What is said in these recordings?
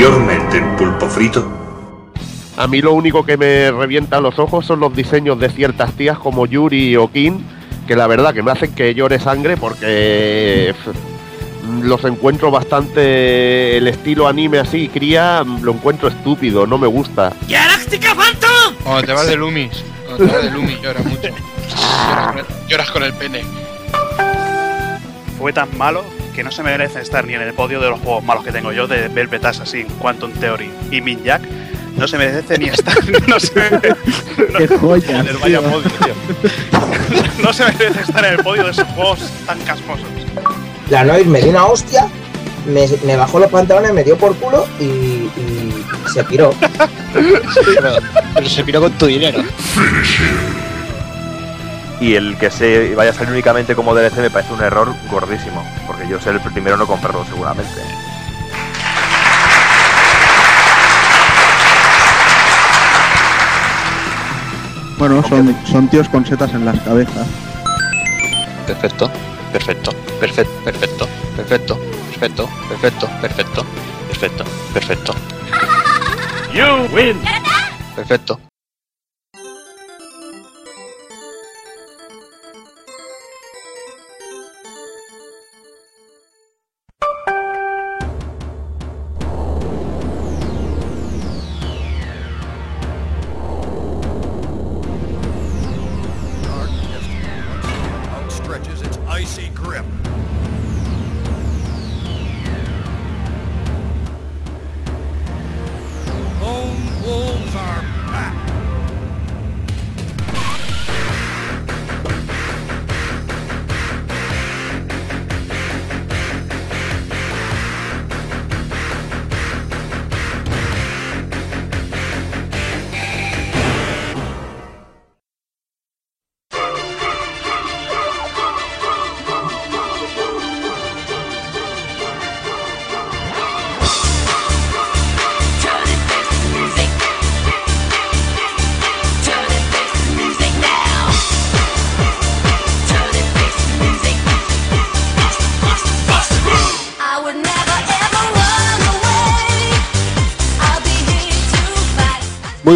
Anteriormente en Pulpo Frito. A mí lo único que me revienta los ojos son los diseños de ciertas tías como Yuri o Kim, que la verdad que me hacen que llore sangre porque los encuentro bastante el estilo anime así, cría, lo encuentro estúpido, no me gusta. ¡Galáctica Phantom! Cuando te vas de Lumis, cuando te vas de Lumis lloras mucho. Lloras con, el, lloras con el pene. Fue tan malo que no se merece estar ni en el podio de los juegos malos que tengo yo de Velvet Assassin, Quantum Theory y Minjak. No se merece ni estar. No se, Qué joya. Joder, vaya tío. podio, tío. No se merece estar en el podio de esos juegos tan casposos. La Noir me dio una hostia, me, me bajó los pantalones, me dio por culo y, y se piró. Pero, pero se piró con tu dinero. Y el que se vaya a salir únicamente como DLC me parece un error gordísimo, porque yo seré el primero no comprarlo seguramente. Bueno, son, son tíos con setas en las cabezas. Perfecto, perfecto, perfecto, perfecto, perfecto, perfecto, perfecto, perfecto, perfecto, perfecto, You win! perfecto.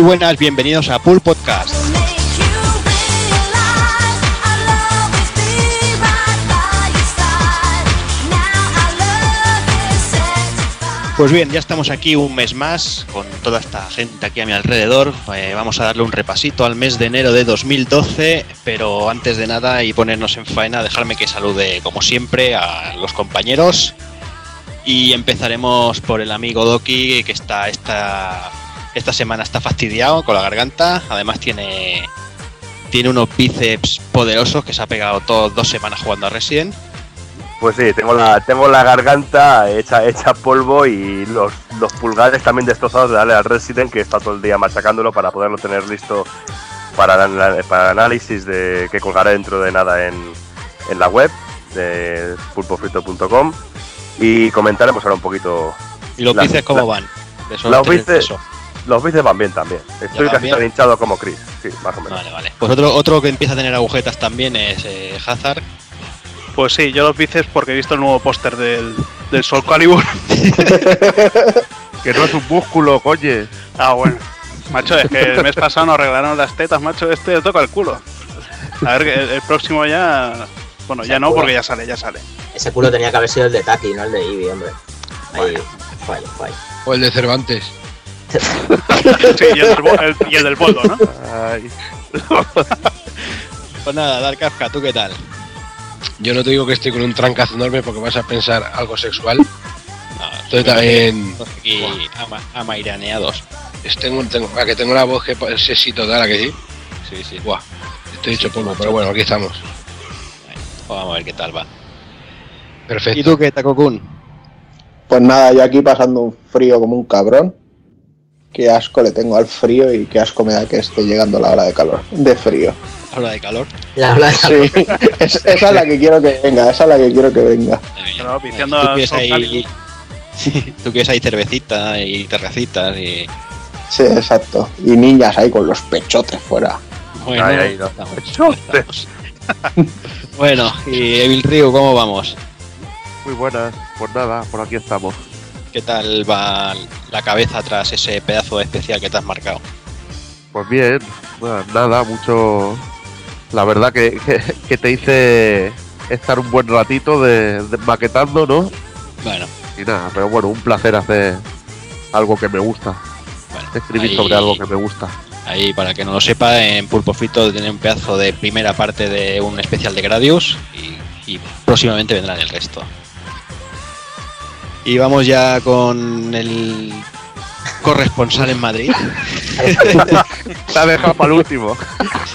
Buenas, bienvenidos a Pool Podcast. Pues bien, ya estamos aquí un mes más con toda esta gente aquí a mi alrededor. Eh, vamos a darle un repasito al mes de enero de 2012, pero antes de nada y ponernos en faena, dejarme que salude como siempre a los compañeros. Y empezaremos por el amigo Doki, que está esta, esta semana está fastidiado con la garganta. Además tiene, tiene unos bíceps poderosos que se ha pegado todas dos semanas jugando a Resident. Pues sí, tengo la, tengo la garganta hecha, hecha polvo y los, los pulgares también destrozados de darle al Resident que está todo el día machacándolo para poderlo tener listo para, el análisis de, que colgaré dentro de nada en, en la web de pulpofrito.com y comentaremos ahora un poquito. ¿Y los bíceps cómo van? De Los bíceps. Los bíceps van bien también. Estoy casi bien? tan hinchado como Chris, sí, más o menos. Vale, vale. Pues otro, otro que empieza a tener agujetas también es eh, Hazard. Pues sí, yo los bíceps porque he visto el nuevo póster del, del Soul Calibur. Que no es un músculo, coño. Ah, bueno. Macho, es que el mes pasado nos regalaron las tetas, macho. Este le toca el culo. A ver, el, el próximo ya. Bueno, ya no, porque ya sale, ya sale. Ese culo tenía que haber sido el de Taki, no el de Eevee, hombre. Ahí, fallo, fallo. O el de Cervantes. Sí, y el del, el- y el del boldo, ¿no? Ay. Pues nada, Dark Kafka, ¿tú qué tal? Yo no te digo que estoy con un trancazo enorme porque vas a pensar algo sexual. No, Estoy también. aquí ama, es- Tengo, tengo, a que tengo una voz que es sexy total, ¿a que sí? Sí, sí. Buah, estoy hecho polvo, pero bueno, aquí estamos. Pues vamos a ver qué tal va. Perfecto. ¿Y tú qué, Takokun? Pues nada, yo aquí pasando un frío como un cabrón. Qué asco le tengo al frío y qué asco me da que esté llegando la hora de calor. De frío. Habla de calor. La habla de Sí, es- esa es la que quiero que venga, esa es la que quiero que venga. Pero viciando tú quieres ahí, Calibur. tú quieres ahí cervecita y terracitas y Sí, exacto. Y niñas ahí con los pechotes fuera. bueno, Ahí, ahí, Pechotes. bueno, y Evil Ryu, ¿cómo vamos? Muy buenas. Pues nada, por aquí estamos. ¿Qué tal va la cabeza tras ese pedazo especial que te has marcado? Pues bien, nada, mucho. La verdad que, que, que te hice estar un buen ratito de, de maquetando, ¿no? Bueno, Y nada, pero bueno, un placer hacer algo que me gusta. bueno. Escribir ahí- sobre algo que me gusta. Ahí, para que no lo sepa, en Pulpo Frito tiene un pedazo de primera parte de un especial de Gradius y, y próximamente vendrán el resto. Y vamos ya con el corresponsal en Madrid. Te ha dejado para el último.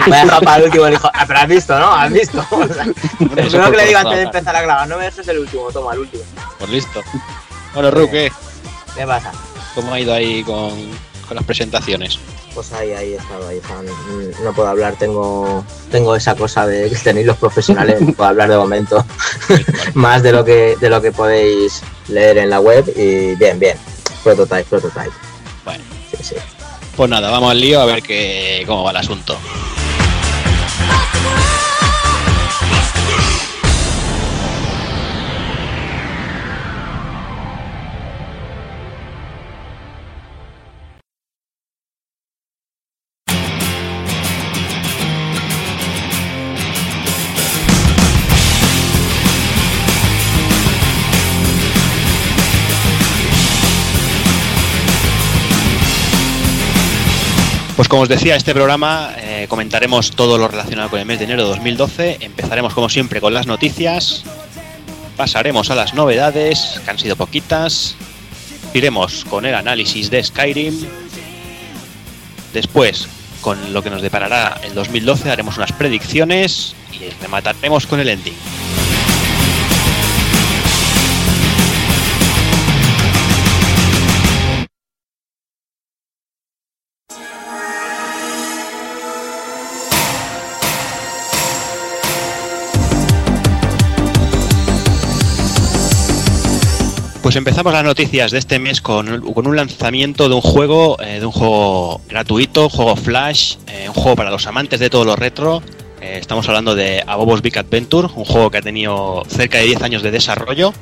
Me ha dejado para el último el hijo. Ah, pero has visto, ¿no? Has visto. O sea, primero que le digo antes de empezar a grabar, no me dejes el último, toma el último. Pues listo. Bueno, Ru, ¿qué? ¿Qué pasa? ¿Cómo ha ido ahí con, con las presentaciones? Pues ahí, ahí. Mm, No puedo hablar, tengo, tengo esa cosa de que tenéis los profesionales, no puedo hablar de momento. Más de lo que de lo que podéis leer en la web y bien, bien. Prototype, prototype. Bueno, Sí, sí. pues nada, vamos al lío a ver que, cómo va el asunto. Pues como os decía, este programa eh, comentaremos todo lo relacionado con el mes de enero de 2012. Empezaremos como siempre con las noticias. Pasaremos a las novedades, que han sido poquitas. Iremos con el análisis de Skyrim. Después, con lo que nos deparará el 2012, haremos unas predicciones y remataremos con el ending. Pues empezamos las noticias de este mes con, un lanzamiento de un juego, eh, de un juego gratuito, juego Flash, eh, un juego para los amantes de todo lo retro. Eh, estamos hablando de Abobos Big Adventure, un juego que ha tenido cerca de 10 años de desarrollo.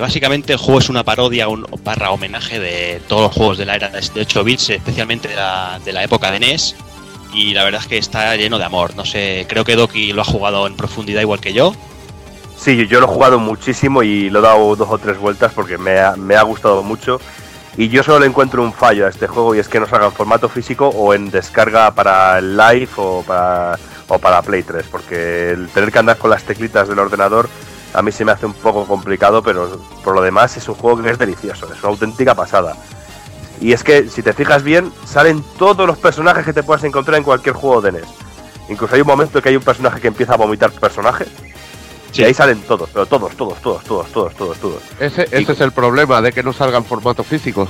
Básicamente el juego es una parodia un, barra homenaje de todos los juegos de la era de 8 bits, especialmente de la, de la época de NES. Y la verdad es que está lleno de amor. No sé, creo que Doki lo ha jugado en profundidad igual que yo. Sí, yo lo he jugado muchísimo y lo he dado dos o tres vueltas porque me ha, me ha gustado mucho. Y yo solo le encuentro un fallo a este juego y es que no salga en formato físico o en descarga para live o para, o para Play 3. Porque el tener que andar con las teclitas del ordenador a mí se me hace un poco complicado, pero por lo demás es un juego que es delicioso, es una auténtica pasada. Y es que si te fijas bien, salen todos los personajes que te puedas encontrar en cualquier juego de NES. Incluso hay un momento que hay un personaje que empieza a vomitar personajes. Y ahí salen todos, pero todos, todos, todos, todos, todos, todos, todos. Ese, ese es el problema de que no salga en formato físico.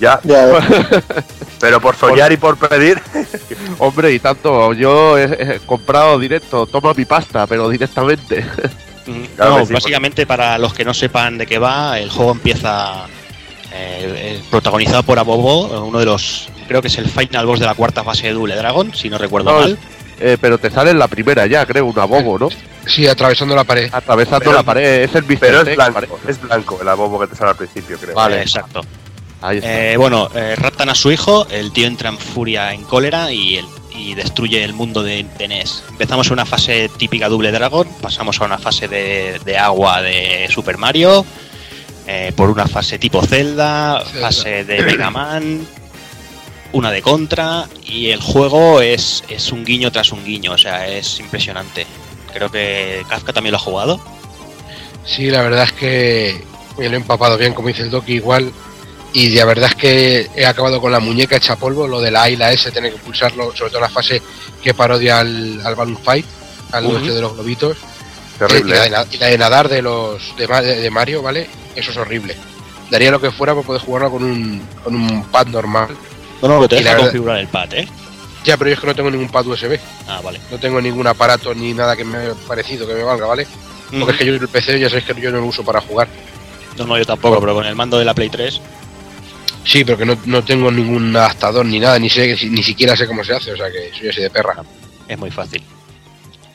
Ya, Ya, pero por soñar y por pedir. Hombre, y tanto, yo he, he comprado directo, toma mi pasta, pero directamente. Claro no, sí, básicamente para los que no sepan de qué va, el juego empieza eh, eh, protagonizado por Abobo, uno de los, creo que es el final boss de la cuarta fase de Double Dragon, si no recuerdo No, mal. Eh, pero te sale en la primera ya, creo, una bobo, ¿no? Sí, atravesando la pared. Atravesando Pero- la pared, es el. Pero es blanco, es blanco el abobo que te sale al principio, creo. Vale. Eh, exacto. Ahí está. Eh, bueno, eh, raptan a su hijo, el tío entra en furia, en cólera y, el- y destruye el mundo de, de NES. Empezamos en una fase típica Double Dragon, pasamos a una fase de, de agua de Super Mario, eh, por una fase tipo Zelda, Zelda. fase de Mega Man, una de Contra y el juego es, es un guiño tras un guiño, o sea, es impresionante. Creo que Kafka también lo ha jugado. Sí, la verdad es que me lo he empapado bien, como dice el Doki, igual. Y la verdad es que he acabado con la muñeca hecha polvo, lo de la A y la S, tener que pulsarlo, sobre todo en la fase que parodia al, al Balloon Fight, al este de los globitos. Terrible. Eh, y, la de, ¿eh? y la de nadar de los de, Ma- de Mario, ¿vale? Eso es horrible. Daría lo que fuera para poder jugarlo con un, con un pad normal. No, no, que te Y la deja verdad- configurar el pad, ¿eh? Ya, pero yo es que no tengo ningún pad USB. Ah, vale. No tengo ningún aparato ni nada que me haya parecido que me valga, ¿vale? Porque es que yo el PC ya sabéis que yo no lo uso para jugar. No, no, yo tampoco, pero con el mando de la Play 3 Sí, pero que no, no tengo ningún adaptador ni nada, ni sé ni siquiera sé cómo se hace, o sea que soy así de perra. es muy fácil.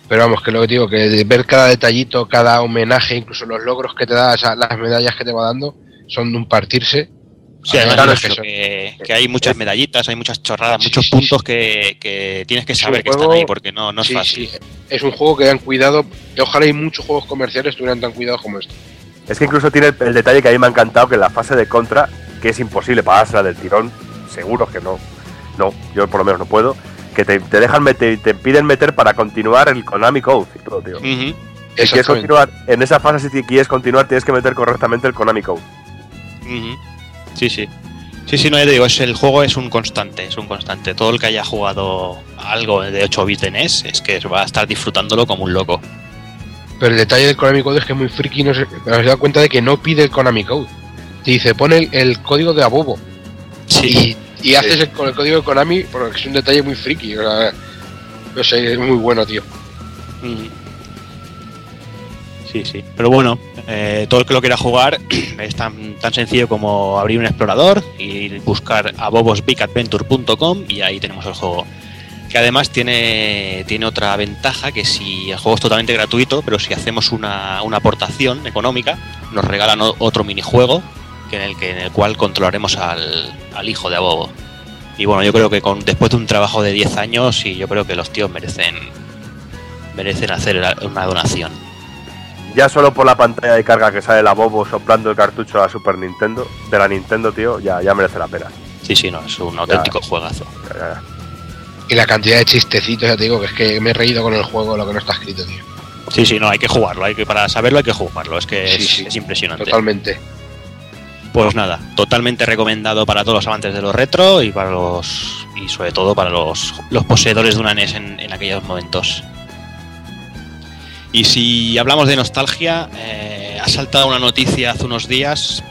Pero vamos, que lo que digo, que de ver cada detallito, cada homenaje, incluso los logros que te da, esa- las medallas que te va dando, son de un partirse. Sí, Además, es eso, que hay muchas medallitas, hay muchas chorradas, Sí, muchos sí, puntos sí. que, que tienes que saber que están ahí porque no, no es Sí, fácil. sí. Es un juego que han cuidado. Y ojalá y muchos juegos comerciales tuvieran tan cuidados como este. Es que incluso tiene el, el detalle que a mí me ha encantado que en la fase de contra, que es imposible pasársela del tirón, seguro que no. No, yo por lo menos no puedo. Que te, te dejan meter, te piden meter para continuar el Konami Code y todo, tío. Ujú, Si quieres continuar en esa fase, si quieres continuar, tienes que meter correctamente el Konami Code. Sí, sí. Sí, sí, no, ya te digo, es, el juego es un constante, es un constante. Todo el que haya jugado algo de 8 bits de NES es que va a estar disfrutándolo como un loco. Pero el detalle del Konami Code es que es muy friki. No se, dado cuenta de que no pide el Konami Code. Te dice, pone el, el código de Abobo. Sí, Y, y haces el, con el código de Konami porque es un detalle muy friki. o sea, no sé, es muy bueno, tío. Ujú. Sí, sí. Pero bueno, eh, todo el que lo quiera jugar es tan, tan sencillo como abrir un explorador y buscar a bobosbigadventure.com y ahí tenemos el juego. Que además tiene, tiene otra ventaja que si el juego es totalmente gratuito, pero si hacemos una, una aportación económica, nos regalan otro minijuego que en el que en el cual controlaremos al, al hijo de Abobo. Y bueno, yo creo que con, después de un trabajo de 10 años, y yo creo que los tíos merecen merecen hacer una donación. Ya solo por la pantalla de carga que sale la Bobo soplando el cartucho a la Super Nintendo, de la Nintendo, tío, ya, ya merece la pena. Sí, sí, no, es un auténtico juegazo. Ya, ya, ya. Y la cantidad de chistecitos, ya te digo, que es que me he reído con el juego lo que no está escrito, tío. Sí, sí, no, hay que jugarlo, hay que para saberlo hay que jugarlo, es que Sí, es, sí. es impresionante. Totalmente. Pues nada, totalmente recomendado para todos los amantes de los retro y para los y sobre todo para los, los poseedores de una NES en, en aquellos momentos. Y si hablamos de nostalgia, eh, ha saltado una noticia hace unos días,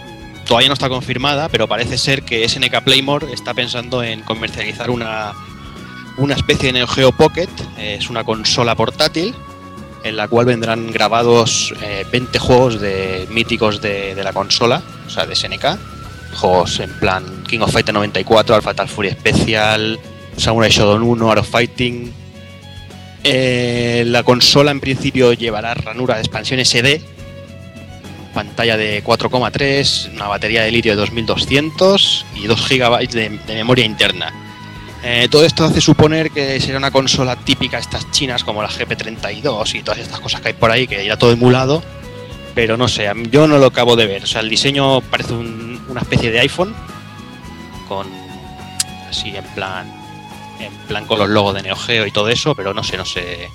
todavía no está confirmada, pero parece ser que SNK Playmore está pensando en comercializar una, una especie de Neo Geo Pocket, es una consola portátil en la cual vendrán grabados eh, 20 juegos de míticos de, la consola, o sea, de SNK. Juegos en plan King of Fighter 94, Al Fatal Fury Special, Samurai Shodown 1, Art Fighting. Eh, la consola en principio llevará ranura de expansión SD, pantalla de 4,3, una batería de litio de 2200 y 2 GB de, memoria interna. Eh, todo esto hace suponer que será una consola típica estas chinas como la GP32 y todas estas cosas que hay por ahí, que irá todo emulado, pero no sé, yo no lo acabo de ver. O sea, el diseño parece un- una especie de iPhone con así en plan en plan con los logos de Neo Geo y todo eso, pero no sé, no sé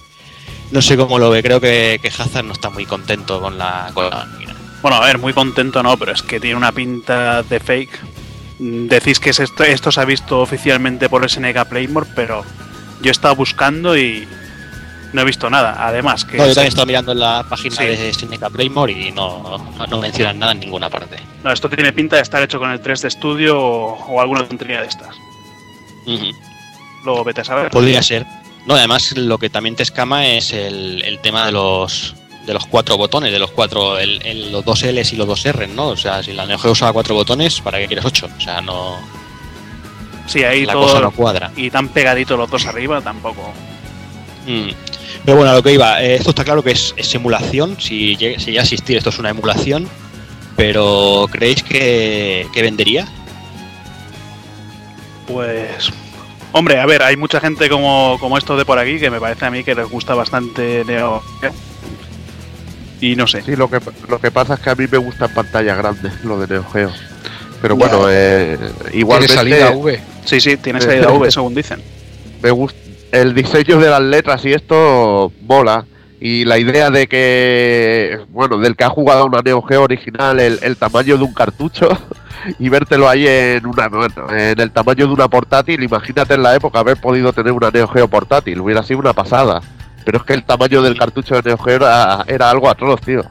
no sé cómo lo ve. Creo que, que Hazard no está muy contento con la, con la máquina. Bueno, a ver, muy contento no, pero es que tiene una pinta de fake. Decís que es esto, esto se ha visto oficialmente por SNK Playmore, pero yo he estado buscando y no he visto nada. Además, que No, yo también he estado mirando en la página Sí. de SNK Playmore y no, no mencionan nada en ninguna parte. no, esto tiene pinta de estar hecho con el 3 de estudio o, o alguna tontería de estas. Luego vete a saber. Podría ser. No, además lo que también te escama es el, el tema de los de los cuatro botones, de los cuatro, el, el- los dos L's y los dos R, ¿no? O sea, si la Neo Geo usaba cuatro botones, ¿para qué quieres ocho? O sea, no. Sí, ahí la todo. cosa no cuadra. Y tan pegaditos los dos arriba tampoco. Mm. Pero bueno, a lo que iba, eh, esto está claro que es, es emulación, si llega, si llega a existir, esto es una emulación, pero ¿creéis que, que vendería? Pues. Hombre, a ver, hay mucha gente como, como estos de por aquí que me parece a mí que les gusta bastante Neo Geo. Y no sé. Sí, lo que, lo que pasa es que a mí me gusta en pantalla grande lo de Neo Geo. Pero Ya. bueno, eh, Tiene igualmente salida V. Sí, sí, tiene salida V, según dicen. me gusta el diseño de las letras y esto mola. Y la idea de que, bueno, del que ha jugado a una Neo Geo original, el, el tamaño de un cartucho y vértelo ahí en una, bueno, en el tamaño de una portátil, imagínate en la época haber podido tener una Neo Geo portátil, hubiera sido una pasada. Pero es que el tamaño del cartucho de Neo Geo era, era algo atroz, tío.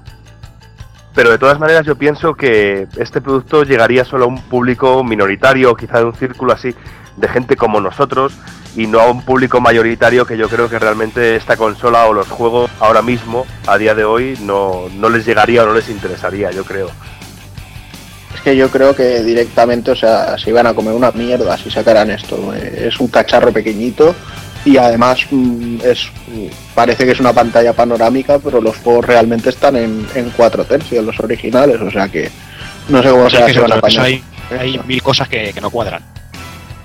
Pero de todas maneras yo pienso que este producto llegaría solo a un público minoritario, quizá de un círculo así de gente como nosotros, y no a un público mayoritario que yo creo que realmente esta consola o los juegos ahora mismo, a día de hoy, no, no les llegaría o no les interesaría, yo creo. Es que yo creo que directamente, o sea, se iban a comer una mierda si sacaran esto. Eh, Es un cacharro pequeñito y además mm, es parece que es una pantalla panorámica, pero los juegos realmente están en, en 4 tercios, los originales, o sea que No sé cómo Sí, se, van a apañar. hay, hay mil cosas que, que no cuadran.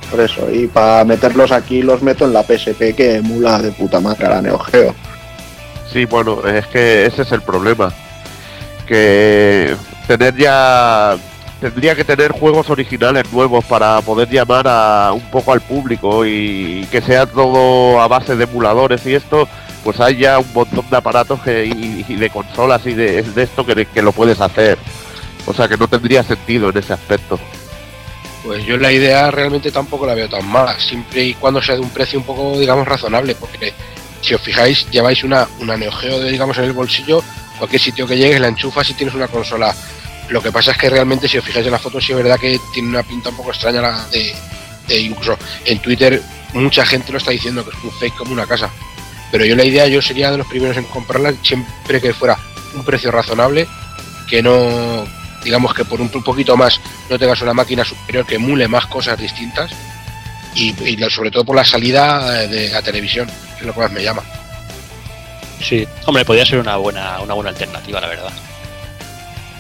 Por eso, y para meterlos aquí los meto en la PSP que emula de puta madre a la Neo Geo. Sí, bueno, es que ese es el problema. Que tener ya. Tendría que tener juegos originales nuevos para poder llamar a un poco al público y, que sea todo a base de emuladores y esto, pues hay ya un montón de aparatos que, y, y de consolas y de, esto que, lo puedes hacer. O sea que no tendría sentido en ese aspecto. Pues yo la idea realmente tampoco la veo tan mala, siempre y cuando sea de un precio un poco, digamos, razonable, porque si os fijáis, lleváis una, una Neo Geo, digamos, en el bolsillo, cualquier sitio que llegues la enchufas y tienes una consola. Lo que pasa es que realmente, si os fijáis en la foto, sí es verdad que tiene una pinta un poco extraña la de, incluso en Twitter mucha gente lo está diciendo que es un fake como una casa. Pero yo la idea, yo sería de los primeros en comprarla siempre que fuera un precio razonable, que no, digamos que por un poquito más no tengas una máquina superior que emule más cosas distintas y, y sobre todo por la salida de la televisión, que es lo que más me llama. Sí, hombre, podría ser una buena, una buena alternativa, la verdad.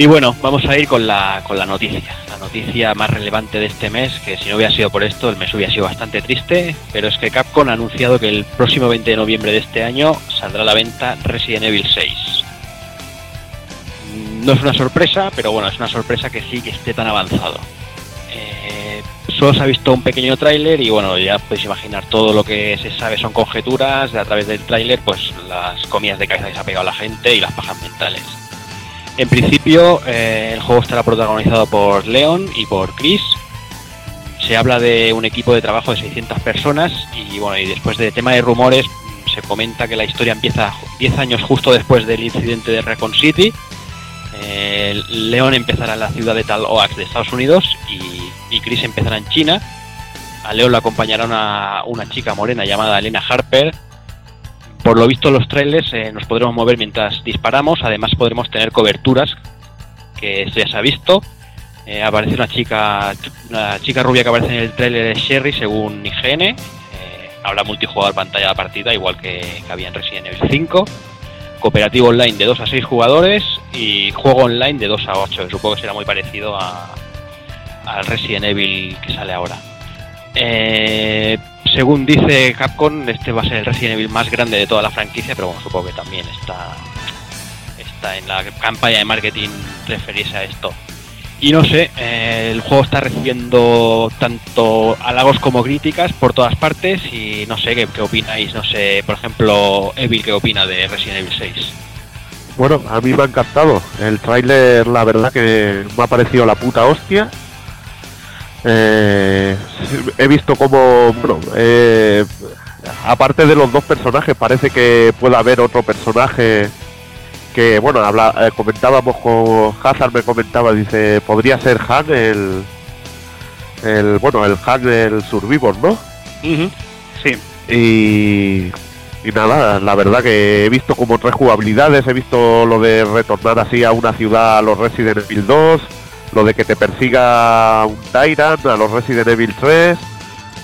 Y bueno, vamos a ir con la, con la noticia. La noticia más relevante de este mes, que si no hubiera sido por esto, el mes hubiera sido bastante triste, pero es que Capcom ha anunciado que el próximo 20 de noviembre de este año saldrá a la venta Resident Evil 6. Mm, No es una sorpresa, pero bueno, es una sorpresa que sí que esté tan avanzado. Eh, solo se ha visto un pequeño tráiler y bueno, ya podéis imaginar todo lo que se sabe son conjeturas, a través del tráiler pues las comidas de cabeza que se ha pegado la gente y las pajas mentales. En principio eh, el juego estará protagonizado por Leon y por Chris. Se habla de un equipo de trabajo de 600 personas y bueno, y después de tema de rumores se comenta que la historia empieza 10 años justo después del incidente de Recon City. Eh, Leon empezará en la ciudad de Tal Oax de Estados Unidos y, y Chris empezará en China. A Leon lo acompañará una, una chica morena llamada Elena Harper. Por lo visto los trailers eh, nos podremos mover mientras disparamos, además podremos tener coberturas, que ya se ha visto. Eh, aparece una chica una chica rubia que aparece en el trailer de Sherry según IGN. Eh, habrá multijugador pantalla de partida igual que, que había en Resident Evil 5 cooperativo online de 2 a 6 jugadores y juego online de 2 a 8, que supongo que será muy parecido a, al Resident Evil que sale ahora. Eh, según dice Capcom, este va a ser el Resident Evil más grande de toda la franquicia, pero bueno, supongo que también está, está en la campaña de marketing referirse a esto. Y no sé, eh, el juego está recibiendo tanto halagos como críticas por todas partes y no sé qué, opináis, no sé, por ejemplo, Evil, ¿qué opina de Resident Evil 6? Bueno, a mí me ha encantado. El tráiler, la verdad que me ha parecido la puta hostia. Eh, he visto como, bueno, eh, aparte de los dos personajes, parece que puede haber otro personaje que, bueno, habla, eh, comentábamos con Hazard, me comentaba, dice, podría ser Han, el, el, bueno, el Han del Survivor, ¿no? Sí. Y, y nada, la verdad que he visto como tres jugabilidades, he visto lo de retornar así a una ciudad a los Resident Evil 2, lo de que te persiga un Tyrant a los Resident Evil 3,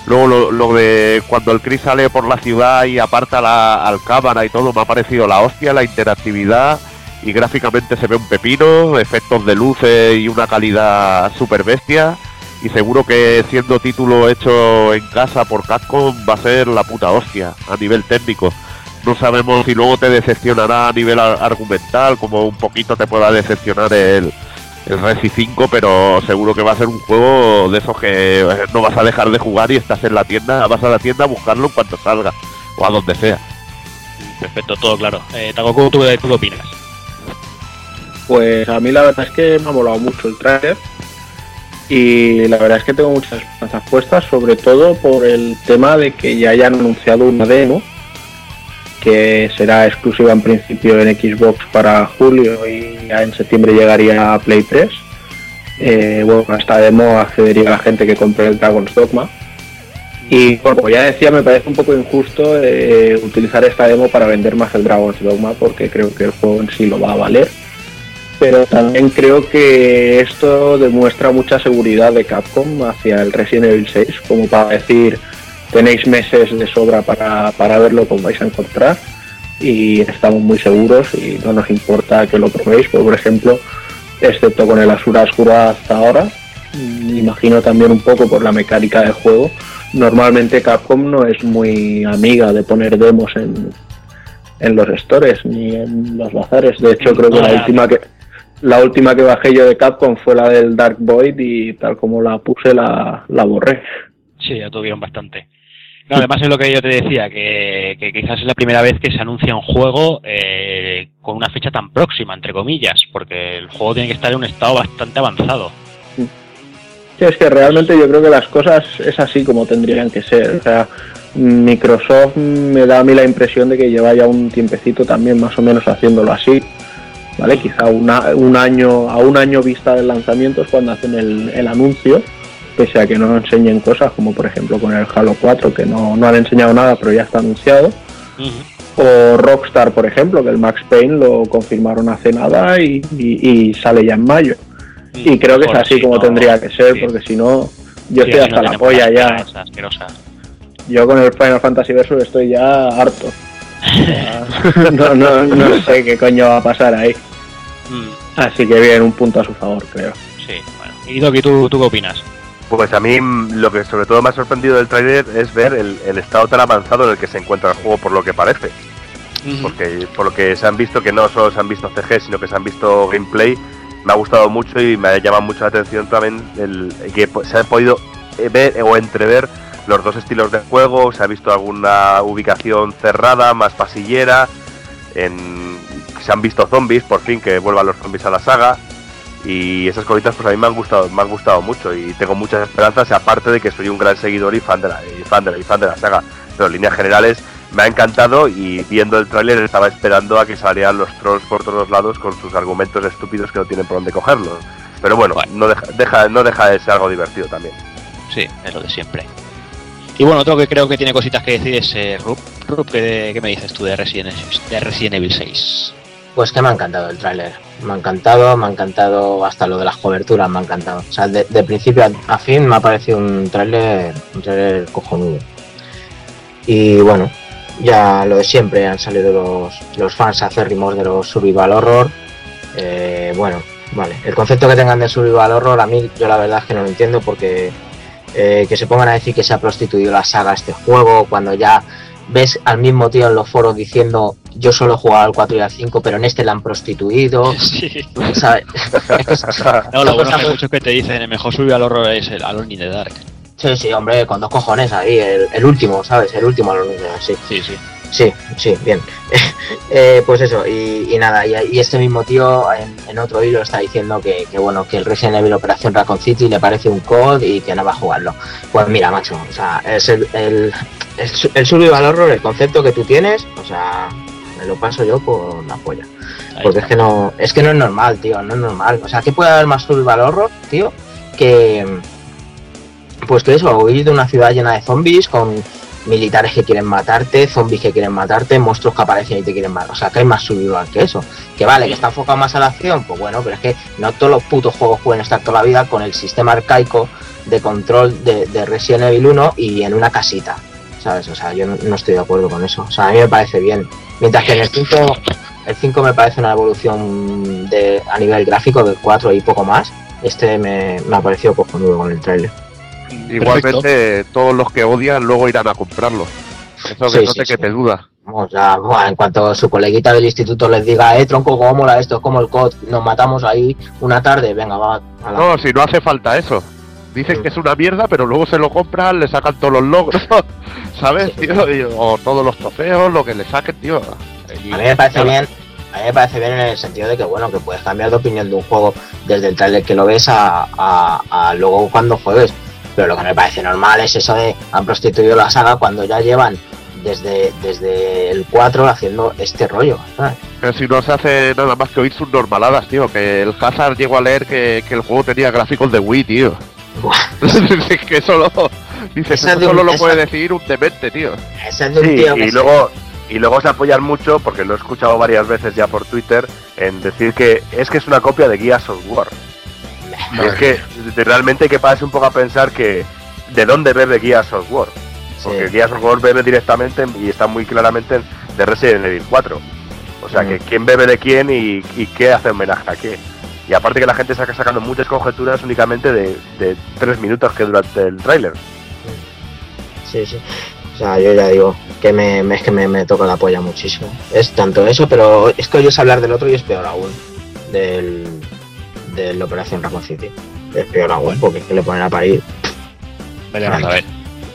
luego lo, de cuando el Chris sale por la ciudad y aparta la, al cámara y todo, me ha parecido la hostia, la interactividad. Y gráficamente se ve un pepino, efectos de luces y una calidad super bestia y seguro que siendo título hecho en casa por Capcom va a ser la puta hostia a nivel técnico. No sabemos si luego te decepcionará a nivel ar- argumental, como un poquito te pueda decepcionar el, el Resi 5, pero seguro que va a ser un juego de esos que eh, no vas a dejar de jugar y estás en la tienda, vas a la tienda a buscarlo en cuanto salga, o a donde sea. Perfecto, todo claro. Eh, Tagoku, ¿tú, ¿tú qué opinas? Pues a mí la verdad es que me ha molado mucho el trailer y la verdad es que tengo muchas esperanzas puestas, sobre todo por el tema de que ya hayan anunciado una demo que será exclusiva en principio en Xbox para julio y ya en septiembre llegaría a Play 3. Eh, bueno, a esta demo accedería la gente que compre el Dragon's Dogma. Y como ya decía, me parece un poco injusto eh, utilizar esta demo para vender más el Dragon's Dogma porque creo que el juego en sí lo va a valer pero también creo que esto demuestra mucha seguridad de Capcom hacia el Resident Evil 6, como para decir, tenéis meses de sobra para, para ver lo que os vais a encontrar y estamos muy seguros y no nos importa que lo probéis, porque, por ejemplo, excepto con el Asura Asura hasta ahora. Mm, Imagino también un poco por la mecánica del juego. Normalmente Capcom no es muy amiga de poner demos en, en los stores ni en los bazares. De hecho, creo que la última que la última que bajé yo de Capcom fue la del Dark Void y tal como la puse la, la borré. Sí, ya tuvieron bastante. No, además es lo que yo te decía, que, que quizás es la primera vez que se anuncia un juego eh, con una fecha tan próxima, entre comillas, porque el juego tiene que estar en un estado bastante avanzado. Sí, es que realmente yo creo que las cosas es así como tendrían que ser. Microsoft me da a mí la impresión de que lleva ya un tiempecito también más o menos haciéndolo así. ¿Vale? Quizá un año, a un año vista del lanzamiento es cuando hacen el anuncio, pese a que no enseñen cosas, como por ejemplo con el Halo 4, que no, no han enseñado nada, pero ya está anunciado. O Rockstar, por ejemplo, que el Max Payne lo confirmaron hace nada y, y- y sale ya en mayo. Y creo que es así como no- tendría que ser, sí. porque si no, yo Sí, estoy no hasta la polla ya. Yo con el Final Fantasy Versus estoy ya harto. No, no, no sé qué coño va a pasar ahí. Así que bien, un punto a su favor, creo. Sí, bueno. Y Doki, ¿tú, ¿tú qué opinas? Pues a mí lo que sobre todo me ha sorprendido del trailer es ver el, el estado tan avanzado en el que se encuentra el juego por lo que parece. Porque por lo que se han visto, que no solo se han visto CG, sino que se han visto gameplay, me ha gustado mucho y me ha llamado mucho la atención también el que se han podido eh, ver o entrever los dos estilos de juego, se ha visto alguna ubicación cerrada, más pasillera, en, se han visto zombies, por fin que vuelvan los zombies a la saga, y esas cositas pues a mí me han gustado me han gustado mucho y tengo muchas esperanzas aparte de que soy un gran seguidor y fan de la y fan de la, y fan de la saga pero en líneas generales me ha encantado y viendo el tráiler estaba esperando a que salieran los trolls por todos lados con sus argumentos estúpidos que no tienen por dónde cogerlos pero bueno, No, deja, deja- no deja de ser algo divertido también Sí, es lo de siempre. Y bueno, otro que creo que tiene cositas que decir es eh, Rup. Rup, ¿qué, qué me dices tú de Resident, de Resident Evil 6? Pues que me ha encantado el tráiler. Me ha encantado, me ha encantado hasta lo de las coberturas, me ha encantado. O sea, de, principio a, fin me ha parecido un tráiler, un tráiler cojonudo. Y bueno, ya lo de siempre, han salido los, los fans acérrimos de los survival horror. Eh, bueno, vale. El concepto que tengan de survival horror, a mí yo la verdad es que no lo entiendo porque eh, que se pongan a decir que se ha prostituido la saga este juego cuando ya ves al mismo tío en los foros diciendo yo solo he jugado al 4 y al 5 pero en este la han prostituido ¿sabes? No, lo bueno es que hay Cosa- muchos que te dicen el mejor survival horror es el Alone in the Dark. sí sí hombre con dos cojones ahí el, el último sabes el último lo- sí Sí, sí. sí sí bien Eh, pues eso y, y nada y, y este mismo tío en, en otro hilo está diciendo que, que bueno que el Resident Evil Operación Raccoon City le parece un COD y que no va a jugarlo pues mira macho o sea es el, el, el, el survival horror el concepto que tú tienes o sea me lo paso yo por la polla porque es que no es que no es normal tío no es normal o sea que puede haber más survival horror tío que pues que eso huir de una ciudad llena de zombies con militares que quieren matarte zombies que quieren matarte monstruos que aparecen y te quieren matar o sea que hay más survival que eso que vale que está enfocado más a la acción pues bueno pero es que no todos los putos juegos pueden estar toda la vida con el sistema arcaico de control de, de Resident Evil 1 y en una casita ¿sabes? O sea, yo no, no estoy de acuerdo con eso. O sea, a mí me parece bien. Mientras que en el 5, el 5 me parece una evolución de, a nivel gráfico del 4 y poco más. Este me, me ha parecido cojonudo con el trailer. Igualmente, todos los que odian luego irán a comprarlo. Eso que Sí, no sí, te sí. duda. O sea, buah, en cuanto su coleguita del instituto les diga, eh, tronco, cómo mola esto, es como el COD, nos matamos ahí una tarde, venga, va. a la- No, si no hace falta eso. Dicen que es una mierda, pero luego se lo compran, le sacan todos los logros, ¿sabes, tío? Y- o todos los trofeos, lo que le saquen, tío. Y- A mí me parece bien. A mí me parece bien en el sentido de que bueno que puedes cambiar de opinión de un juego desde el trailer que lo ves a, a- a luego cuando juegues. Pero lo que me parece normal es eso de han prostituido la saga cuando ya llevan desde, desde el 4 haciendo este rollo. ¿sabes? Pero si no se hace nada más que oír sus normaladas, tío. Que el Hazard llegó a leer que, que el juego tenía gráficos de Wii, tío. Es que solo. Dices, Esa eso de un- solo lo esa- puede decir un demente, tío. Ese es de un Sí, tío que y luego y luego se apoyan mucho porque lo he escuchado varias veces ya por Twitter en decir que es que es una copia de Guía Software. Y es que de- realmente hay que pararse un poco a pensar que de dónde bebe Guía Software. Porque Guía Software bebe directamente y está muy claramente en- de Resident Evil 4. O sea, Mm. que quién bebe de quién y, y qué hace homenaje a qué. Y aparte que la gente está sacando muchas conjeturas únicamente de, de tres minutos que durante el tráiler. Sí, sí. O sea, yo ya digo que me, me- es que me, me toca la polla muchísimo. Es tanto eso, pero es que oyes hablar del otro y es peor aún. Del, de la Operación Raccoon City. Es peor aún, porque es que le ponen a parir. Veremos a ver.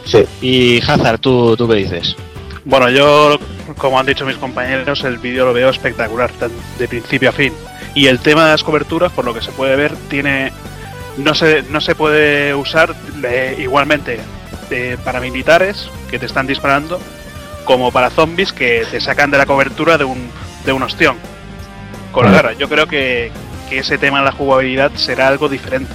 Sí. Y Hazard, ¿tú, ¿tú qué dices? Bueno, yo, como han dicho mis compañeros, el vídeo lo veo espectacular, de principio a fin. Y el tema de las coberturas, por lo que se puede ver, tiene no se, no se puede usar eh, igualmente de paramilitares que te están disparando como para zombies que te sacan de la cobertura de un, de un ostión con la garra. Yo creo que, que ese tema en la jugabilidad será algo diferente.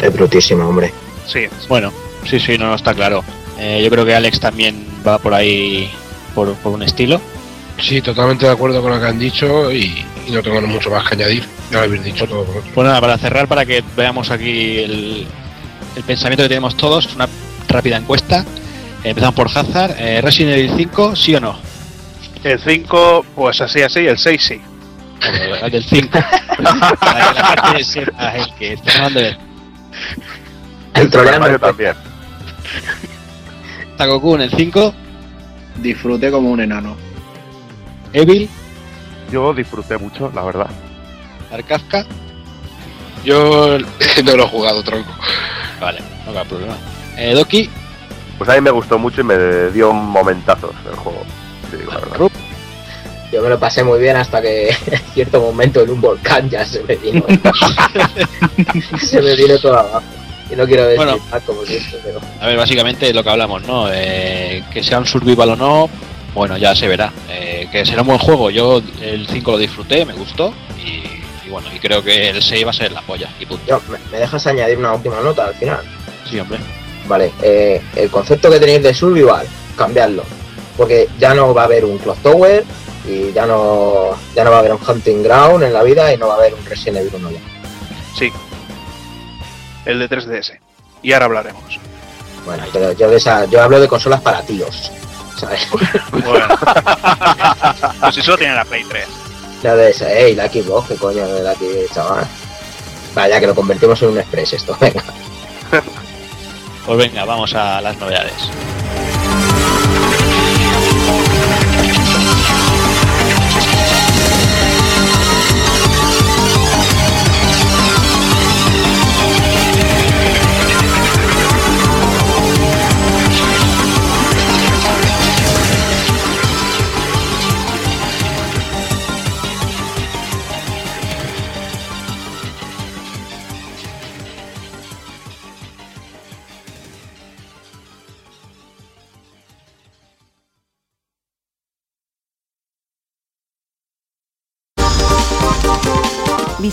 Es brutísimo, hombre. Sí, Bueno, sí, sí, no, no está claro. Eh, yo creo que Alex también va por ahí por, por un estilo. Sí, totalmente de acuerdo con lo que han dicho y, y no tengo mucho más que añadir. Ya lo habéis dicho todo. Pues nada, para cerrar, para que veamos aquí el, el pensamiento que tenemos todos, una rápida encuesta. Empezamos por Hazard. Eh, Resident Evil 5, ¿sí o no? el 5, pues así, así, el 6 sí. El del 5. para que la gente sepa el que está hablando de El también. Takoku en el 5, Disfruté como un enano. Evil, Yo disfruté mucho, la verdad. Arkafka. Yo no lo he jugado, tronco. Vale, no hay problema. Eh, Doki, Pues a mí me gustó mucho y me dio momentazos el juego. te digo la verdad. Rup, Yo me lo pasé muy bien hasta que en cierto momento en un volcán ya se me vino. se me vino todo abajo. Y no quiero decir Bueno. más como siempre, pero. A ver, básicamente lo que hablamos, ¿no? Eh, que sea un survival o no, bueno, ya se verá. Eh, que será un buen juego. Yo el 5 lo disfruté, me gustó. Y, y bueno, y creo que el 6 va a ser la polla. Y punto. Yo, ¿me, me dejas añadir una última nota al final? Sí, hombre. Vale, eh, el concepto que tenéis de survival, cambiarlo. Porque ya no va a haber un Clock Tower y ya no, ya no va a haber un Hunting Ground en la vida y no va a haber un Resident Evil 1 ya. Sí. El de 3DS. Y ahora hablaremos. Bueno, yo, de esa, yo hablo de consolas para tíos. ¿Sabes? Bueno. pues si solo tiene la Play 3. La de esa, ey, la Xbox, qué coño de la Xbox, chaval. Vaya, que lo convertimos en un express esto, venga. Pues venga, vamos a las novedades.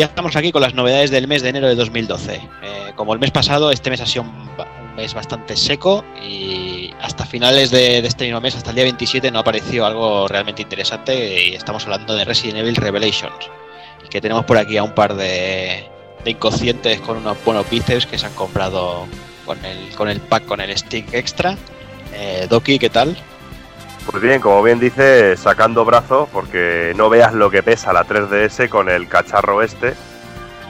Ya estamos aquí con las novedades del mes de enero de 2012. Eh, como el mes pasado, este mes ha sido un, mes bastante seco y hasta finales de, este mismo mes, hasta el día 27, no apareció algo realmente interesante y estamos hablando de Resident Evil Revelations. Que tenemos por aquí a un par de, de inconscientes con unos buenos bíceps que se han comprado con el, con el pack, con el stick extra. Eh, Doki, ¿qué tal? Pues bien, como bien dice, sacando brazo, porque no veas lo que pesa la 3DS con el cacharro este,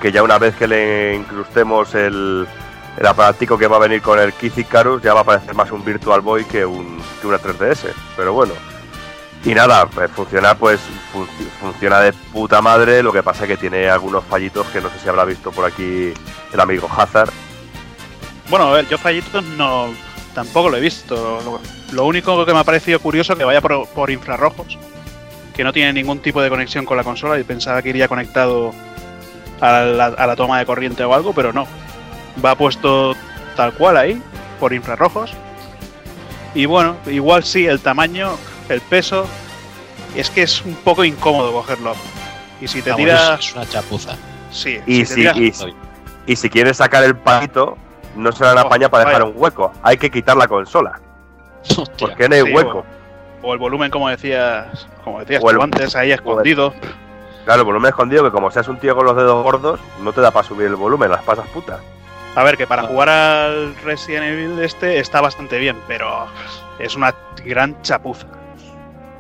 que ya una vez que le incrustemos el, el aparatico que va a venir con el Kith Icarus, ya va a parecer más un Virtual Boy que, un, una 3DS. Pero bueno. Y nada, pues funciona pues fun- funciona de puta madre, lo que pasa es que tiene algunos fallitos que no sé si habrá visto por aquí el amigo Hazard. Bueno, a ver, yo fallitos no. Tampoco lo he visto. Lo único que me ha parecido curioso que vaya por, por infrarrojos. Que no tiene ningún tipo de conexión con la consola y pensaba que iría conectado a la, a la toma de corriente o algo, pero no. Va puesto tal cual ahí, por infrarrojos. Y bueno, igual sí, el tamaño, el peso. Es que es un poco incómodo cogerlo. Y si te tiras. es, es una chapuza. Sí, Y si si, y, y si quieres sacar el palito, no se la Oh, apaña para dejar vaya. un hueco. Hay que quitar la consola. Porque no hay Sí, hueco. O el volumen, como decías, como decías O el- tú antes, ahí escondido. Claro, el volumen escondido, que como seas un tío con los dedos gordos, no te da para subir el volumen, las pasas putas. A ver, que para jugar al Resident Evil este está bastante bien, pero es una gran chapuza.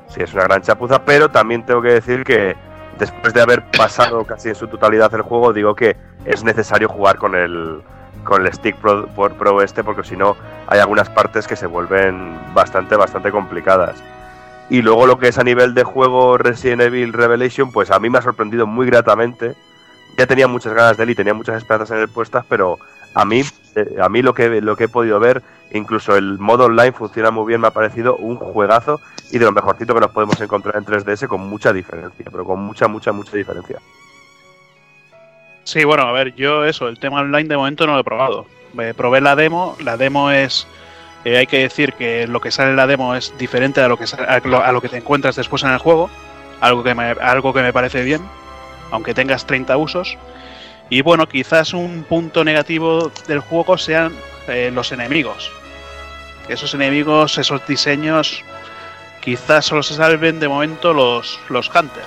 Sí, es una gran chapuza, pero también tengo que decir que después de haber pasado casi en su totalidad el juego, digo que es necesario jugar con el con el stick pro, pro este, porque si no hay algunas partes que se vuelven bastante, bastante complicadas. Y luego lo que es a nivel de juego Resident Evil Revelation, pues a mí me ha sorprendido muy gratamente. Ya tenía muchas ganas de él y tenía muchas esperanzas en él puestas, pero a mí, eh, a mí lo que lo que he podido ver, incluso el modo online funciona muy bien, me ha parecido un juegazo y de lo mejorcito que nos podemos encontrar en 3DS con mucha diferencia, pero con mucha, mucha, mucha diferencia. Sí, bueno, a ver, yo eso, el tema online de momento no lo he probado. Eh, probé la demo, la demo es... eh, hay que decir que lo que sale en la demo es diferente a lo que a lo, a lo que te encuentras después en el juego, algo que me, algo que me parece bien, aunque tengas 30 usos. Y bueno, quizás un punto negativo del juego sean eh, los enemigos. Esos enemigos, esos diseños, quizás solo se salven de momento los, los Hunter.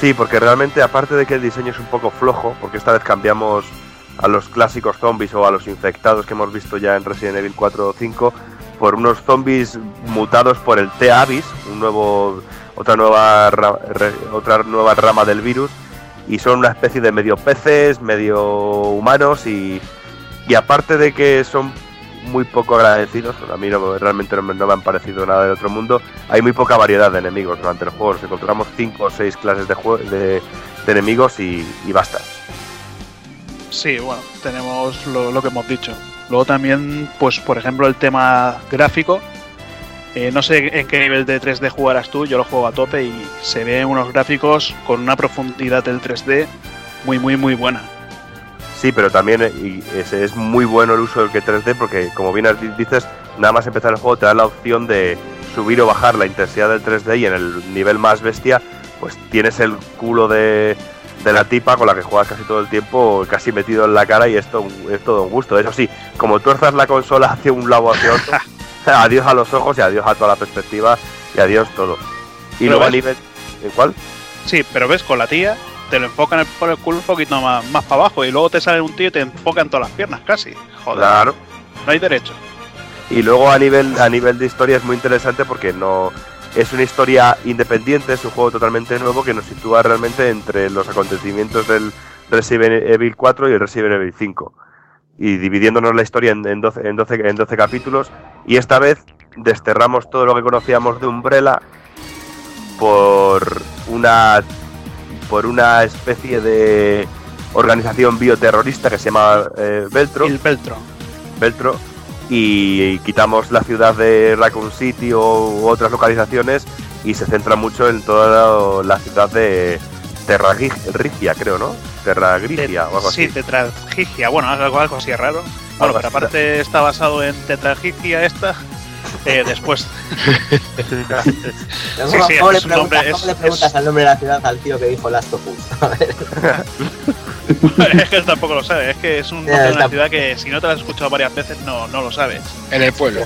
Sí, porque realmente aparte de que el diseño es un poco flojo, porque esta vez cambiamos a los clásicos zombies o a los infectados que hemos visto ya en Resident Evil 4 o 5 por unos zombies mutados por el T-Avis, un nuevo otra nueva otra nueva rama del virus y son una especie de medio peces, medio humanos y, y aparte de que son muy poco agradecidos, a mí realmente no me, han parecido nada del otro mundo, hay muy poca variedad de enemigos durante el juego, nos encontramos 5 o 6 clases de, de, de enemigos y, basta. Sí, bueno, tenemos lo, lo que hemos dicho. Luego también, pues por ejemplo, el tema gráfico. Eh, no sé en qué nivel de 3D jugarás tú, yo lo juego a tope y se ven unos gráficos con una profundidad del 3D muy, muy, muy buena. Sí, pero también eh, y es, es muy bueno el uso del que 3D porque, como bien dices, nada más empezar el juego te da la opción de subir o bajar la intensidad del 3D y en el nivel más bestia, pues tienes el culo de, de la tipa con la que juegas casi todo el tiempo casi metido en la cara y esto es todo un gusto. Eso sí, como tuerzas la consola hacia un lado hacia otro, adiós a los ojos y adiós a toda la perspectiva y adiós todo. Y luego a nivel... ¿en ¿Cuál? Sí, pero ves, con la tía te lo enfocan por el culo un poquito más, más para abajo y luego te sale un tío y te enfocan todas las piernas casi. Joder, Claro. no hay derecho. Y luego a nivel, a nivel de historia es muy interesante porque no es una historia independiente, es un juego totalmente nuevo que nos sitúa realmente entre los acontecimientos del Resident Evil 4 y el Resident Evil 5. Y dividiéndonos la historia en, en 12, en, 12, en 12 capítulos. Y esta vez desterramos todo lo que conocíamos de Umbrella por una por una especie de organización bioterrorista que se llama eh, Veltro. El Veltro. Veltro y quitamos la ciudad de Raccoon City o u otras localizaciones y se centra mucho en toda la ciudad de Terra Grigia, creo, ¿no? Terra Grigia o algo Sí, así. tetragigia, bueno, algo, algo así raro. Bueno, Algo pero así. aparte está basado en tetragigia esta. Eh, después. Sí, sí, ¿Cómo, le es un preguntas, nombre- cómo le es- nombre de la ciudad al tío que dijo Last of Us? A ver. es que él tampoco lo sabe, es que es un nombre de una ciudad que si no te lo has escuchado varias veces no, no lo sabes. En el pueblo.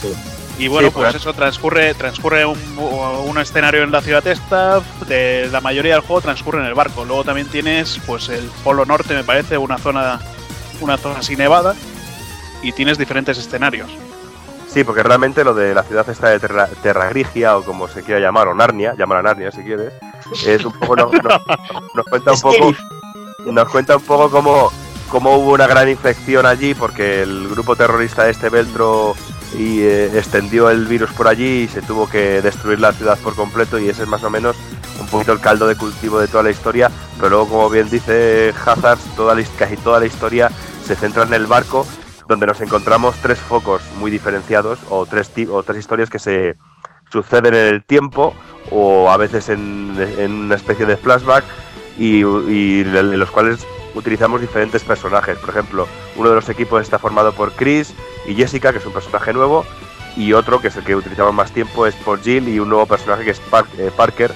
Sí. Y bueno, Sí, pues pues. eso transcurre, transcurre un, un escenario en la ciudad esta, de la mayoría del juego transcurre en el barco. Luego también tienes pues el polo norte, me parece, una zona, una zona así nevada, y tienes diferentes escenarios. Sí, porque realmente lo de la ciudad esta de Terra, Terra Grigia o como se quiera llamar, o Narnia, llámala Narnia si quieres, es un poco nos, nos- nos cuenta un poco nos cuenta un poco cómo, cómo hubo una gran infección allí porque el grupo terrorista este Veltro y eh, extendió el virus por allí y se tuvo que destruir la ciudad por completo y ese es más o menos un poquito el caldo de cultivo de toda la historia, pero luego como bien dice Hazard, toda la casi toda la historia se centra en el barco donde nos encontramos tres focos muy diferenciados o tres, o tres historias que se suceden en el tiempo o a veces en, una especie de flashback y, en los cuales utilizamos diferentes personajes. Por ejemplo, uno de los equipos está formado por Chris y Jessica, que es un personaje nuevo, y otro, que es el que utilizamos más tiempo, es por Jill y un nuevo personaje que es eh, Parker,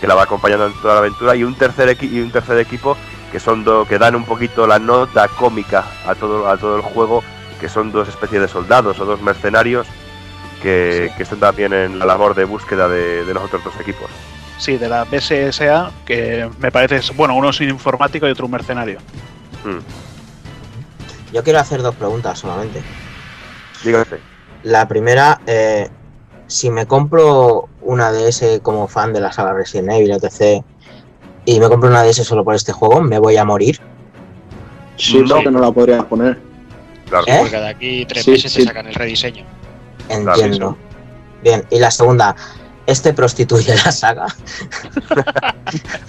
que la va acompañando en toda la aventura, y un tercer, y un tercer equipo que son do- que dan un poquito la nota cómica a todo, a todo el juego, que son dos especies de soldados o dos mercenarios que, que están también en la labor de búsqueda de, de los otros dos equipos. Sí, de la BSSA, que me parece, bueno, uno es un informático y otro un mercenario. Mm. Yo quiero hacer dos preguntas solamente. Dígase. La primera, eh, si me compro una DS como fan de la saga Resident Evil, etc., y me compro una DS solo por este juego, ¿me voy a morir? Sí, porque no la podrías poner. Claro. ¿Eh? Porque de aquí tres Sí, meses sí. te sacan el rediseño. Entiendo. Bien, y la segunda, ¿este prostituye la saga?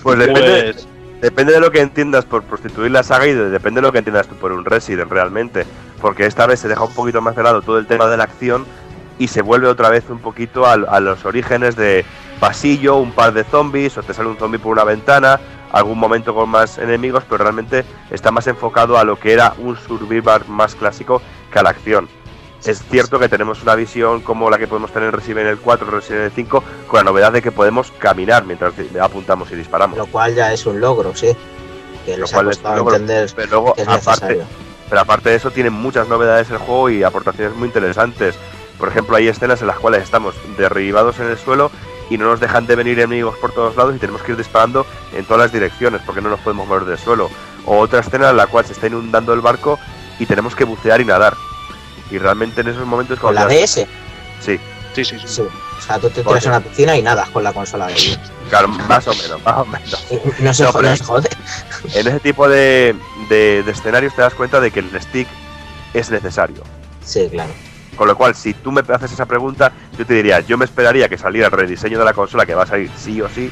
Pues depende, Pues, depende de lo que entiendas por prostituir la saga y de- depende de lo que entiendas tú por un Resident realmente. Porque esta vez se deja un poquito más de lado todo el tema de la acción y se vuelve otra vez un poquito a, a los orígenes de pasillo, un par de zombies o te sale un zombie por una ventana, algún momento con más enemigos, pero realmente está más enfocado a lo que era un survivor más clásico que a la acción. Es cierto que tenemos una visión como la que podemos tener en Resident Evil 4 Resident Evil 5, con la novedad de que podemos caminar mientras apuntamos y disparamos. Lo cual ya es un logro, sí. Que Lo les ha cual es logro, entender pero luego, que es aparte, necesario. pero aparte de eso, tiene muchas novedades el juego y aportaciones muy interesantes. Por ejemplo, hay escenas en las cuales estamos derribados en el suelo y no nos dejan de venir enemigos por todos lados y tenemos que ir disparando en todas las direcciones porque no nos podemos mover del suelo. O otra escena en la cual se está inundando el barco y tenemos que bucear y nadar. Y realmente en esos momentos... ¿Con la DS? Sí, sí, sí, sí. Sí. O sea, tú te tiras a una piscina y nadas con la consola de ellos. claro, más o menos, más o menos. No se, No, jode, pero- no se jode. En ese tipo de, de- de escenarios te das cuenta de que el stick es necesario. Sí, claro. Con lo cual, si tú me haces esa pregunta, yo te diría, yo me esperaría que saliera el rediseño de la consola, que va a salir sí o sí,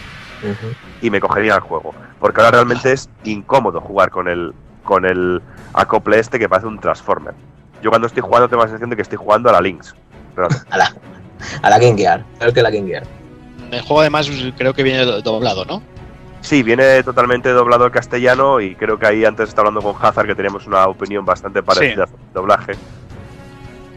y me cogería el juego. Porque ahora realmente es incómodo jugar con el, con el acople este que parece un Transformer. Yo cuando estoy jugando tengo la sensación de que estoy jugando a la Lynx. A la, a la Game Gear. Peor que la Game Gear. El juego además creo que viene do- doblado, ¿no? Sí, viene totalmente doblado al castellano y creo que ahí antes estaba hablando con Hazard que teníamos una opinión bastante parecida sobre el doblaje.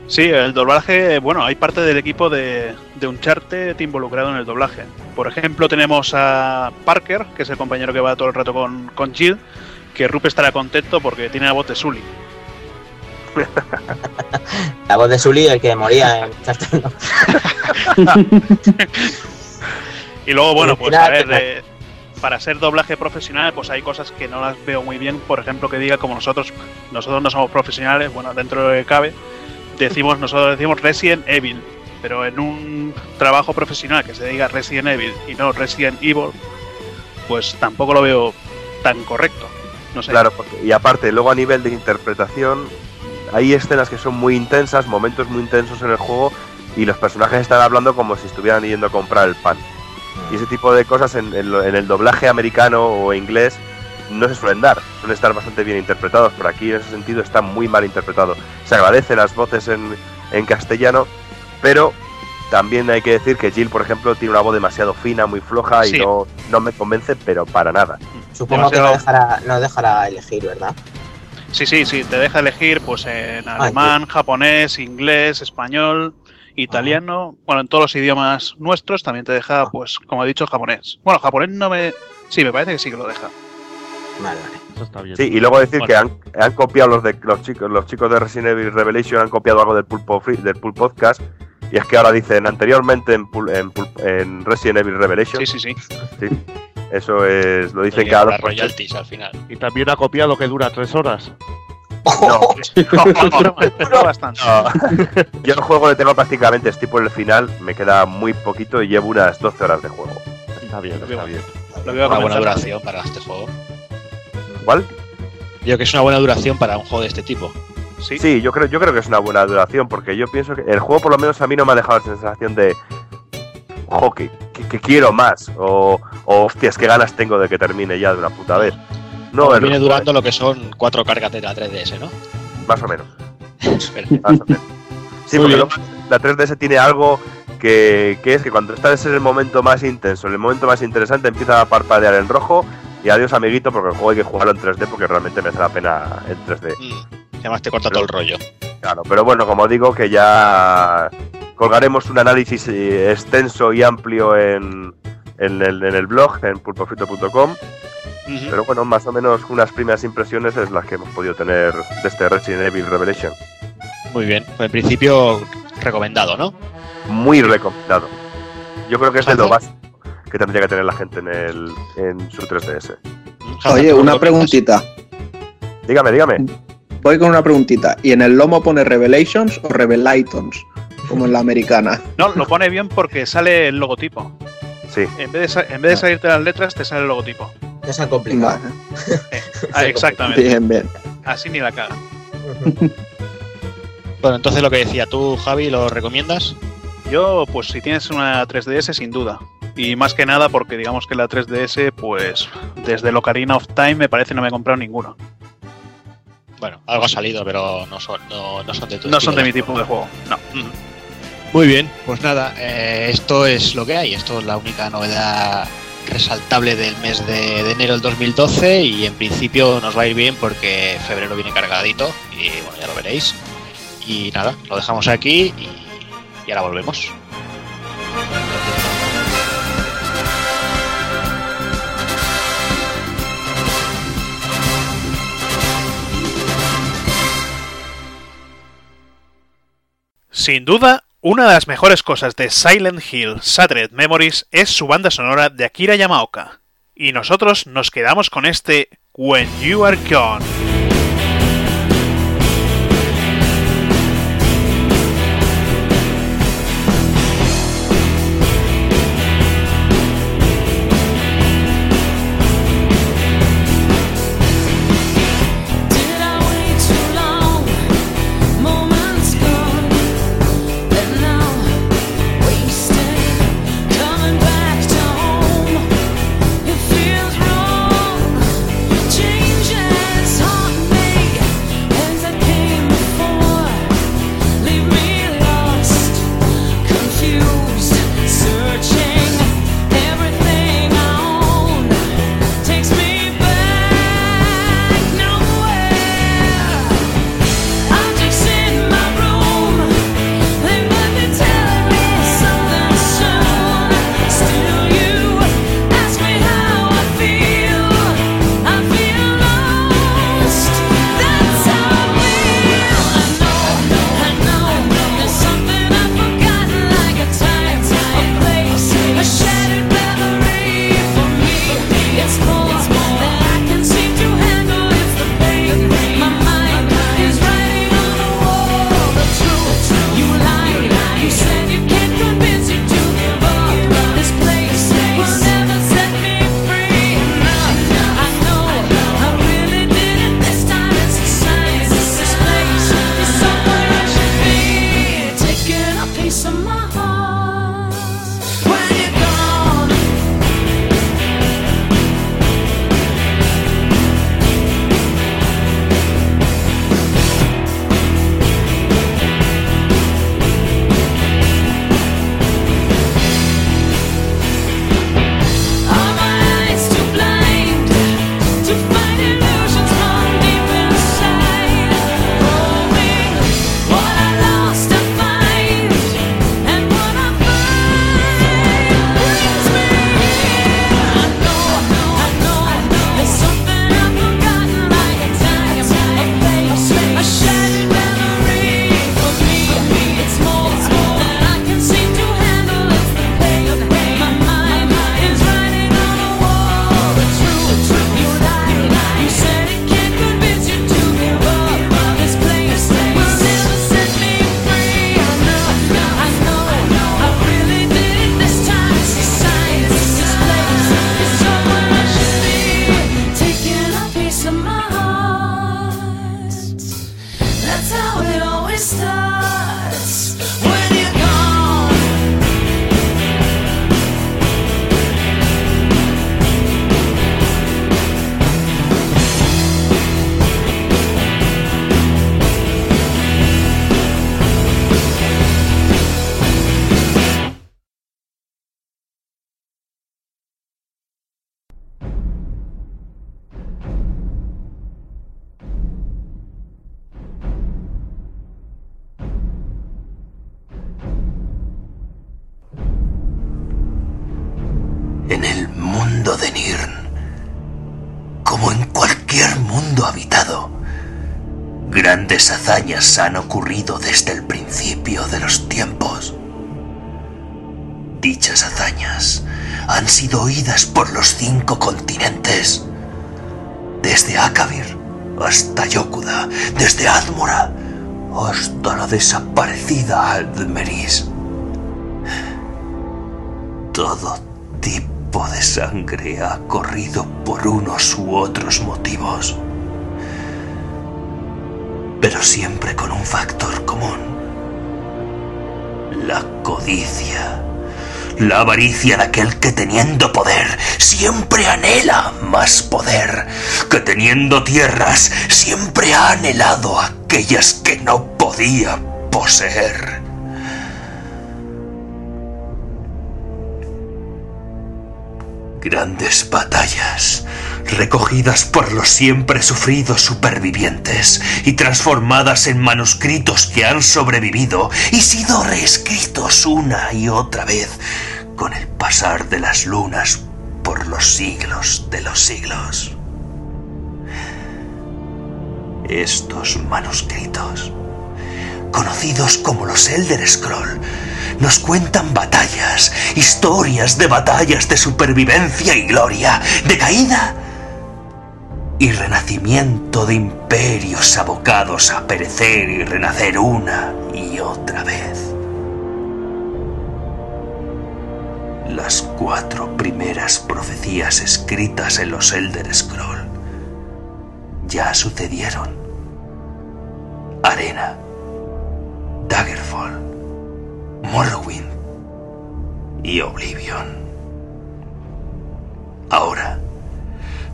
Sí, el doblaje, bueno, hay parte del equipo de, de Uncharted involucrado en el doblaje. Por ejemplo, tenemos a Parker, que es el compañero que va todo el rato con, con Jill, que Rupe estará contento porque tiene la voz de Sully. La voz de Sully, el que moría en. Y luego, bueno, pues Mira, a ver, eh, para ser doblaje profesional, pues hay cosas que no las veo muy bien. Por ejemplo, que diga como nosotros, nosotros no somos profesionales, bueno, dentro de lo que cabe, decimos, nosotros decimos Resident Evil, pero en un trabajo profesional que se diga Resident Evil y no Resident Evil, pues tampoco lo veo tan correcto. No sé. Claro, porque- y aparte, luego a nivel de interpretación, hay escenas que son muy intensas, momentos muy intensos en el juego, y los personajes están hablando como si estuvieran yendo a comprar el pan. Y ese tipo de cosas en, en lo- en el doblaje americano o inglés no se suelen dar, suelen estar bastante bien interpretados, pero aquí en ese sentido está muy mal interpretado. Se agradecen las voces en, en castellano, pero también hay que decir que Jill, por ejemplo, tiene una voz demasiado fina, muy floja Sí. y no, no me convence, pero para nada. Supongo que no dejará, no dejará elegir, ¿verdad? Sí, sí, sí, te deja elegir pues en alemán, japonés, inglés, español, italiano, bueno, en todos los idiomas nuestros también te deja, pues, como he dicho, japonés. Bueno, japonés no me... Sí, me parece que sí que lo deja. Vale, vale. Eso está bien. Sí, y luego decir Bueno. que han, han copiado los de los chicos, los chicos de Resident Evil Revelation han copiado algo del Pulpo Free- del Pulp Podcast. Y es que ahora dicen anteriormente en, Pul- en, Pul- en Resident Evil Revelation. Sí, sí, sí. Sí. Eso es, lo dicen cada tres. royalties al final. Y también ha copiado que dura tres horas. No, bastante. Yo el juego le tengo prácticamente, estoy por el final, me queda muy poquito y llevo unas 12 horas de juego. Está bien, está bien. Lo voy a Una buena duración para este juego. ¿Cuál? Digo que es una buena duración para un juego de este tipo. Sí. Sí, yo creo, yo creo que es una buena duración, porque yo pienso que el juego por lo menos a mí no me ha dejado la sensación de hockey, que, que quiero más, o, o hostias, qué ganas tengo de que termine ya de una puta vez. No, Viene juego durando lo que son cuatro cargas de la 3DS, ¿no? más o menos. Más o menos. Sí, Muy porque bien. luego la 3DS tiene algo que, que es que cuando estás en el momento más intenso, en el momento más interesante, empieza a parpadear en rojo y adiós amiguito, porque el juego hay que jugarlo en 3D porque realmente merece la pena en 3D. Mm. Además te corta todo el rollo. Claro, pero bueno, como digo, que ya colgaremos un análisis eh, extenso y amplio en, en el, en el blog, en pulpofrito.com. Pero bueno, más o menos unas primeras impresiones es las que hemos podido tener de este Resident Evil Revelation. Muy bien, pues en principio recomendado, ¿no? Muy recomendado. Yo creo que es de lo Hanzo. Que tendría que tener la gente en, el, en su 3DS. Oye, una preguntita. Dígame, dígame. Voy con una preguntita. ¿Y en el lomo pone Revelations o Revelatons? Como en la americana. No, lo pone bien porque sale el logotipo. Sí. En vez de, en vez de salirte las letras, te sale el logotipo. No se ha complicado. Ah, exactamente. Bien, bien. Así ni la caga. Bueno, entonces lo que decía tú, Javi, ¿lo recomiendas? Yo, pues si tienes una 3DS, sin duda. Y más que nada porque digamos que la 3DS, pues desde el Ocarina of Time me parece no me he comprado ninguno. Bueno, algo ha salido, pero no son, no, no son de tu No son de mi tipo de juego, no. Muy bien, pues nada, eh, esto es lo que hay. Esto es la única novedad resaltable del mes de, de enero del 2012 y en principio nos va a ir bien porque febrero viene cargadito y bueno, ya lo veréis. Y nada, lo dejamos aquí y, y ahora volvemos. Sin duda, una de las mejores cosas de Silent Hill Shattered Memories es su banda sonora de Akira Yamaoka. Y nosotros nos quedamos con este When You Are Gone. Han ocurrido desde el principio de los tiempos. Dichas hazañas han sido oídas por los cinco continentes, desde Akavir hasta Yokuda, desde Admora hasta la desaparecida Aldmeris. Todo tipo de sangre ha corrido por unos u otros motivos, pero siempre con un factor común. La codicia. La avaricia de aquel que teniendo poder siempre anhela más poder, que teniendo tierras siempre ha anhelado aquellas que no podía poseer. Grandes batallas, recogidas por los siempre sufridos supervivientes y transformadas en manuscritos que han sobrevivido y sido reescritos una y otra vez con el pasar de las lunas por los siglos de los siglos. Estos manuscritos, conocidos como los Elder Scroll, nos cuentan batallas, historias de batallas de supervivencia y gloria, de caída y renacimiento de imperios abocados a perecer y renacer una y otra vez. Las cuatro primeras profecías escritas en los Elder Scroll ya sucedieron. Arena, Daggerfall, Morrowind y Oblivion. Ahora,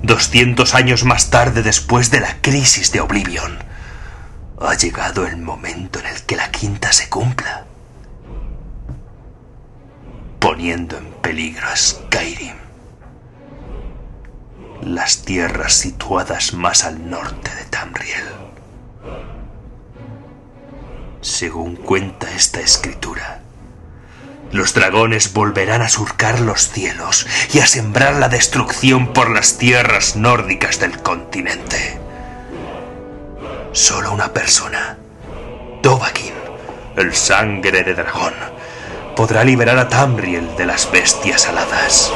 200 años más tarde después de la crisis de Oblivion, ha llegado el momento en el que la quinta se cumpla, poniendo en peligro a Skyrim, las tierras situadas más al norte de Tamriel. Según cuenta esta escritura, los dragones volverán a surcar los cielos y a sembrar la destrucción por las tierras nórdicas del continente. Solo una persona, Dovahkiin, el sangre de dragón, podrá liberar a Tamriel de las bestias aladas.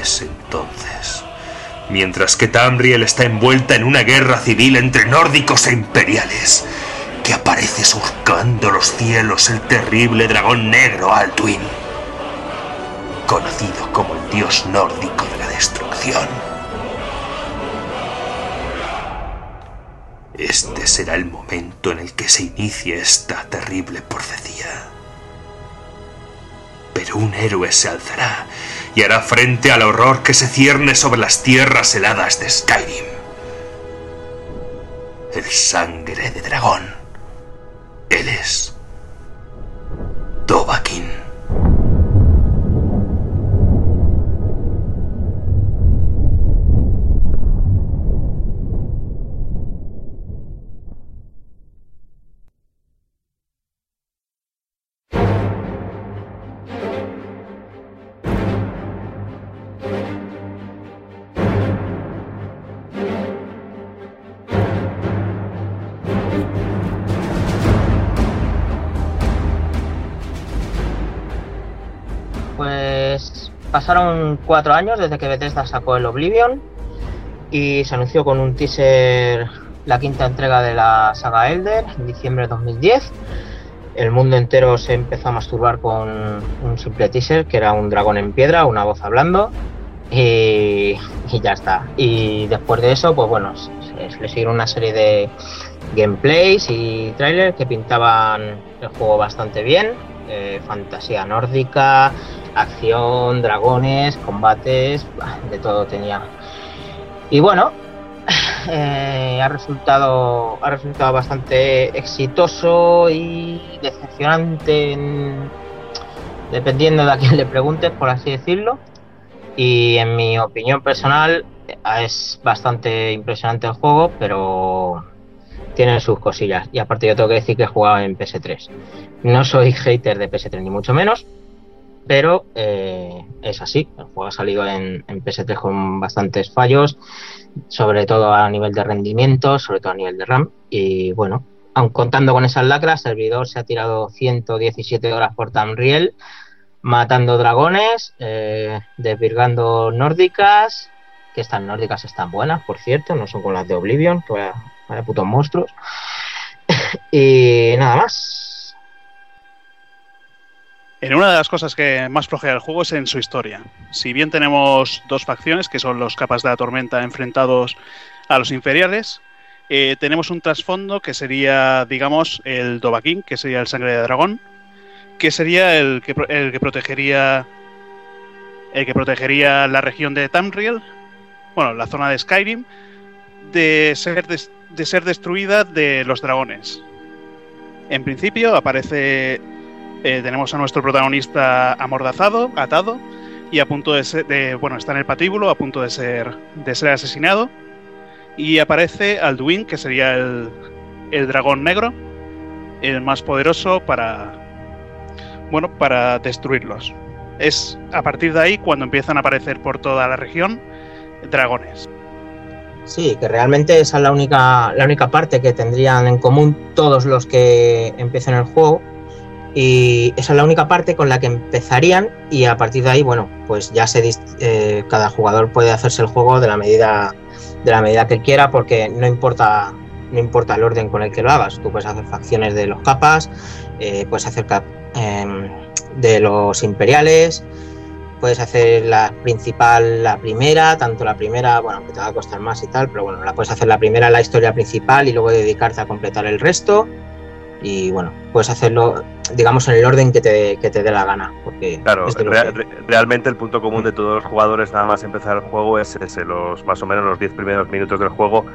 Es entonces, mientras que Tamriel está envuelta en una guerra civil entre nórdicos e imperiales, que aparece surcando los cielos el terrible dragón negro Altuin, conocido como el dios nórdico de la destrucción. Este será el momento en el que se inicie esta terrible profecía. Pero un héroe se alzará y hará frente al horror que se cierne sobre las tierras heladas de Skyrim. El sangre de dragón. Él es Dovahkiin. Pasaron cuatro años desde que Bethesda sacó el Oblivion y se anunció con un teaser la quinta entrega de la saga Elder en diciembre de 2010. El mundo entero se empezó a masturbar con un simple teaser que era un dragón en piedra, una voz hablando y, ya está. Y después de eso, pues bueno, le siguieron una serie de gameplays y trailers que pintaban el juego bastante bien. Eh, fantasía nórdica, acción, dragones, combates, de todo tenía. Y bueno, eh, ha resultado ha resultado bastante exitoso y decepcionante en, dependiendo de a quién le preguntes, por así decirlo. Y en mi opinión personal eh, es bastante impresionante el juego, pero tiene sus cosillas. Y aparte yo tengo que decir que he jugado en PS3. No soy hater de PS3 ni mucho menos, pero eh, es así. El juego ha salido en, en PS3 con bastantes fallos, sobre todo a nivel de rendimiento, sobre todo a nivel de RAM. Y bueno, aun contando con esas lacras, el servidor se ha tirado 117 horas por Tamriel, matando dragones, eh, desvirgando nórdicas, que estas nórdicas están buenas, por cierto, no son como las de Oblivion, que vaya, putos monstruos. y nada más. En una de las cosas que más flojea el juego es en su historia. Si bien tenemos dos facciones, que son los capas de la tormenta enfrentados a los inferiores, eh, tenemos un trasfondo que sería, digamos, el Dovahkiin, que sería el sangre de dragón, que sería el que, el que protegería el que protegería la región de Tamriel, bueno, la zona de Skyrim, de ser, de ser destruida de los dragones. En principio aparece, eh, tenemos a nuestro protagonista amordazado, atado, y a punto de ser, de- bueno, está en el patíbulo, a punto de ser, de ser asesinado. Y aparece Alduin, que sería el, el dragón negro, el más poderoso para, bueno, para destruirlos. Es a partir de ahí cuando empiezan a aparecer por toda la región dragones. Sí, que realmente esa es la única, la única parte que tendrían en común todos los que empiecen el juego. Y esa es la única parte con la que empezarían y a partir de ahí, bueno, pues ya eh, cada jugador puede hacerse el juego de la medida de la medida que quiera porque no importa no importa el orden con el que lo hagas. Tú puedes hacer facciones de los capas, eh, puedes hacer cap- em, de los imperiales, puedes hacer la principal, la primera, tanto la primera, bueno, aunque te va a costar más y tal, pero bueno, la puedes hacer la primera, la historia principal y luego dedicarte a completar el resto. Y bueno, puedes hacerlo, digamos, en el orden que te, que te dé la gana. Porque Claro, que- realmente el punto común de todos los jugadores nada más empezar el juego es ese, los más o menos los 10 primeros minutos del juego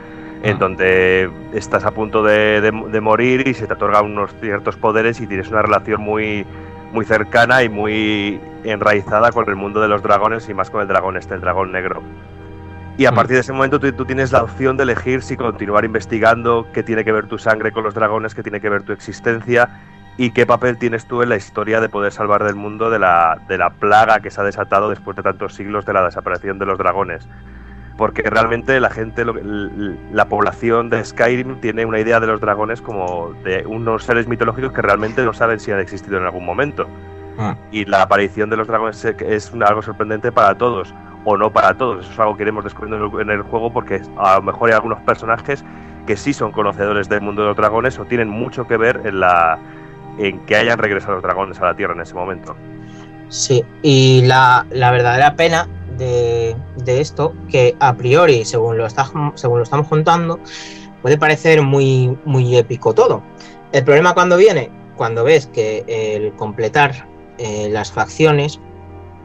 en donde estás a punto de, de- de morir y se te otorgan unos ciertos poderes y tienes una relación muy, muy cercana y muy enraizada con el mundo de los dragones y más con el dragón este, el dragón negro. Y a Mm. partir de ese momento tú, tú tienes la opción de elegir si continuar investigando qué tiene que ver tu sangre con los dragones, qué tiene que ver tu existencia y qué papel tienes tú en la historia de poder salvar del mundo de la, de la plaga que se ha desatado después de tantos siglos de la desaparición de los dragones. Porque realmente la gente, lo que- l- la población de Skyrim tiene una idea de los dragones como de unos seres mitológicos que realmente no saben si han existido en algún momento. Ah. Y la aparición de los dragones es- algo sorprendente para todos, o no para todos. Eso es algo que iremos descubriendo en el, en el juego porque a lo mejor hay algunos personajes que sí son conocedores del mundo de los dragones o tienen mucho que ver en la en que hayan regresado los dragones a la Tierra en ese momento. Sí, y la, la verdadera pena de, esto, que a priori, según lo, está, según lo estamos contando, puede parecer muy, muy épico todo. El problema cuando viene, cuando ves que el completar eh, las facciones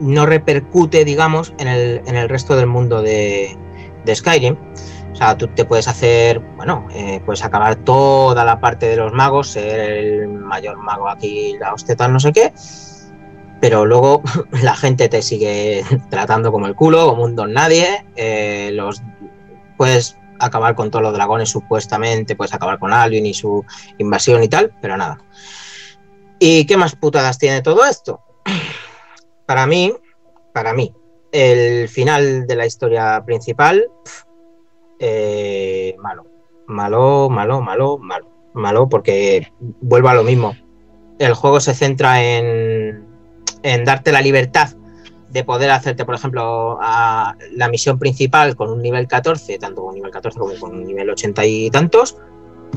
no repercute, digamos, en el, en el resto del mundo de, de Skyrim. O sea, tú te puedes hacer, bueno, eh, puedes acabar toda la parte de los magos, ser el mayor mago aquí, la hostia tal, no sé qué, pero luego la gente te sigue tratando como el culo, como un don nadie, eh, los puedes acabar con todos los dragones supuestamente, puedes acabar con Alvin y su invasión y tal, pero nada. ¿Y qué más putadas tiene todo esto? Para mí, para mí, el final de la historia principal, eh, malo, malo, malo, malo, malo, malo, porque vuelvo a lo mismo. El juego se centra en, en darte la libertad de poder hacerte, por ejemplo, la misión principal con un nivel 14, tanto con un nivel 14 como con un nivel 80 y tantos,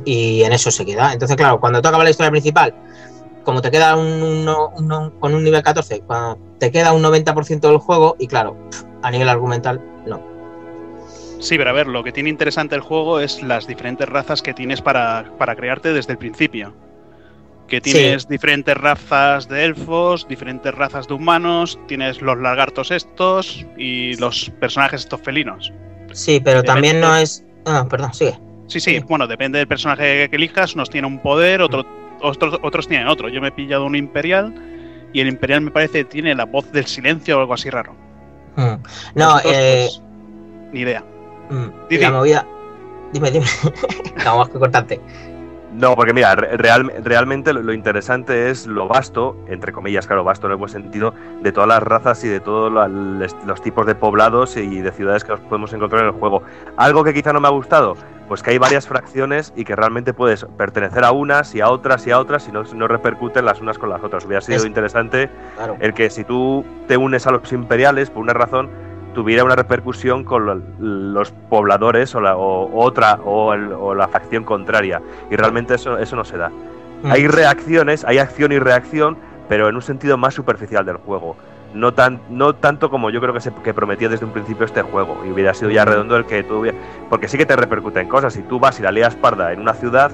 y en eso se queda. Entonces, claro, cuando tú acabas la historia principal, como te queda un, uno- uno- con un nivel 14, cuando te queda un 90% del juego, y claro, a nivel argumental, no. Sí, pero a ver, lo que tiene interesante el juego es las diferentes razas que tienes para, para crearte desde el principio. Que tienes diferentes razas de elfos, diferentes razas de humanos, tienes los lagartos estos y los personajes estos felinos. Sí, pero Depende- también no es... Ah, perdón, sigue. Sí, sí, bueno, depende del personaje que elijas, unos tienen un poder, otro- otros, otros tienen otro. Yo me he pillado un imperial y el Imperial me parece que tiene la voz del silencio o algo así raro. Mm. No, eh, pues, ni idea. mm, Di, la movida. Dime, dime. no, más que cortarte. No, porque mira, re- real- realmente lo, interesante es lo vasto, entre comillas, claro, vasto en el buen sentido, de todas las razas y de todos los tipos de poblados y de ciudades que nos podemos encontrar en el juego. Algo que quizá no me ha gustado, pues que hay varias fracciones y que realmente puedes pertenecer a unas y a otras y a otras y no, no repercuten las unas con las otras. Hubiera sido Es- interesante Claro. el que si tú te unes a los imperiales por una razón tuviera una repercusión con lo- los pobladores o la o otra o, el- o la facción contraria. Y realmente eso eso no se da. Mm. hay reacciones hay acción y reacción pero en un sentido más superficial del juego. No tan no tanto como yo creo que se que prometía desde un principio este juego y hubiera sido ya redondo el que tuviera porque sí que te repercute en cosas. Si tú vas y la lías parda en una ciudad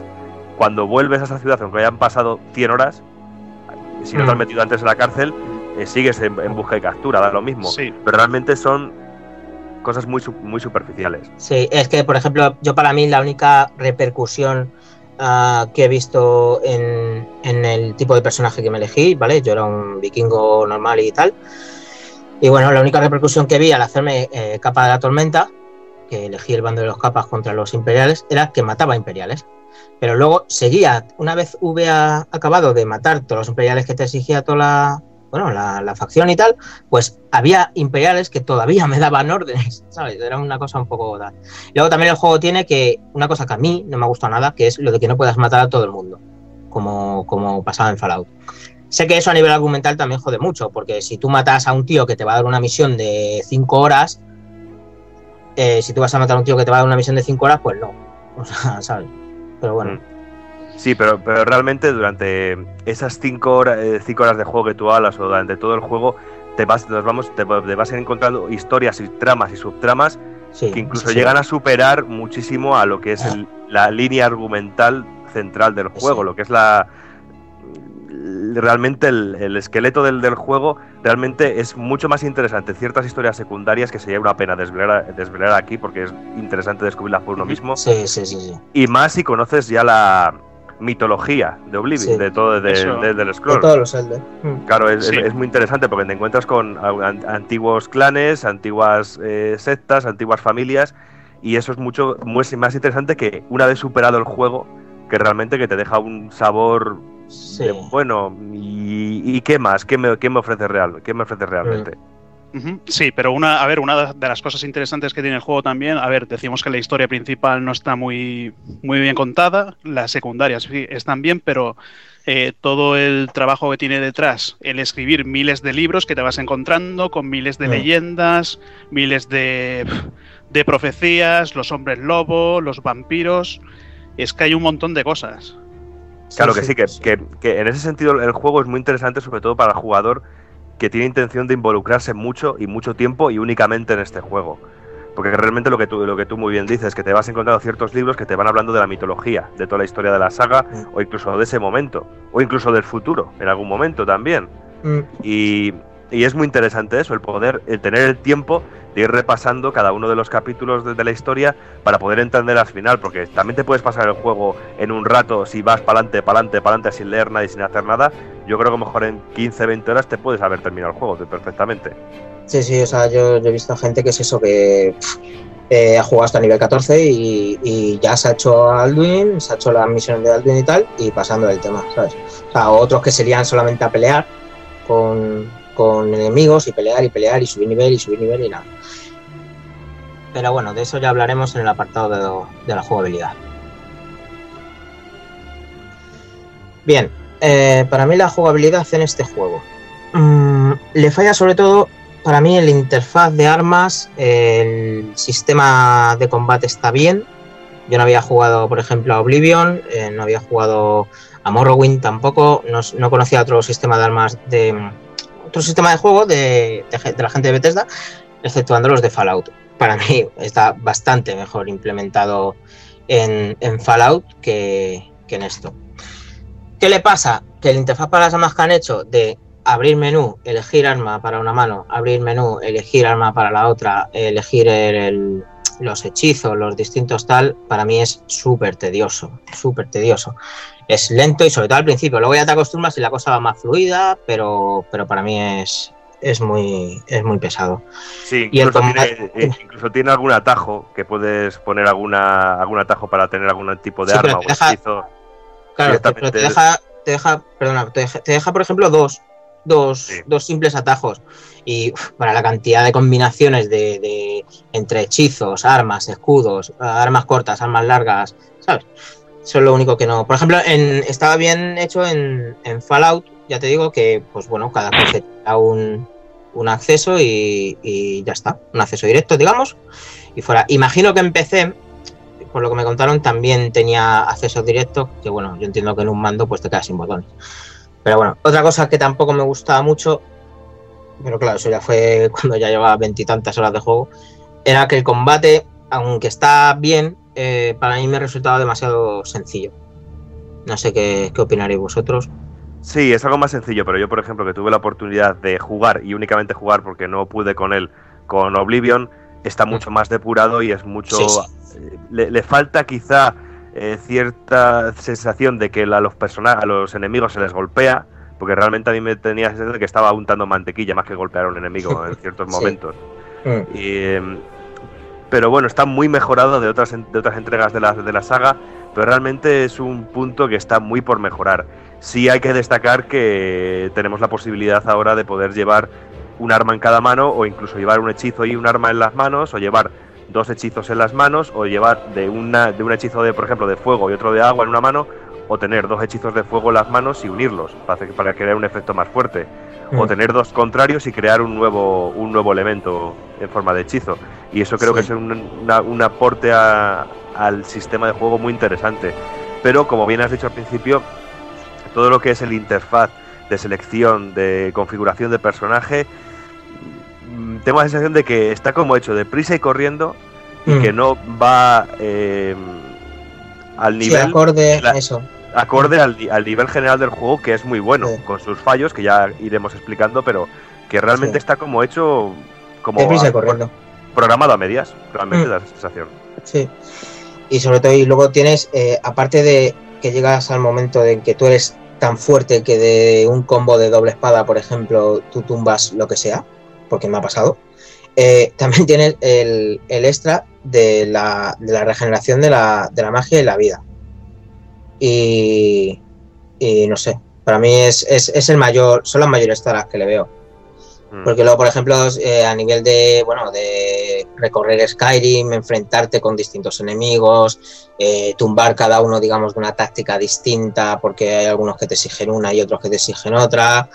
cuando vuelves a esa ciudad aunque hayan pasado 100 horas si no te has Mm. metido antes en la cárcel eh, sigues en, en busca y captura, da lo mismo. Sí. Pero realmente son cosas muy, muy superficiales. Sí, es que, por ejemplo, yo para mí la única repercusión ah, que he visto en, en el tipo de personaje que me elegí, ¿vale? Yo era un vikingo normal y tal. Y bueno, la única repercusión que vi al hacerme eh, capa de la tormenta, que elegí el bando de los capas contra los imperiales, era que mataba imperiales. Pero luego seguía, una vez hubiera acabado de matar todos los imperiales que te exigía toda la, bueno, la, la facción y tal, pues había imperiales que todavía me daban órdenes, ¿sabes? Era una cosa un poco. Y Luego también el juego tiene que, una cosa que a mí no me gusta nada, que es lo de que no puedas matar a todo el mundo, como, como pasaba en Fallout. Sé que eso a nivel argumental también jode mucho, porque si tú matas a un tío que te va a dar una misión de 5 horas, eh, si tú vas a matar a un tío que te va a dar una misión de 5 horas, pues no. O sea, ¿sabes? Pero bueno. Sí, pero, pero realmente durante esas 5 horas, eh, cinco horas de juego que tú hablas o durante todo el juego, te vas, nos vamos, te, te vas encontrando historias y tramas y subtramas Sí, que incluso sí. llegan a superar muchísimo a lo que es el- la línea argumental central del juego, lo que es la realmente el, el esqueleto del, del juego realmente es mucho más interesante ciertas historias secundarias que sería una pena desvelar, desvelar aquí porque es interesante descubrirlas por uno mismo Sí, sí, sí, sí. y más si conoces ya la mitología de Oblivion Sí. de todo de- Eso. de- del De scroll todos los Elder. Mm. Claro, es, Sí. es- es muy interesante porque te encuentras con an- antiguos clanes, antiguas eh, sectas, antiguas familias y eso es mucho más interesante que una vez superado el juego que realmente que te deja un sabor de, bueno y, y qué más, qué me, qué me ofrece real, qué me ofrece realmente. Sí, pero una, a ver, una de las cosas interesantes que tiene el juego también, a ver, decimos que la historia principal no está muy, muy bien contada, las secundarias sí están bien, pero eh, todo el trabajo que tiene detrás, el escribir miles de libros que te vas encontrando con miles de leyendas, miles de, de profecías, los hombres lobo, los vampiros, es que hay un montón de cosas. Claro que sí, que, que- que en ese sentido el juego es muy interesante, sobre todo para el jugador que tiene intención de involucrarse mucho y mucho tiempo y únicamente en este juego. Porque realmente lo que tú, lo que tú muy bien dices, que te vas encontrando ciertos libros que te van hablando de la mitología, de toda la historia de la saga, o incluso de ese momento, o incluso del futuro, en algún momento también. Mm. Y, y es muy interesante eso, el poder, el tener el tiempo de ir repasando cada uno de los capítulos de, de la historia para poder entender al final, porque también te puedes pasar el juego en un rato si vas para adelante, para adelante, para adelante sin leer nada y sin hacer nada. Yo creo que a lo mejor en 15, 20 horas te puedes haber terminado el juego perfectamente. Sí, sí, o sea, yo, he visto gente que es eso, que eh, ha jugado hasta nivel 14 y, ya se ha hecho Alduin, se ha hecho las misiones de Alduin y tal, y pasando del tema, ¿sabes? O sea, otros que serían solamente a pelear con, con enemigos y pelear y pelear y subir nivel y subir nivel y nada. Pero bueno, de eso ya hablaremos en el apartado de la jugabilidad. Bien, eh, para mí la jugabilidad en este juego. Mm, le falla sobre todo para mí el interfaz de armas, el sistema de combate está bien. Yo no había jugado, por ejemplo, a Oblivion, eh, no había jugado a Morrowind tampoco, no, no conocía otro sistema de armas de otro sistema de juego de, de, de la gente de Bethesda, exceptuando los de Fallout. Para mí está bastante mejor implementado en, en Fallout que, que en esto. ¿Qué le pasa? Que el interfaz para las armas que han hecho de abrir menú, elegir arma para una mano, abrir menú, elegir arma para la otra, elegir el, el, los hechizos, los distintos tal, para mí es súper tedioso, súper tedioso. Es lento y sobre todo al principio, luego ya te acostumbras y la cosa va más fluida, pero, pero para mí es, es, muy, es muy pesado. Sí, Y el incluso, combate- tiene, eh, incluso tiene algún atajo que puedes poner alguna algún atajo para tener algún tipo de Sí, arma o deja- hechizo. Claro, te, pero te deja, te deja, perdona, te deja, te deja, por ejemplo, dos, dos, dos simples atajos. Y uf, para la cantidad de combinaciones de, de- entre hechizos, armas, escudos, armas cortas, armas largas, ¿sabes? Eso es lo único que no. Por ejemplo, en, estaba bien hecho en, en Fallout, ya te digo que, pues bueno, cada te da un, un acceso y, y ya está. Un acceso directo, digamos, y fuera. Imagino que empecé por lo que me contaron, también tenía acceso directo, que bueno, yo entiendo que en un mando pues te quedas sin botones. Pero bueno, otra cosa que tampoco me gustaba mucho, pero claro, eso ya fue cuando ya llevaba veintitantas horas de juego, era que el combate, aunque está bien, eh, para mí me resultaba demasiado sencillo. No sé qué, qué opinaréis vosotros. Sí, es algo más sencillo, pero yo, por ejemplo, que tuve la oportunidad de jugar y únicamente jugar porque no pude con él, con Oblivion, está mucho más depurado y es mucho. Sí, sí. eh, Le, le falta quizá eh, cierta sensación de que a los personajes, a los enemigos se les golpea, porque realmente a mí me tenía la sensación de que estaba untando mantequilla más que golpear a un enemigo en ciertos Sí. momentos. Mm. Y, em, pero bueno, está muy mejorado de otras, de otras entregas de la, de la saga, pero realmente es un punto que está muy por mejorar. Sí hay que destacar que tenemos la posibilidad ahora de poder llevar un arma en cada mano, o incluso llevar un hechizo y un arma en las manos, o llevar dos hechizos en las manos, o llevar de, una, de un hechizo de, por ejemplo, de fuego y otro de agua en una mano, o tener dos hechizos de fuego en las manos y unirlos para, para crear un efecto más fuerte o Mm. tener dos contrarios y crear un nuevo, un nuevo elemento en forma de hechizo. Y eso creo Sí. que es un, una- un aporte a- al sistema de juego muy interesante. Pero como bien has dicho al principio, todo lo que es el interfaz de selección, de configuración de personaje, tengo la sensación de que está como hecho deprisa y corriendo y Mm. que no va eh, al Sí, nivel acorde la- eso. acorde al, al nivel general del juego, que es muy bueno, con sus fallos, que ya iremos explicando, pero que realmente Sí. está como hecho, como Deprisa y a- corriendo. programado a medias, realmente Mm. da esa sensación. Sí. Y sobre todo, y luego tienes, eh, aparte de que llegas al momento en que tú eres tan fuerte que de un combo de doble espada, por ejemplo, tú tumbas lo que sea, porque me ha pasado, eh, también tienes el, el extra de la, de la regeneración de la, de la magia y la vida. Y, y no sé, para mí es, es, es el mayor, son las mayores taras que le veo. Mm. Porque luego, por ejemplo, eh, a nivel de, bueno, de recorrer Skyrim, enfrentarte con distintos enemigos, eh, tumbar cada uno, digamos, de una táctica distinta, porque hay algunos que te exigen una y otros que te exigen otra.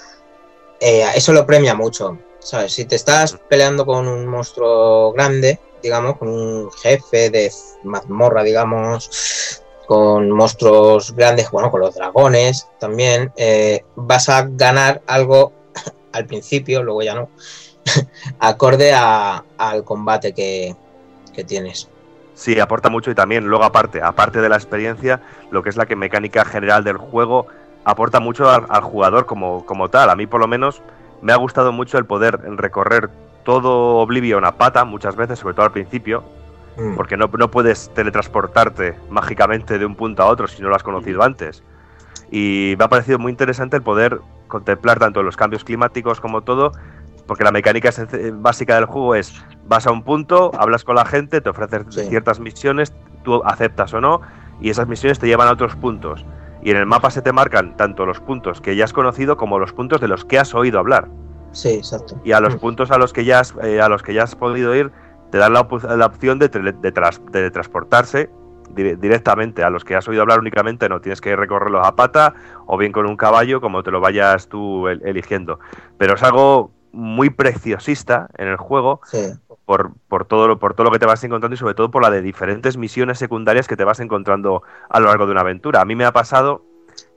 eh, eso lo premia mucho, Si te estás peleando con un monstruo grande, digamos, con un jefe de mazmorra, digamos, con monstruos grandes, bueno, con los dragones también, eh, vas a ganar algo al principio, luego ya no, acorde a- al combate que, que tienes. Sí, aporta mucho y también, luego aparte, aparte de la experiencia, lo que es la que mecánica general del juego, aporta mucho al, al jugador como, como tal. A mí por lo menos me ha gustado mucho el poder recorrer todo Oblivion a pata muchas veces, sobre todo al principio, Mm. porque no, no puedes teletransportarte mágicamente de un punto a otro si no lo has conocido antes. Y me ha parecido muy interesante el poder contemplar tanto los cambios climáticos como todo, porque la mecánica básica del juego es vas a un punto, hablas con la gente, te ofreces ciertas misiones, tú aceptas o no, y esas misiones te llevan a otros puntos. Y en el mapa se te marcan tanto los puntos que ya has conocido como los puntos de los que has oído hablar. Sí, exacto. Y a los puntos a los que ya has, eh, a los que ya has podido ir, te dan la, opción de, tras- de transportarse dire- directamente a los que has oído hablar únicamente, no tienes que recorrerlos a pata o bien con un caballo, como te lo vayas tú el- eligiendo. Pero es algo muy preciosista en el juego Sí. Por, por, todo lo, por todo lo que te vas encontrando y sobre todo por la de diferentes misiones secundarias que te vas encontrando a lo largo de una aventura. A mí me ha pasado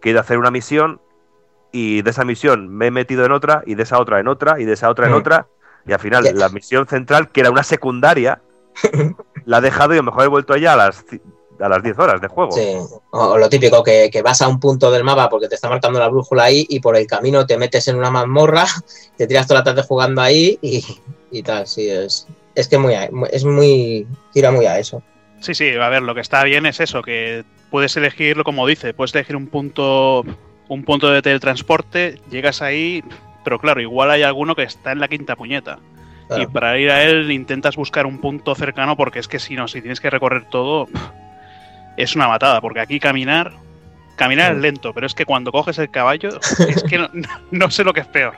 que he ido a hacer una misión y de esa misión me he metido en otra y de esa otra en otra y de esa otra en Mm. otra y al final la misión central, que era una secundaria, la he dejado y a lo mejor he vuelto allá a las, a las 10 horas de juego. Sí. O lo típico, que, que vas a un punto del mapa porque te está marcando la brújula ahí y por el camino te metes en una mazmorra, te tiras toda la tarde jugando ahí y, y tal, sí, es, Es que muy, a- es muy. tira muy a eso. Sí, sí, a ver, lo que está bien es eso, que puedes elegirlo como dice, puedes elegir un punto un punto de teletransporte, llegas ahí, pero claro, igual hay alguno que está en la quinta puñeta. Claro. Y para ir a él intentas buscar un punto cercano porque es que si no, si tienes que recorrer todo, es una matada, porque aquí caminar, caminar es lento, pero es que cuando coges el caballo, es que no, no sé lo que es peor.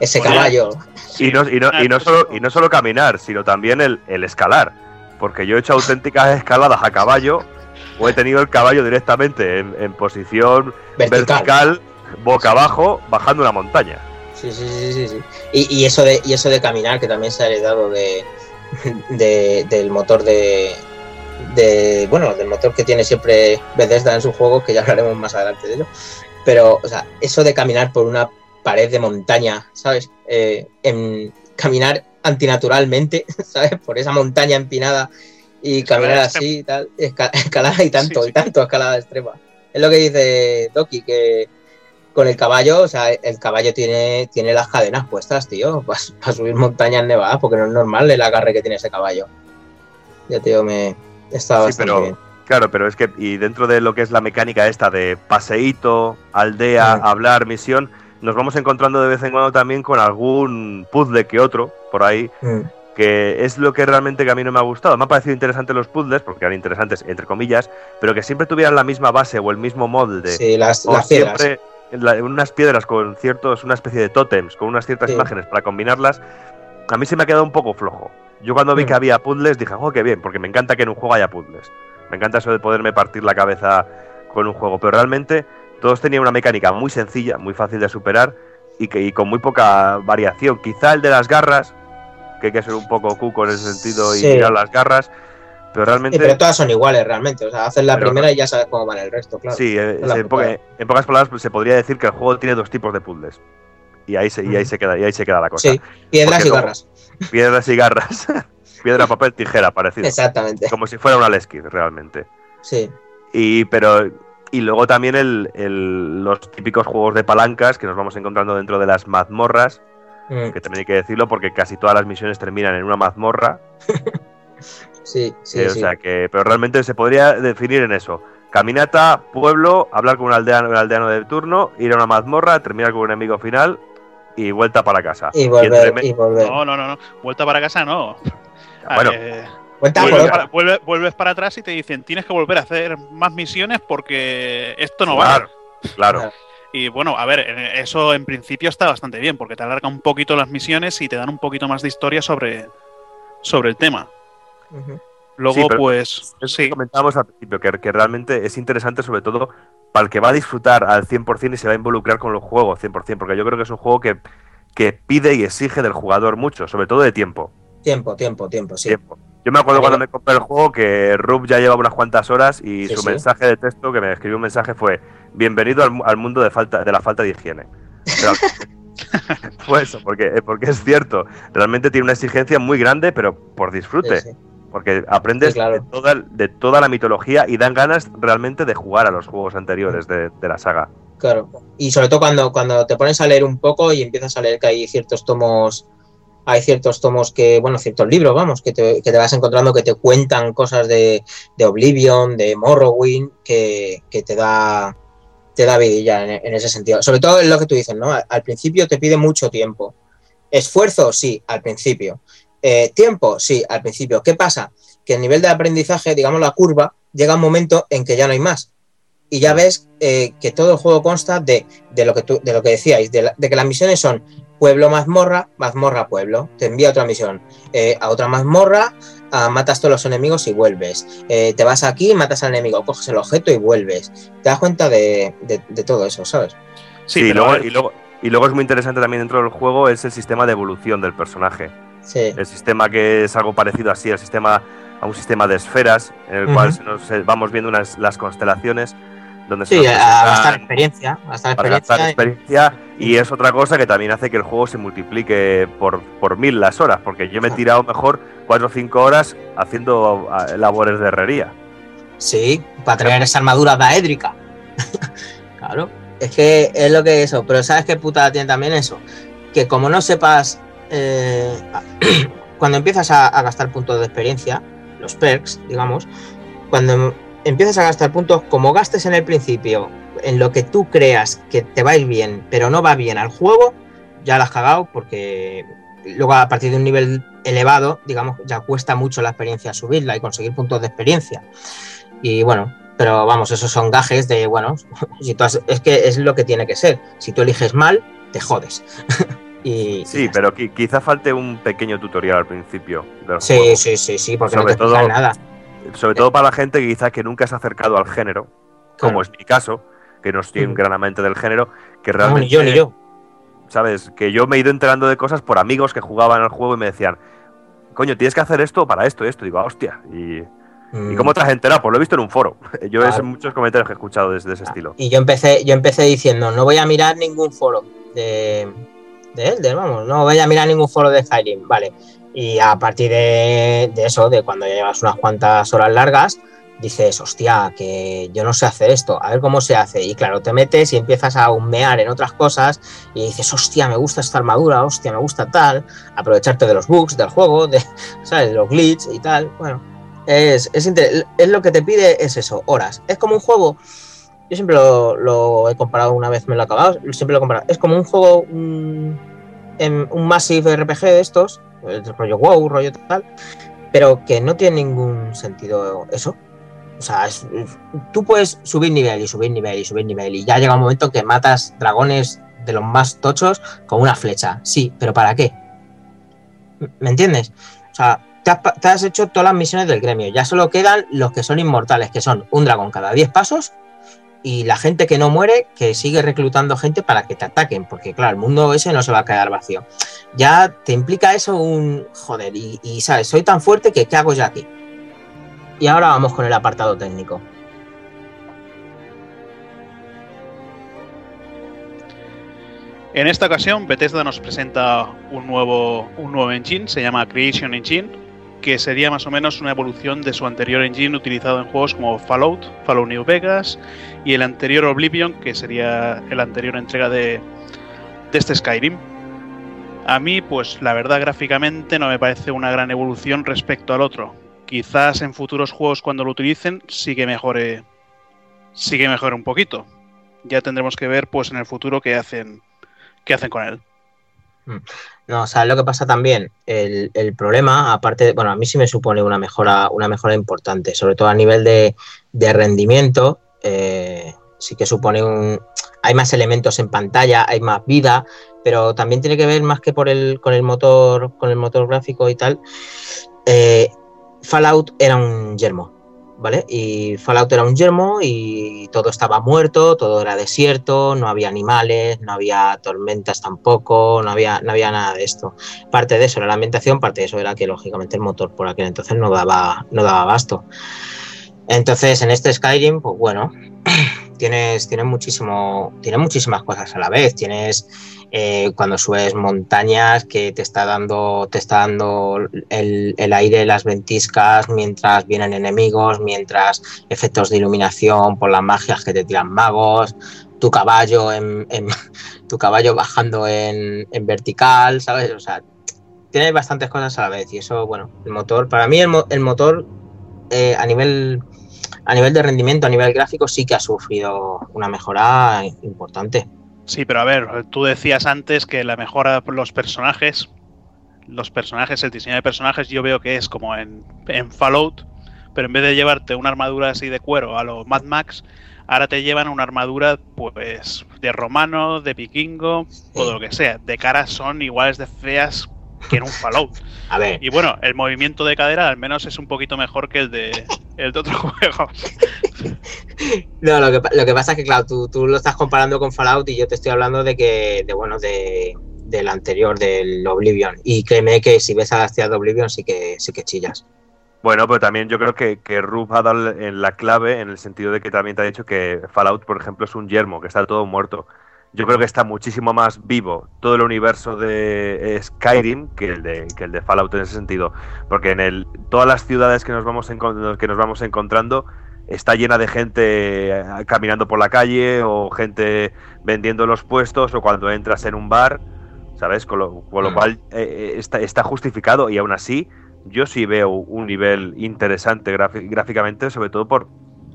Ese Oye, caballo. Y no, y no, y no solo, y no solo caminar, sino también el, el escalar. Porque yo he hecho auténticas escaladas a caballo o he tenido el caballo directamente en, en posición Vertical. vertical. boca abajo, bajando una montaña. Sí, sí, sí, sí, sí. Y, y eso de, y eso de caminar, que también se ha heredado de, de- del motor de, de. Bueno, del motor que tiene siempre Bethesda en sus juegos, que ya hablaremos más adelante de ello. Pero, o sea, eso de caminar por una pared de montaña, ¿sabes? Eh, en caminar antinaturalmente, ¿sabes? Por esa montaña empinada y caminar así y tal, esca- escalada y tanto, Sí, sí. y tanto, escalada extrema. Es lo que dice Doki, que con el caballo, o sea, el caballo tiene, tiene las cadenas puestas, tío, para, subir montañas nevadas, porque no es normal el agarre que tiene ese caballo. Ya, tío, me está Sí, pero bien. claro, pero es que y dentro de lo que es la mecánica esta de paseíto, aldea, hablar, misión, nos vamos encontrando de vez en cuando también con algún puzzle que otro por ahí Mm. que es lo que realmente que a mí no me ha gustado. Me han parecido interesantes los puzzles, porque eran interesantes entre comillas, pero que siempre tuvieran la misma base o el mismo molde. Sí, las, o las siempre la- unas piedras con ciertos, una especie de tótems, con unas ciertas Sí. imágenes para combinarlas, a mí se me ha quedado un poco flojo. Yo cuando vi Mm. que había puzzles dije, oh, qué bien, porque me encanta que en un juego haya puzzles. Me encanta eso de poderme partir la cabeza con un juego, pero realmente todos tenían una mecánica muy sencilla, muy fácil de superar y, que, y con muy poca variación. Quizá el de las garras, que hay que ser un poco cuco en ese sentido y Sí. mirar las garras, pero realmente... Sí, pero todas son iguales realmente. O sea, haces la Pero- primera y ya sabes cómo van el resto, claro. Sí, en, en pocas palabras pues, se podría decir que el juego tiene dos tipos de puzzles. Y ahí se, y ahí se queda, y ahí se queda la cosa. Sí, piedras Porque y garras. Piedras y garras. Piedra, papel, tijera, parecido. Exactamente. Como si fuera una Lesky, realmente. Sí. Y pero y luego también el, el- los típicos juegos de palancas que nos vamos encontrando dentro de las mazmorras, Mm, que también hay que decirlo porque casi todas las misiones terminan en una mazmorra. Sí, sí, Eh, o sea que, pero realmente se podría definir en eso. Caminata, pueblo, hablar con un aldeano, un aldeano de turno, ir a una mazmorra, terminar con un enemigo final y vuelta para casa. Y volver, me- y volver. No, no, no, no. Vuelta para casa no. Bueno, Eh, Cuenta por vuelves, para, vuelve- vuelves para atrás y te dicen tienes que volver a hacer más misiones porque esto no claro, va. claro. Y bueno, a ver, eso en principio está bastante bien porque te alarga un poquito las misiones y te dan un poquito más de historia sobre, sobre el tema. Luego, Sí, pues, Eso sí, comentábamos al principio, que, que realmente es interesante sobre todo para el que va a disfrutar al 100% y se va a involucrar con el juego 100%, porque yo creo que es un juego que, que pide y exige del jugador mucho, sobre todo de tiempo. Tiempo, tiempo, tiempo, sí. tiempo. Yo me acuerdo Vale. cuando me compré el juego que Rub ya llevaba unas cuantas horas y Sí, su sí. mensaje de texto que me escribió un mensaje fue bienvenido al, mu- al mundo de falta de la falta de higiene. Pero- fue eso, porque, eh, porque es cierto, realmente tiene una exigencia muy grande, pero por disfrute. Sí. Porque aprendes Sí, claro. de, toda, de toda la mitología y dan ganas realmente de jugar a los juegos anteriores de, de la saga. Claro. Y sobre todo cuando, cuando te pones a leer un poco y empiezas a leer que hay ciertos tomos, hay ciertos tomos que, bueno, ciertos libros, vamos, que te, que te vas encontrando que te cuentan cosas de, de Oblivion, de Morrowind, que, que te da te da vidilla en, en ese sentido. Sobre todo es lo que tú dices, ¿no? Al, principio te pide mucho tiempo. Esfuerzo, sí, al principio. Eh, tiempo, sí, al principio. ¿Qué pasa? Que el nivel de aprendizaje, digamos la curva, llega un momento en que ya no hay más. Y ya ves eh, que todo el juego consta de, de lo que tú, de lo que decíais, de que las misiones son pueblo mazmorra, mazmorra pueblo. Te envía otra misión, eh, a otra mazmorra, ah, matas todos los enemigos y vuelves. Eh, te vas aquí, matas al enemigo, coges el objeto y vuelves. Te das cuenta de, de- de todo eso, ¿sabes? sí, y, luego, a y, luego, y luego es muy interesante también dentro del juego es el sistema de evolución del personaje. Sí. El sistema que es algo parecido así, el sistema, a un sistema de esferas, en el cual se nos- eh, vamos viendo unas, las constelaciones, donde Sí, a, gastar experiencia. A gastar para gastar experiencia. y es otra cosa que también hace que el juego se multiplique por, por mil las horas, porque yo me he tirado mejor cuatro o cinco horas haciendo ah, labores de herrería. Sí, para traer esa armadura daédrica. claro. Es que es lo que es eso. Pero ¿sabes qué puta tiene también eso? Que como no sepas. eh, cuando empiezas a, a gastar puntos de experiencia, los perks, digamos, cuando empiezas a gastar puntos, como gastes en el principio en lo que tú creas que te va a ir bien, pero no va bien al juego, ya la has cagado porque luego a partir de un nivel elevado, digamos, ya cuesta mucho la experiencia subirla y conseguir puntos de experiencia. Y bueno, pero vamos, esos son gajes de, bueno, si tú has- es que es lo que tiene que ser. Si tú eliges mal, te jodes. y Sí, pero qui- quizá falte un pequeño tutorial al principio sí, sí, sí, sí, porque no Sobre te explican todo- nada. Sobre todo para la gente que quizá que nunca se ha acercado al género, como Claro. es mi caso, que no estoy Ujú. gran amante del género, que No, realmente... ni yo, ni yo. ¿Sabes? Que yo me he ido enterando de cosas por amigos que jugaban al juego y me decían, coño, tienes que hacer esto para esto, esto. Y digo, "Ah, hostia. ¿Y, ¿y Mm. cómo te has enterado? Pues lo he visto en un foro. Yo es Claro. en muchos comentarios que he escuchado desde ese estilo. Y yo empecé, yo empecé diciendo, no voy a mirar ningún foro de, de Elder, vamos, no voy a mirar ningún foro de Skyrim, vale. Y a partir de, eso, de cuando ya llevas unas cuantas horas largas, dices, hostia, que yo no sé hacer esto, a ver cómo se hace. Y claro, te metes y empiezas a humear en otras cosas y dices, hostia, me gusta esta armadura, hostia, me gusta tal, aprovecharte de los bugs del juego, de, ¿sabes? Los glitches y tal. Bueno, es, es, es lo que te pide, es eso, horas. Es como un juego yo siempre lo, he comparado una vez me lo he acabado, siempre lo he comparado. Es como un juego, un Massive RPG de estos, el rollo WoW, rollo tal, pero que no tiene ningún sentido eso. O sea, tú puedes subir nivel y subir nivel y subir nivel y ya llega un momento que matas dragones de los más tochos con una flecha. Sí, pero ¿para qué? ¿Me entiendes? O sea, te has hecho todas las misiones del gremio. Ya solo quedan los que son inmortales, que son un dragón cada 10 pasos y la gente que no muere, que sigue reclutando gente para que te ataquen, porque claro, el mundo ese no se va a quedar vacío. Ya te implica eso un joder, y, sabes, soy tan fuerte que ¿qué hago yo aquí? Y ahora vamos con el apartado técnico. En esta ocasión, Bethesda nos presenta un nuevo, un nuevo engine, se llama Creation Engine, que sería más o menos una evolución de su anterior engine utilizado en juegos como Fallout, Fallout New Vegas y el anterior Oblivion, que sería la anterior entrega de, de este Skyrim. A mí, pues la verdad, gráficamente no me parece una gran evolución respecto al otro. Quizás en futuros juegos cuando lo utilicen sí que mejore, sí que mejore un poquito. Ya tendremos que ver, pues en el futuro qué hacen, qué hacen con él. No, o sea, lo que pasa también, el, el problema, aparte, de- bueno, a mí sí me supone una mejora, una mejora importante, sobre todo a nivel de, de rendimiento, eh, sí que supone un... Hay más elementos en pantalla, hay más vida, pero también tiene que ver más que por el, con el motor, con el motor gráfico y tal. eh, Fallout era un yermo, ¿vale? Y Fallout era un yermo y todo estaba muerto, todo era desierto, no había animales, no había tormentas tampoco, no había, no había nada de esto. Parte de eso era la ambientación, parte de eso era que lógicamente el motor por aquel entonces no daba, no daba abasto. Entonces en este Skyrim, pues bueno, tienes, tienes muchísimo, tienes muchísimas cosas a la vez. Tienes eh, cuando subes montañas que te está dando, te está dando el, el aire, las ventiscas, mientras vienen enemigos, mientras efectos de iluminación por las magias que te tiran magos, tu caballo en, tu caballo bajando en, vertical, ¿sabes? O sea, tienes bastantes cosas a la vez. Y eso, bueno, el motor, para mí el, el motor eh, a nivel a nivel de rendimiento, a nivel gráfico, sí que ha sufrido una mejora importante. Sí, pero a ver, tú decías antes que la mejora por los personajes, los personajes, el diseño de personajes, yo veo que es como en, en Fallout, pero en vez de llevarte una armadura así de cuero a los Mad Max, ahora te llevan una armadura pues de romano, de vikingo o de lo que sea. De cara son iguales de feas que en un Fallout. A ver. Y bueno, el movimiento de cadera al menos es un poquito mejor que el de el de otros juegos. No, lo que, pa- lo que pasa es que, claro, tú, tú lo estás comparando con Fallout y yo te estoy hablando de que, de bueno, de, del anterior, del Oblivion. Y créeme que si ves a las tías de Oblivion sí que, sí que chillas. Bueno, pero también yo creo que, que Rub ha dado en la clave en el sentido de que también te ha dicho que Fallout, por ejemplo, es un yermo, que está todo muerto. Yo creo que está muchísimo más vivo todo el universo de eh, Skyrim que el de, que el de Fallout en ese sentido. Porque en el, todas las ciudades que nos, vamos que nos vamos encontrando está llena de gente eh, caminando por la calle o gente vendiendo en los puestos o cuando entras en un bar ¿sabes? Con lo, con lo Mm. cual eh, eh, está, está justificado y aún así yo sí veo un nivel interesante gráficamente, sobre todo por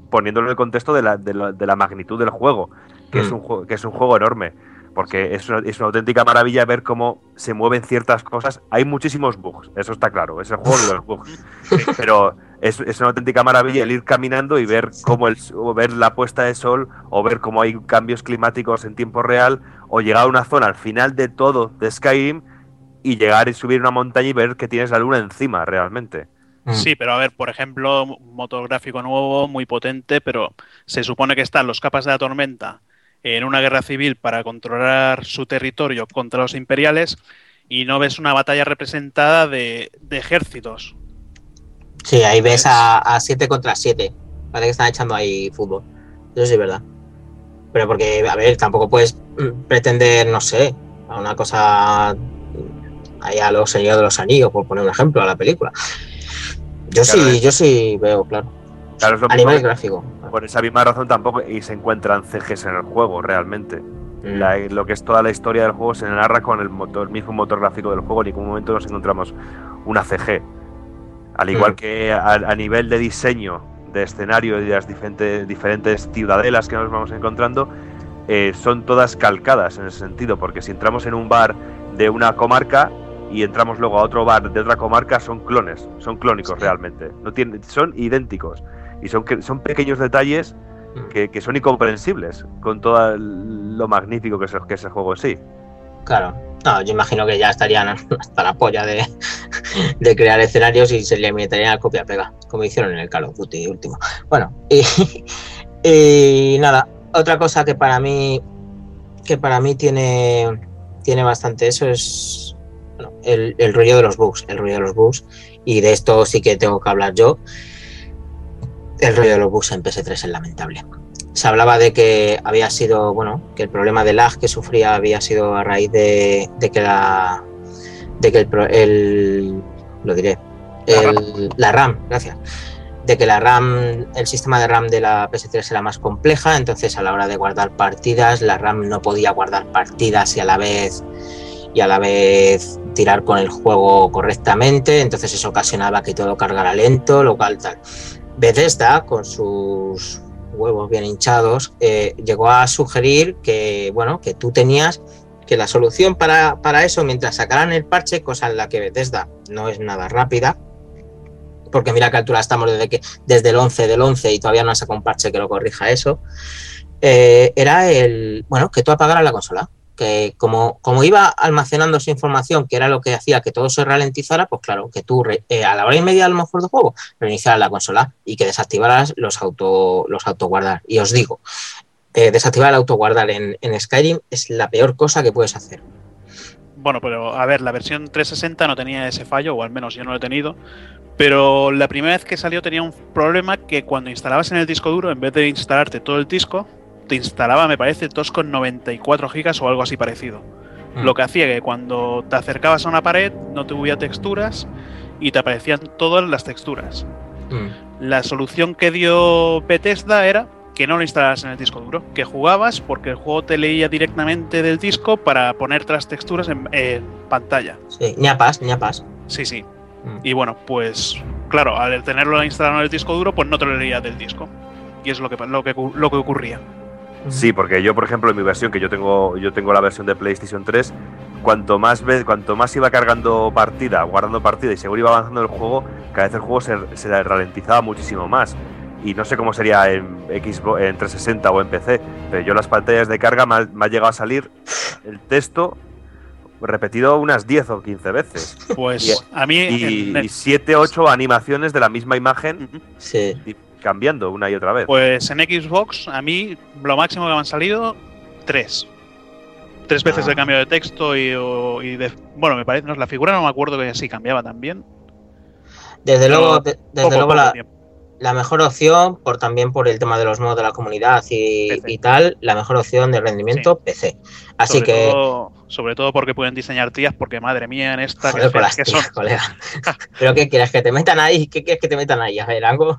poniéndolo en el contexto de la, de la- de la magnitud del juego, que, es Mm. un juego, que es un juego enorme. Porque es una, es una auténtica maravilla ver cómo se mueven ciertas cosas. Hay muchísimos bugs, eso está claro. Es el juego de los bugs. Pero es, es una auténtica maravilla el ir caminando y ver cómo el, o ver la puesta de sol, o ver cómo hay cambios climáticos en tiempo real, o llegar a una zona al final de todo de Skyrim y llegar y subir una montaña y ver que tienes la luna encima realmente. Mm. Sí, pero a ver, por ejemplo, un motor gráfico nuevo, muy potente, pero se supone que están los capas de la tormenta en una guerra civil para controlar su territorio contra los imperiales y no ves una batalla representada de, de ejércitos. Sí, ahí ves a 7 contra 7. Parece que están echando ahí fútbol. Eso sí es verdad. Pero porque, a ver, tampoco puedes pretender, no sé, a una cosa ahí a los Señores de los Anillos, por poner un ejemplo, a la película. Yo Claro, sí, es- yo sí veo, claro. Claro, es lo A mismo nivel que- gráfico. Por esa misma razón tampoco y se encuentran CGs en el juego realmente. Mm. La- lo que es toda la historia del juego se narra con el motor, el mismo motor gráfico del juego. En ningún momento nos encontramos una CG. Al igual Mm. que a, a nivel de diseño de escenario y de las diferentes, diferentes ciudadelas que nos vamos encontrando, eh, son todas calcadas en ese sentido. Porque si entramos en un bar de una comarca y entramos luego a otro bar de otra comarca, son clones, son clónicos realmente. No tienen, son idénticos. Y son, que- son pequeños detalles que, que son incomprensibles con todo lo magnífico que es, que es el juego en sí. Claro. No, yo imagino que ya estarían hasta la polla de, de crear escenarios y se le meterían a copia-pega, como hicieron en el Call of Duty último. Bueno, y, y nada, otra cosa que para mí que para mí tiene, tiene bastante eso es bueno, el, el rollo de los bugs, el rollo de los bugs, y de esto sí que tengo que hablar yo. El rollo de los bugs en PS3 es lamentable. Se hablaba de que había sido, bueno, que el problema de lag que sufría había sido a raíz de, de que la de que el, el lo diré, el- la RAM, gracias, de que la RAM, el sistema de RAM de la PS3 era más compleja, entonces a la hora de guardar partidas, la RAM no podía guardar partidas y a la vez y a la vez tirar con el juego correctamente, entonces eso ocasionaba que todo cargara lento, lo cual tal. Bethesda, con sus huevos bien hinchados, eh, llegó a sugerir que, bueno, que tú tenías que la solución para, para eso, mientras sacaran el parche, cosa en la que Bethesda no es nada rápida, porque mira que altura estamos desde, que, desde el 11 del 11 y todavía no han sacado un parche que lo corrija eso, eh, era el, bueno, que tú apagaras la consola. Que como, como iba almacenando su información, que era lo que hacía que todo se ralentizara, pues claro, que tú eh, a la hora y media a lo mejor de juego reiniciaras la consola y que desactivaras los auto los autoguardar. Y os digo, eh, desactivar el autoguardar en, en Skyrim es la peor cosa que puedes hacer. Bueno, pero a ver, la versión 360 no tenía ese fallo, o al menos yo no lo he tenido. Pero la primera vez que salió tenía un problema que cuando instalabas en el disco duro, en vez de instalarte todo el disco, te instalaba, me parece, 2,94 gigas o algo así parecido. Mm. Lo que hacía que cuando te acercabas a una pared no tuviera texturas y te aparecían todas las texturas. Mm. La solución que dio Bethesda era que no lo instalaras en el disco duro, que jugabas porque el juego te leía directamente del disco para ponerte las texturas en en pantalla. Sí, ñapas, ñapas. Sí, sí. Mm. Y bueno, pues claro, al tenerlo instalado en el disco duro, pues no te lo leía del disco. Y es lo que, lo que, lo que ocurría. Sí, porque yo, por ejemplo, en mi versión, que yo tengo, yo tengo la versión de PlayStation 3, cuanto más ve- cuanto más iba cargando partida, guardando partida y según iba avanzando el juego, cada vez el juego se, se ralentizaba muchísimo más. Y no sé cómo sería en Xbox, en 360 o en PC, pero yo las pantallas de carga me ha, me ha llegado a salir el texto repetido unas 10 o 15 veces. Pues a mí. Y, en el- 7, 8 animaciones de la misma imagen Sí. y cambiando una y otra vez. Pues en Xbox, a mí lo máximo que me han salido, tres. Tres veces Ah. de cambio de texto y, o- y de. Bueno, me parece, no, la figura no me acuerdo que sí cambiaba también. Desde Pero luego, de- desde poco, luego poco la, mejor opción, por también por el tema de los modos de la comunidad y, y tal, la mejor opción de rendimiento PC. Así sobre que, Todo, sobre todo porque pueden diseñar tías, porque madre mía, en esta. joder, que con feas las que son. tías, colega. ¿Pero qué quieres? ¿Que te metan ahí? ¿Qué quieres que te metan ahí? A ver, algo.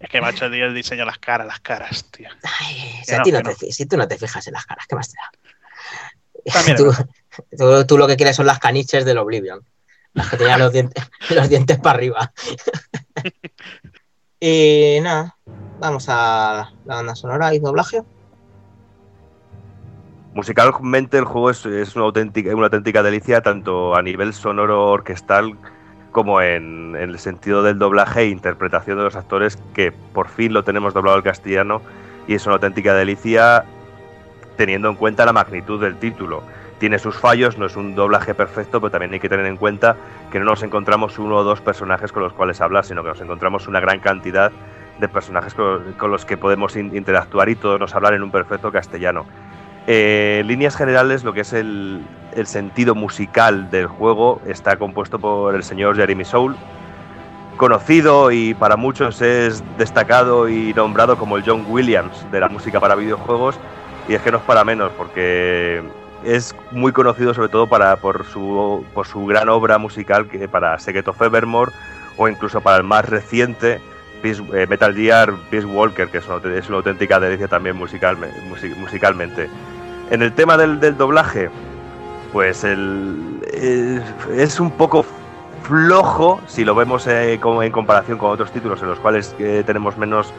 Es que macho, tío, el diseño las caras, las caras, tío. Ay, si, no, no te, no. tú no te fijas en las caras, ¿qué más te da? También es Tú, verdad. Tú, tú lo que quieres son las caniches del Oblivion. Las que tenían los dientes, los dientes para arriba. y nada, vamos a la banda sonora y doblaje. Musicalmente el juego es, una, auténtica, una auténtica delicia, tanto a nivel sonoro orquestal como en, el sentido del doblaje e interpretación de los actores, que por fin lo tenemos doblado al castellano y es una auténtica delicia teniendo en cuenta la magnitud del título. Tiene sus fallos, no es un doblaje perfecto, pero también hay que tener en cuenta que no nos encontramos uno o dos personajes con los cuales hablar, sino que nos encontramos una gran cantidad de personajes con, los que podemos in- interactuar y todos nos hablan en un perfecto castellano. Eh, líneas generales, lo que es el, sentido musical del juego está compuesto por el señor Jeremy Soule, conocido y para muchos es destacado y nombrado como el John Williams de la música para videojuegos, y es que no es para menos, porque es muy conocido sobre todo para, por, su, por su gran obra musical que para Secret of Evermore o incluso para el más reciente eh, Metal Gear Peace Walker, que es una, auténtica delicia también musicalme- musi- musicalmente. En el tema del, del doblaje, pues el, eh, es un poco flojo si lo vemos eh, como en comparación con otros títulos en los cuales eh, tenemos menos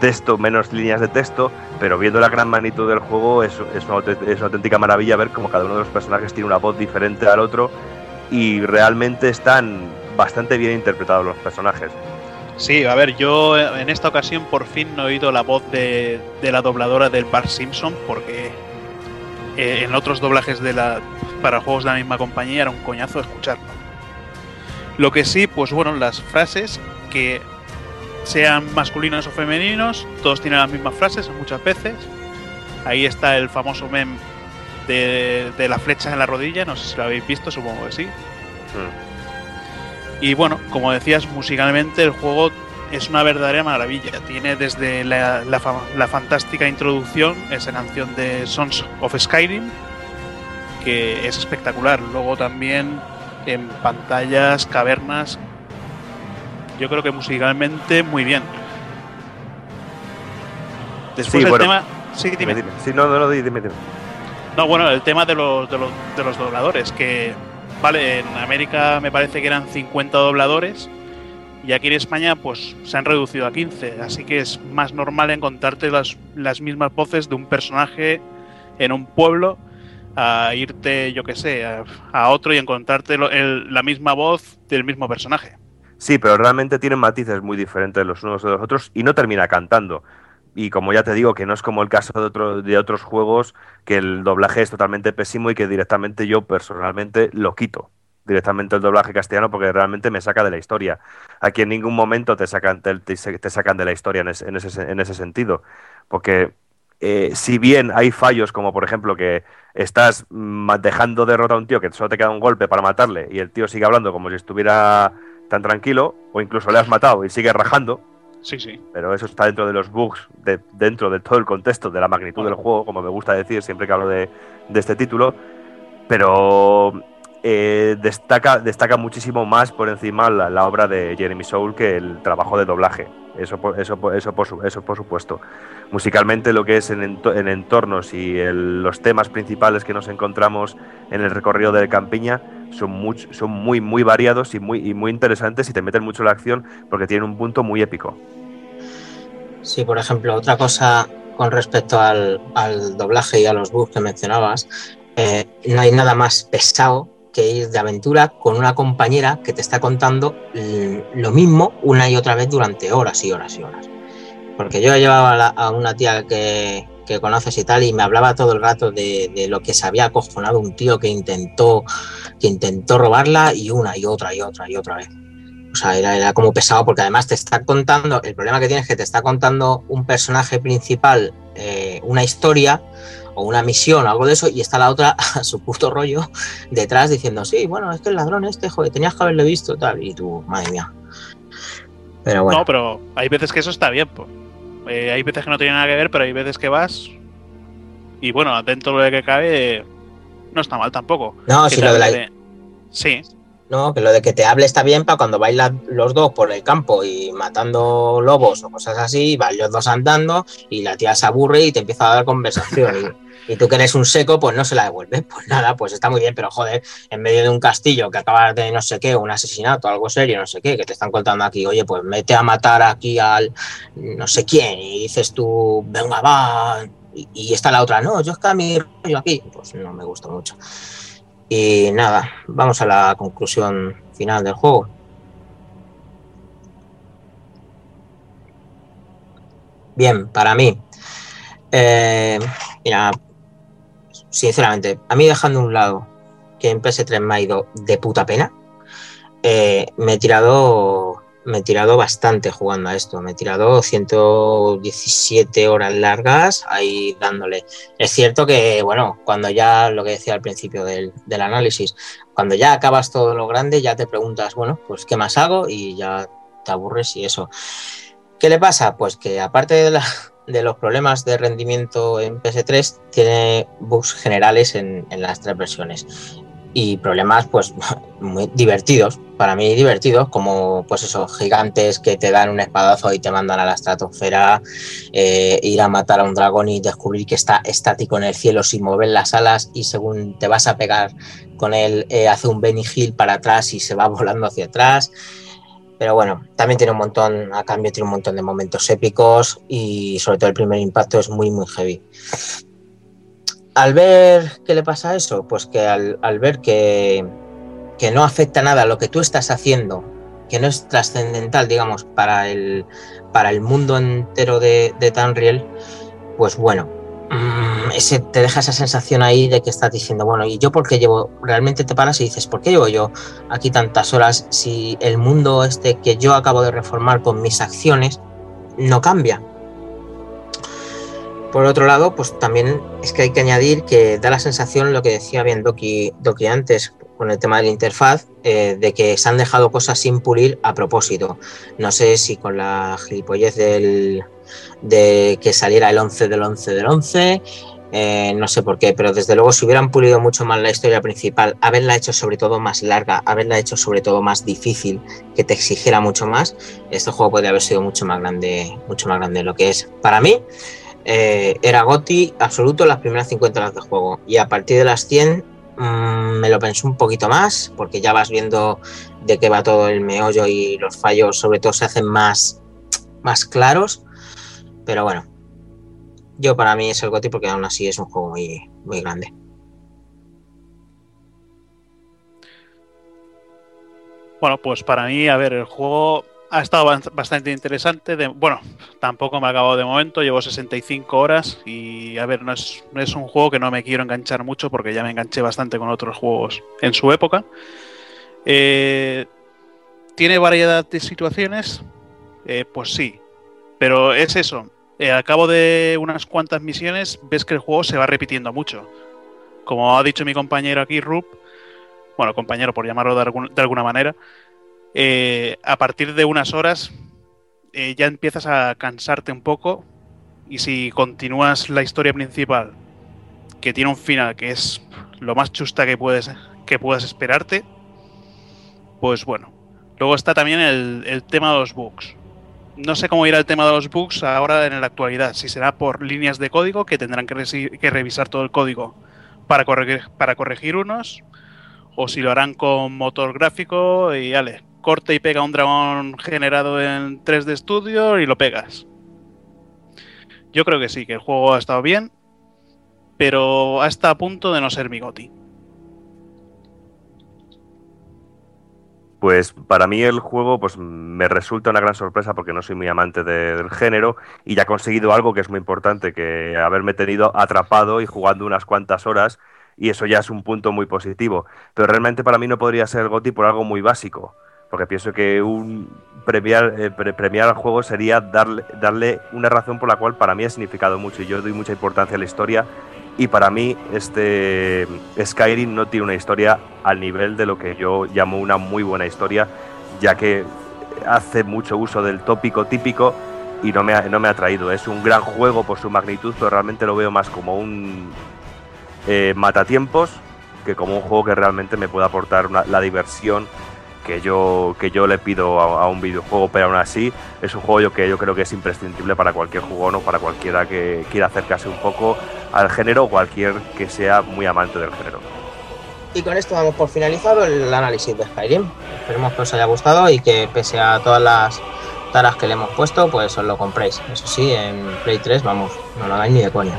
texto, menos líneas de texto, pero viendo la gran magnitud del juego es, es, una, auténtica maravilla ver cómo cada uno de los personajes tiene una voz diferente al otro y realmente están bastante bien interpretados los personajes. Sí, a ver, yo en esta ocasión por fin no he oído la voz de, de la dobladora del Bart Simpson porque eh, en otros doblajes de la para juegos de la misma compañía era un coñazo escucharlo. Lo que sí, pues bueno, las frases que sean masculinos o femeninos, todos tienen las mismas frases muchas veces. Ahí está el famoso meme de, de la flecha en la rodilla, no sé si lo habéis visto, supongo que sí. Y bueno, como decías, musicalmente el juego es una verdadera maravilla. Tiene desde la, la la fantástica introducción, esa canción de Sons of Skyrim, que es espectacular. Luego también en pantallas, cavernas. Yo creo que musicalmente muy bien. Después Sí, el bueno. tema. Sí, dime. Dime, dime. Sí, no, no, no, dime, dime. No, bueno, el tema de los, de los, de los dobladores, que vale, en América me parece que eran 50 dobladores y aquí en España pues se han reducido a 15, así que es más normal encontrarte las, las mismas voces de un personaje en un pueblo a irte, yo que sé, a, otro y encontrarte la misma voz del mismo personaje. Sí, pero realmente tienen matices muy diferentes los unos de los otros y no termina cantando. Y como ya te digo, que no es como el caso de, de otros juegos, que el doblaje es totalmente pésimo y que directamente yo personalmente lo quito. Directamente el doblaje castellano porque realmente me saca de la historia. Aquí en ningún momento te sacan, te, te- sacan de la historia en, ese- en ese, en ese sentido. Porque eh, si bien hay fallos como por ejemplo que estás mm, dejando derrota a un tío que solo te queda un golpe para matarle y el tío sigue hablando como si estuviera tan tranquilo, o incluso le has matado y sigue rajando, Sí, sí. pero eso está dentro de los bugs, de, dentro de todo el contexto, de la magnitud del juego, como me gusta decir siempre que hablo de, de este título, pero eh, destaca, destaca muchísimo más por encima la, la obra de Jeremy Soule que el trabajo de doblaje. Eso, por- eso, eso, por, eso por supuesto. Musicalmente lo que es en, en entornos y el- los temas principales que nos encontramos en el recorrido de Campiña son, much- son muy, muy variados y muy, y muy interesantes y te meten mucho la acción porque tienen un punto muy épico. Sí, por ejemplo, otra cosa con respecto al, al doblaje y a los bugs que mencionabas, eh, no hay nada más pesado que ir de aventura con una compañera que te está contando lo mismo una y otra vez durante horas y horas y horas. Porque yo llevaba a, a una tía que, que conoces y tal y me hablaba todo el rato de, de lo que se había acojonado un tío que intentó, que intentó robarla y una y otra y otra y otra vez. O sea, era, era como pesado porque además te está contando, el problema que tienes es que te está contando un personaje principal, eh, una historia o una misión o algo de eso y está la otra a su puto rollo detrás diciendo, sí, bueno, es que el ladrón este, joder, tenías que haberlo visto tal y tú, madre mía. Pero bueno, No, pero hay veces que eso está bien. po. Eh, hay veces que no tiene nada que ver, pero hay veces que vas. Y bueno, dentro de lo que cabe, no está mal tampoco. No, si lo de la- también- Sí. No, que lo de que te hable está bien para cuando bailan los dos por el campo y matando lobos o cosas así, van los dos andando y la tía se aburre y te empieza a dar conversación. Y, y tú que eres un seco, pues no se la devuelves. Pues nada, pues está muy bien, pero joder, en medio de un castillo que acabas de no sé qué, un asesinato, algo serio, no sé qué, que te están contando aquí, oye, pues mete a matar aquí al no sé quién, y dices tú, venga, va, y, y está la otra, no, yo es que a mi rollo aquí, pues no me gusta mucho. Y nada, vamos a la conclusión final del juego. Bien, para mí. eh, mira, sinceramente, a mí dejando a un lado que en PS3 me ha ido de puta pena, eh, me he tirado. Me he tirado bastante jugando a esto. Me he tirado 117 horas largas ahí dándole. Es cierto que, bueno, cuando ya, lo que decía al principio del, análisis, cuando ya acabas todo lo grande, ya te preguntas, bueno, pues ¿qué más hago? Y ya te aburres y eso. ¿Qué le pasa? Pues que aparte de, la- de los problemas de rendimiento en PS3, tiene bugs generales en, en las tres versiones. Y problemas, pues, muy divertidos, para mí divertidos, como, pues eso, gigantes que te dan un espadazo y te mandan a la estratosfera, eh, ir a matar a un dragón y descubrir que está estático en el cielo sin mover las alas y según te vas a pegar con él, eh, hace un Benny Hill para atrás y se va volando hacia atrás. Pero bueno, también tiene un montón, a cambio tiene un montón de momentos épicos y sobre todo el primer impacto es muy, muy heavy. Al ver qué le pasa eso, pues que al, al ver que, que no afecta nada lo que tú estás haciendo, que no es trascendental, digamos, para el, para el mundo entero de, de Tanriel, pues bueno, mm, ese, te deja esa sensación ahí de que estás diciendo, bueno, ¿y yo por qué llevo? Realmente te paras y dices, ¿por qué llevo yo aquí tantas horas si el mundo este que yo acabo de reformar con mis acciones no cambia? Por otro lado, pues también es que hay que añadir que da la sensación, lo que decía bien Doki, antes, con el tema de la interfaz, eh, de que se han dejado cosas sin pulir a propósito. No sé si con la gilipollez del, de que saliera el 11 del 11 del 11, eh, no sé por qué, pero desde luego si hubieran pulido mucho más la historia principal, haberla hecho sobre todo más larga, haberla hecho sobre todo más difícil, que te exigiera mucho más, este juego podría haber sido mucho más grande, mucho más grande de lo que es. Para mí, eh, era Goti absoluto las primeras 50 horas de juego. Y a partir de las 100 mm, me lo pensé un poquito más, porque ya vas viendo de qué va todo el meollo y los fallos sobre todo se hacen más, más claros. Pero bueno, yo para mí es el Goti porque aún así es un juego muy, muy grande. Bueno, pues para mí, a ver, el juego ha estado bastante interesante. Bueno, tampoco me ha acabado de momento, llevo 65 horas y a ver, no es, un juego que no me quiero enganchar mucho porque ya me enganché bastante con otros juegos en su época. Eh, ¿Tiene variedad de situaciones? Eh, pues sí, pero es eso. eh, al cabo de unas cuantas misiones ves que el juego se va repitiendo mucho. Como ha dicho mi compañero aquí, Rup, bueno, compañero por llamarlo de alguna manera, eh, a partir de unas horas eh, ya empiezas a cansarte un poco y si continúas la historia principal, que tiene un final que es lo más chusta que puedes, que puedas esperarte, pues bueno. Luego está también el, tema de los bugs. No sé cómo irá el tema de los bugs ahora en la actualidad. Si será por líneas de código que tendrán que, que revisar todo el código para corregir, para corregir unos, o si lo harán con motor gráfico y ale, corta y pega un dragón generado en 3D Studio y lo pegas. Yo creo que sí, que el juego ha estado bien, pero hasta a punto de no ser mi goti. Pues para mí el juego pues me resulta una gran sorpresa porque no soy muy amante de- del género y ya he conseguido algo que es muy importante, que haberme tenido atrapado y jugando unas cuantas horas y eso ya es un punto muy positivo. Pero realmente para mí no podría ser el GOTY por algo muy básico, porque pienso que premiar, eh, pre- premiar al juego sería darle, darle una razón por la cual para mí ha significado mucho y yo doy mucha importancia a la historia y para mí este Skyrim no tiene una historia al nivel de lo que yo llamo una muy buena historia, ya que hace mucho uso del tópico típico y no me ha, no me ha traído. Es un gran juego por su magnitud, pero realmente lo veo más como un eh, matatiempos que como un juego que realmente me pueda aportar la diversión que yo, que yo le pido a, un videojuego, pero aún así es un juego yo que yo creo que es imprescindible para cualquier jugón o para cualquiera que quiera acercarse un poco al género o cualquier que sea muy amante del género. Y con esto damos por finalizado el análisis de Skyrim. Esperemos que os haya gustado y que pese a todas las taras que le hemos puesto, pues os lo compréis. Eso sí, en Play 3, vamos, no lo hagáis ni de coña.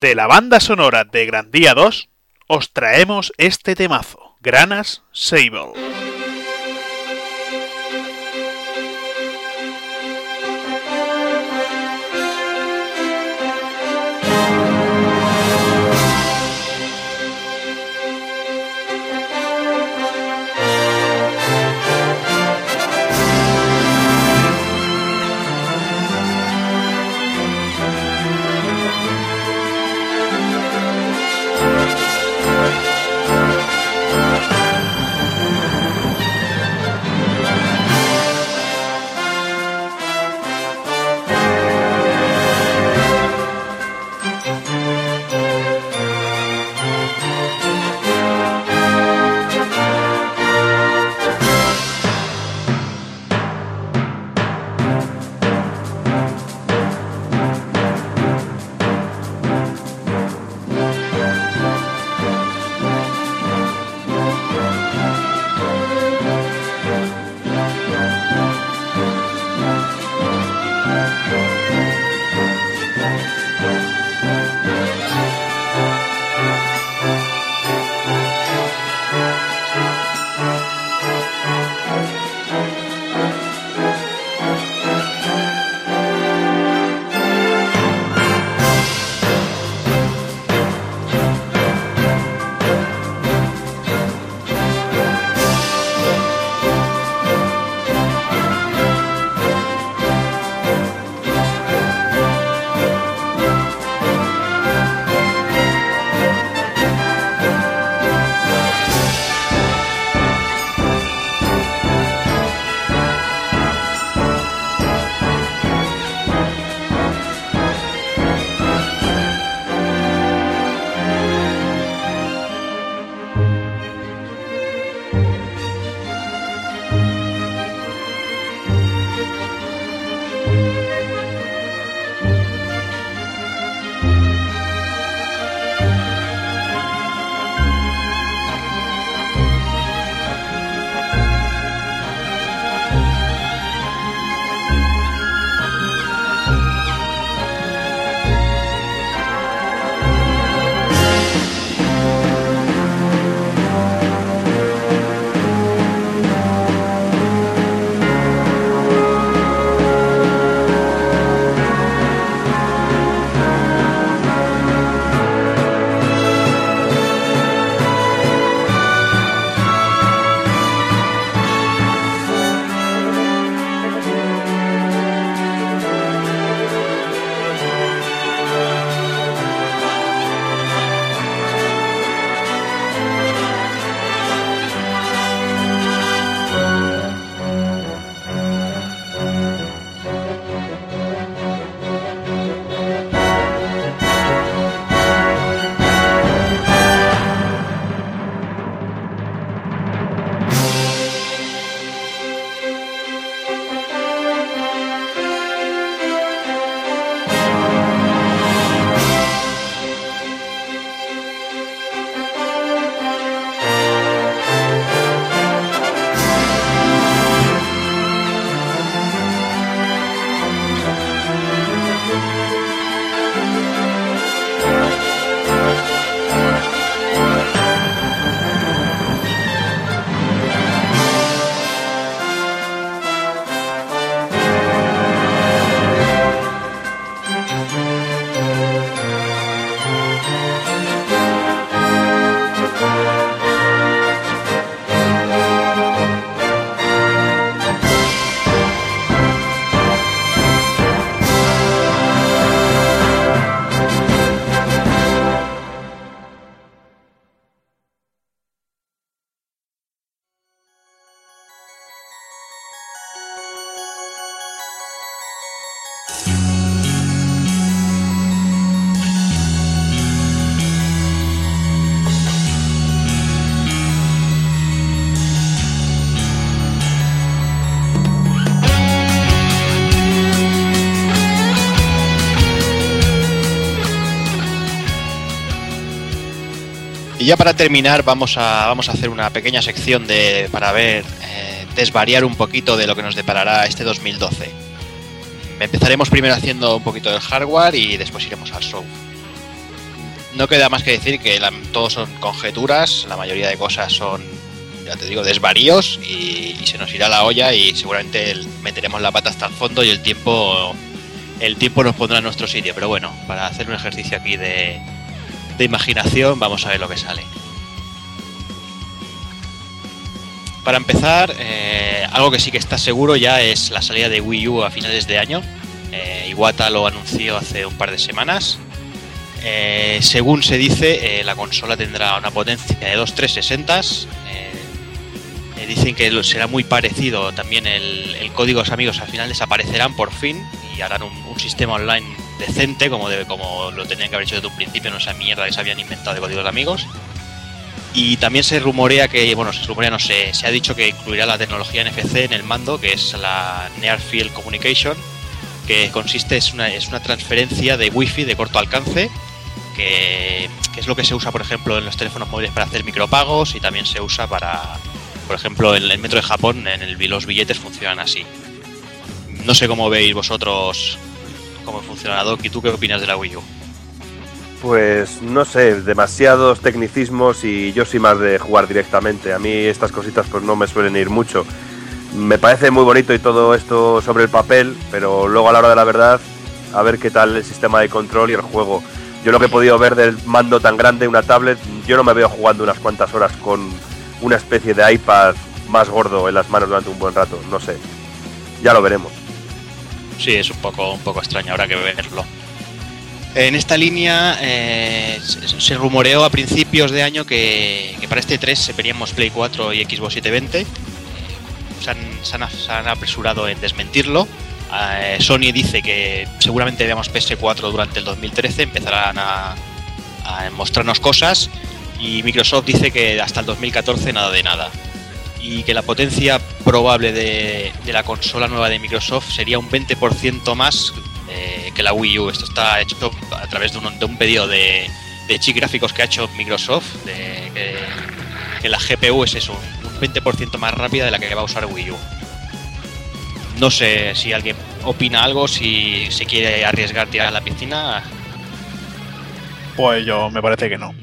De la banda sonora de Gran Día 2, os traemos este temazo, Granas Sable. Ya para terminar vamos a, vamos a hacer una pequeña sección de, para ver, eh, desvariar un poquito de lo que nos deparará este 2012. Empezaremos primero haciendo un poquito del hardware y después iremos al show. No queda más que decir que todos son conjeturas, la mayoría de cosas son, ya te digo, desvaríos y, se nos irá la olla y seguramente meteremos la pata hasta el fondo y el tiempo, el tiempo nos pondrá en nuestro sitio. Pero bueno, para hacer un ejercicio aquí de, de imaginación, vamos a ver lo que sale. Para empezar, eh, algo que sí que está seguro ya es la salida de Wii U a finales de año. Eh, Iwata lo anunció hace un par de semanas. Eh, según se dice, la consola tendrá una potencia de 2 360. Eh, eh, dicen que será muy parecido. También el, el código amigos al final desaparecerán por fin y harán un sistema online decente como, de, como lo tenían que haber hecho desde un principio, no esa mierda que se habían inventado de códigos de amigos. Y también se rumorea que, bueno, se rumorea, no sé, se ha dicho que incluirá la tecnología NFC en el mando, que es la Near Field Communication, que consiste, es una, es una transferencia de Wi-Fi de corto alcance, que, que es lo que se usa, por ejemplo, en los teléfonos móviles para hacer micropagos y también se usa para, por ejemplo, en el metro de Japón, en el, los billetes funcionan así. No sé cómo veis vosotros cómo funciona la dock y tú qué opinas de la Wii U. Pues no sé, demasiados tecnicismos y yo soy más de jugar directamente. A mí estas cositas pues no me suelen ir mucho. Me parece muy bonito y todo esto sobre el papel, pero luego a la hora de la verdad, a ver qué tal el sistema de control y el juego. Yo lo que he podido ver del mando tan grande, una tablet, yo no me veo jugando unas cuantas horas con una especie de iPad más gordo en las manos durante un buen rato. No sé. Ya lo veremos. Sí, es un poco, un poco extraño, habrá que verlo. En esta línea eh, se, rumoreó a principios de año que, para este 3 veríamos Play 4 y Xbox 720. Eh, se, han, apresurado en desmentirlo. Eh, Sony dice que seguramente veamos PS4 durante el 2013, empezarán a mostrarnos cosas. Y Microsoft dice que hasta el 2014 nada de nada. Y que la potencia probable de, de la consola nueva de Microsoft sería un 20% más eh, que la Wii U. Esto está hecho a través de un, de un pedido de, de chip gráficos que ha hecho Microsoft, de, que, que la GPU es eso, un 20% más rápida de la que va a usar Wii U. No sé si alguien opina algo, si se quiere arriesgar tirar a la piscina. Pues yo me parece que no.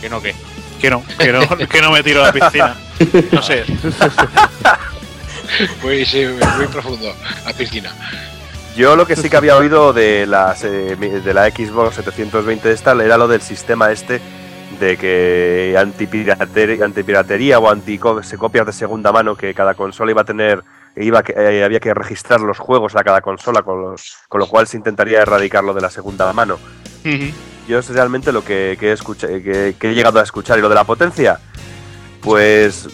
Que no, que. Que no, que no, que no me tiro a la piscina. No sé. Muy, sí, muy profundo, la piscina. Yo lo que sí que había oído de, las, eh, mi- de la Xbox 720 esta era lo del sistema este de que antipiratería, antipiratería o anticopias de segunda mano que cada consola iba a tener iba que, eh, había que registrar los juegos a cada consola con, los- con lo cual se intentaría erradicarlo de la segunda mano. Yo es realmente lo que, escucha- que- que he llegado a escuchar y lo de la potencia pues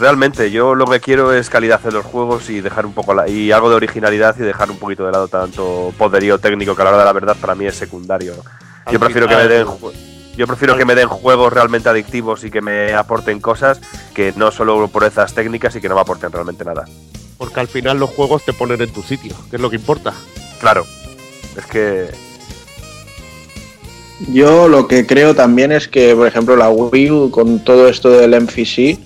realmente yo lo que quiero es calidad en los juegos y dejar un poco la- y algo de originalidad y dejar un poquito de lado tanto poderío técnico que a la hora de la verdad para mí es secundario. Yo prefiero que me den yo prefiero que me den juegos realmente adictivos y que me aporten cosas que no solo purezas técnicas y que no me aporten realmente nada. Porque al final los juegos te ponen en tu sitio, que es lo que importa. Claro. Es que Yo lo que creo también es que, por ejemplo, la Wii U con todo esto del MFC,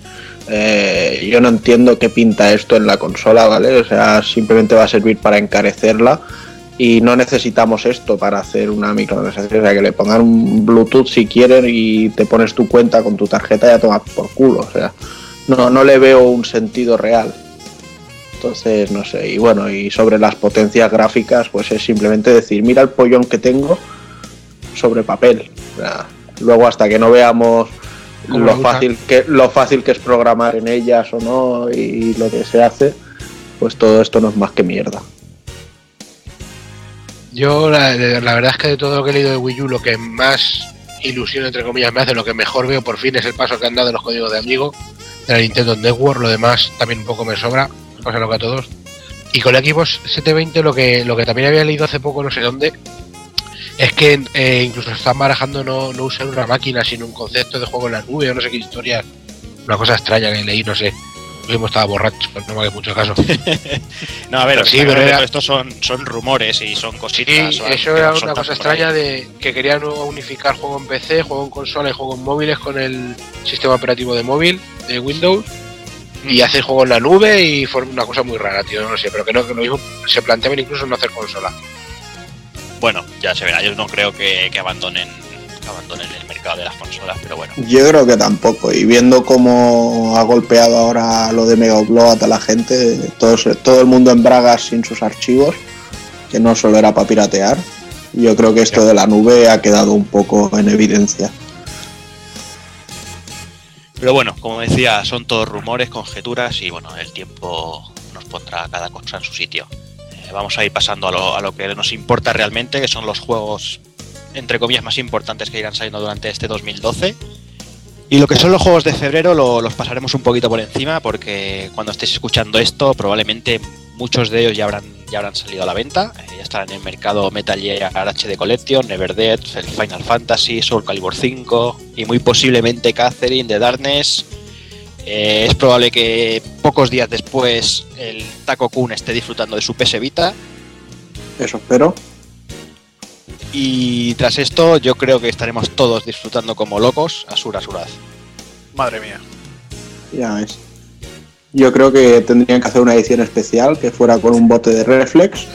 eh, yo no entiendo qué pinta esto en la consola, ¿vale? O sea, simplemente va a servir para encarecerla y no necesitamos esto para hacer una microtransacción. O sea, que le pongan un Bluetooth si quieren y te pones tu cuenta con tu tarjeta y ya tomas por culo. O sea, no, no le veo un sentido real. Entonces, no sé. Y bueno, y sobre las potencias gráficas, pues es simplemente decir, mira el pollón que tengo sobre papel. Luego hasta que no veamos ¿Cómo lo fácil que lo fácil que es programar en ellas o no y lo que se hace, pues todo esto no es más que mierda. Yo la, la verdad es que de todo lo que he leído de Wii U, lo que más ilusión, entre comillas, me hace, lo que mejor veo por fin es el paso que han dado los códigos de amigo de la Nintendo Network, lo demás también un poco me sobra, pasa lo que a todos. Y con la Xbox 720 lo que, lo que también había leído hace poco, no sé dónde, es que eh, incluso están barajando no, no usar una máquina, sino un concepto de juego en la nube o no sé qué historia. Una cosa extraña que leí, no sé. mismo estaba borracho, no me hagas mucho caso. No, a ver, sí, pero era- estos son, son rumores y son cositas. eso era una cosa extraña de que querían unificar juego en PC, juego en consola y juego en móviles con el sistema operativo de móvil de Windows y hacer juego en la nube y fue una cosa muy rara, tío, no lo sé, pero que no que lo mismo se planteaban incluso no hacer consola. Bueno, ya se verá. Yo no creo que, que abandonen que abandonen el mercado de las consolas, pero bueno. Yo creo que tampoco. Y viendo cómo ha golpeado ahora lo de Mega Upload a la gente, todo, todo el mundo en bragas sin sus archivos, que no solo era para piratear, yo creo que esto de la nube ha quedado un poco en evidencia. Pero bueno, como decía, son todos rumores, conjeturas y bueno, el tiempo nos pondrá cada cosa en su sitio. Vamos a ir pasando a lo, a lo que nos importa realmente, que son los juegos, entre comillas, más importantes que irán saliendo durante este 2012. Y lo que son los juegos de febrero lo- los pasaremos un poquito por encima porque cuando estéis escuchando esto probablemente muchos de ellos ya habrán, ya habrán salido a la venta. Eh, ya estarán en el mercado Metal Gear HD Collection, Never Dead, el Final Fantasy, Soul Calibur 5 y muy posiblemente Catherine de Darkness. Eh, es probable que pocos días después el Taco Kun esté disfrutando de su PS Vita. Eso espero. Y tras esto, yo creo que estaremos todos disfrutando como locos Asura Asuraz. Madre mía. Ya ves. Yo creo que tendrían que hacer una edición especial que fuera con un bote de reflex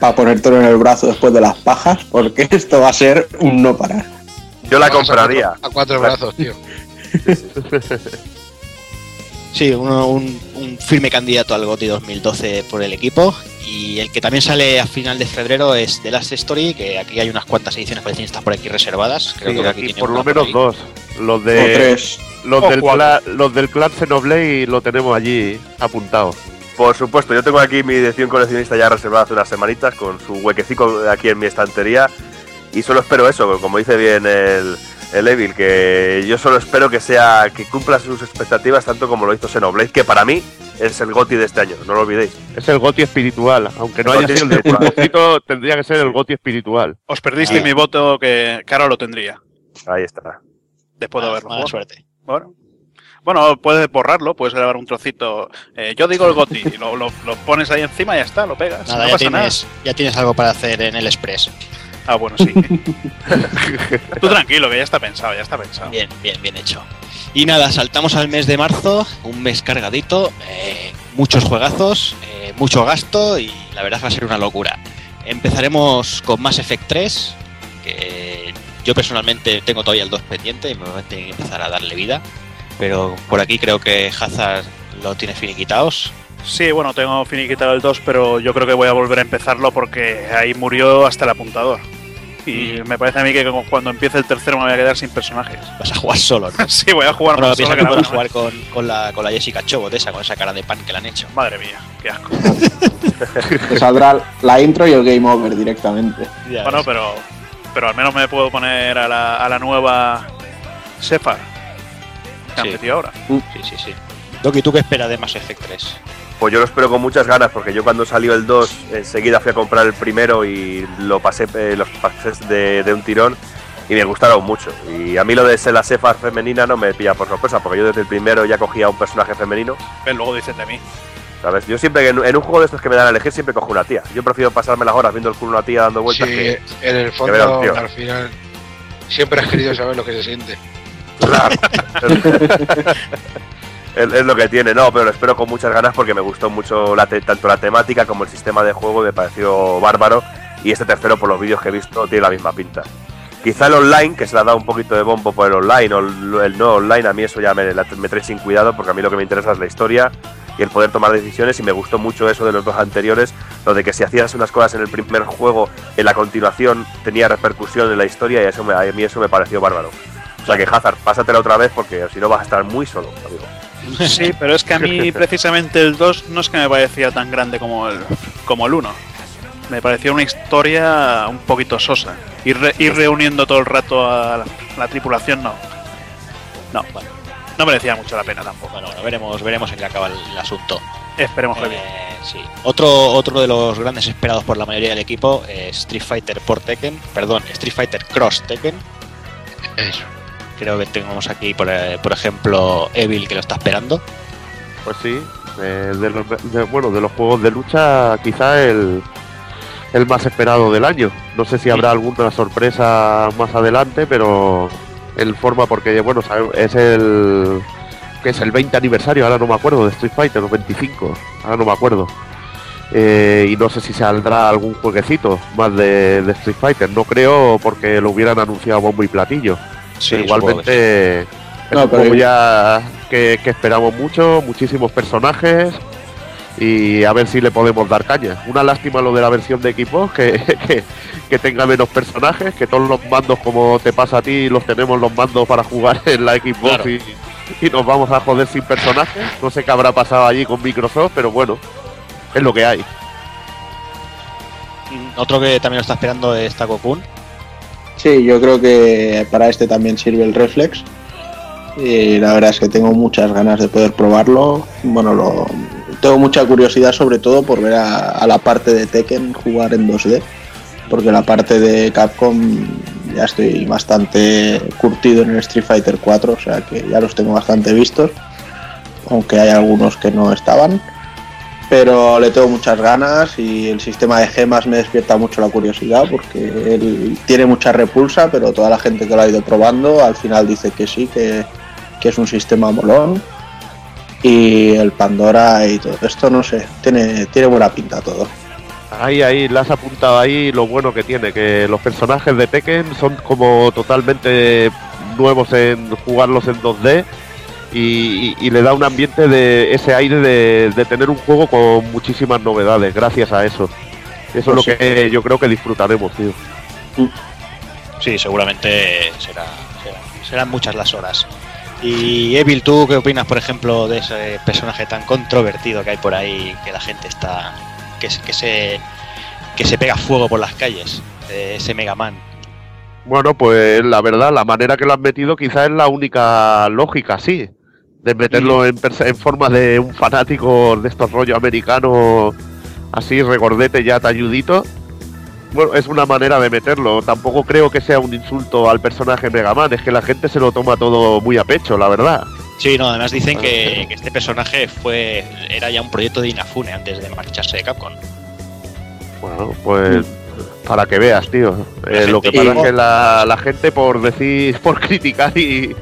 para ponértelo en el brazo después de las pajas, porque esto va a ser un no parar. Yo la compraría. cuatro- A cuatro brazos, tío. Sí, uno- un, un firme candidato al GOTY 2012 por el equipo. Y el que también sale a final de febrero es The Last Story, que aquí hay unas cuantas ediciones coleccionistas por aquí reservadas. Creo Sí, que aquí tiene por lo menos dos. Los O de tres. los O del clan, los del clan Xenoblade lo tenemos allí apuntados. Por supuesto, yo tengo aquí mi edición coleccionista ya reservada hace unas semanitas con su huequecico aquí en mi estantería y solo espero eso, como dice bien el, el Evil, que yo solo espero que sea que cumpla sus expectativas tanto como lo hizo Xenoblade, que para mí es el GOTI de este año, no lo olvidéis. Es el goti espiritual, aunque no El haya sido el pulpocito, tendría que ser el goti espiritual. Os perdisteis Ah. mi voto que Caro lo tendría. Ahí está. Después de Ah, haberlo mala suerte. Bueno. Bueno, puedes borrarlo, puedes grabar un trocito. Eh, yo digo el Goti, y lo, lo- lo pones ahí encima y ya está, lo pegas. Nada, no ya, pasa nada. tienes, ya tienes algo para hacer en el Express. Ah, bueno, sí. Tú tranquilo, que ya está pensado, ya está pensado. Bien, bien, bien hecho. Y nada, saltamos al mes de marzo, un mes cargadito, eh, muchos juegazos, eh, mucho gasto y la verdad va a ser una locura. Empezaremos con Mass Effect 3, que yo personalmente tengo todavía el 2 pendiente y me voy a tener que empezar a darle vida. Pero por aquí creo que Hazard lo tiene finiquitados. Sí, bueno, tengo finiquitado el 2, pero yo creo que voy a volver a empezarlo porque ahí murió hasta el apuntador. Y me parece a mí que cuando empiece el tercero me voy a quedar sin personajes. Vas a jugar solo, ¿no? sí, voy a jugar Bueno, más piensa solo que que puedes nada jugar con, con la, con la Jessica Chobot esa, con esa cara de pan que le han hecho. Madre mía, qué asco. Te saldrá la intro y el game over directamente. Ya bueno, ves. pero pero al menos me puedo poner a la, a la nueva Sefar. Que han Sí. metido ahora. Sí, sí, sí. Doki, ¿tú qué esperas de Mass Effect 3? Pues yo lo espero con muchas ganas, porque yo cuando salió el 2 enseguida fui a comprar el primero y lo pasé, eh, los pasé de, de un tirón y me gustaron mucho. Y a mí lo de ser la Sefar femenina no me pilla por sorpresa, porque yo desde el primero ya cogía un personaje femenino. Eh, Luego dicen de mí. ¿Sabes? Yo siempre, que en, en un juego de estos que me dan a elegir, siempre cojo una tía. Yo prefiero pasarme las horas viendo el culo de una tía dando Sí, vueltas que, en el a fondo, al final, siempre has querido saber lo que se siente. Claro. es, lo que tiene, no, pero lo espero con muchas ganas porque me gustó mucho tanto la temática como el sistema de juego, me pareció bárbaro. Y este tercero, por los vídeos que he visto, tiene la misma pinta. Quizá el online, que se le ha dado un poquito de bombo por el online o el, no online, a mí eso ya me, me trae sin cuidado porque a mí lo que me interesa es la historia y el poder tomar decisiones y me gustó mucho eso de los dos anteriores, lo de que si hacías unas cosas en el primer juego, en la continuación tenía repercusión en la historia y eso me- a mí eso me pareció bárbaro. O sea que Hazard, pásatela otra vez porque si no vas a estar muy solo, amigo. Sí, pero es que a mí precisamente el 2 no es que me parecía tan grande como el, como el 1. Me parecía una historia un poquito sosa. Ir, re- ir reuniendo todo el rato a la, la tripulación, no. No, Bueno, no merecía mucho la pena tampoco. bueno, bueno, veremos, veremos en qué acaba el, el asunto. Esperemos que bien. Eh, sí. Otro, otro de los grandes esperados por la mayoría del equipo es Street Fighter por Tekken, perdón, Street Fighter Cross Tekken. Eso. Creo que tenemos aquí, por, eh, por ejemplo, Evil que lo está esperando. Pues sí, eh, de los, de- bueno, de los juegos de lucha quizá el, el más esperado del año. No sé si habrá alguna sorpresa más adelante, pero en forma porque bueno, es el que es el 20 aniversario, ahora no me acuerdo, de Street Fighter, o 25, ahora no me acuerdo. Eh, y no sé si saldrá algún jueguecito más de, de Street Fighter, no creo porque lo hubieran anunciado bombo y platillo. Sí, Pero supongo igualmente es No, un pero juego hay- ya que, que esperamos mucho, muchísimos personajes y a ver si le podemos dar caña. Una lástima lo de la versión de equipos, que, que, que tenga menos personajes, que todos los mandos como te pasa a ti los tenemos los mandos para jugar en la Xbox Claro. y, y nos vamos a joder sin personajes. No sé qué habrá pasado allí con Microsoft, pero bueno, es lo que hay. Otro que también lo está esperando es Taco Kun. Sí, yo creo que para este también sirve el Reflex. Y la verdad es que tengo muchas ganas de poder probarlo. Bueno, lo, tengo mucha curiosidad sobre todo por ver a, a la parte de Tekken jugar en 2D. Porque la parte de Capcom ya estoy bastante curtido en el Street Fighter 4, o sea que ya los tengo bastante vistos. Aunque hay algunos que no estaban. Pero le tengo muchas ganas y el sistema de gemas me despierta mucho la curiosidad porque él tiene mucha repulsa, pero toda la gente que lo ha ido probando al final dice que sí, que, que es un sistema molón. Y el Pandora y todo esto, no sé, tiene, tiene buena pinta todo. Ahí, ahí, le has apuntado ahí lo bueno que tiene, que los personajes de Tekken son como totalmente nuevos en jugarlos en 2D y, y- y le da un ambiente de ese aire de, de tener un juego con muchísimas novedades, gracias a eso. Eso es lo Pues sí. que yo creo que disfrutaremos, tío. Sí, seguramente será, será- serán muchas las horas. Y Evil, ¿tú qué opinas, por ejemplo, de ese personaje tan controvertido que hay por ahí, que la gente está, que, se- que se que se pega fuego por las calles, ese Mega Man? Bueno, pues la verdad, la manera que lo han metido quizás es la única lógica, sí. De meterlo en, en forma de un fanático de estos rollos americanos, así, regordete ya talludito. Bueno, es una manera de meterlo. Tampoco creo que sea un insulto al personaje Mega Man, es que la gente se lo toma todo muy a pecho, la verdad. Sí, no, además dicen que, que este personaje fue era ya un proyecto de Inafune antes de marcharse de Capcom. Bueno, pues para que veas, tío. Eh, lo que pasa es que la, la gente por decir, por criticar y,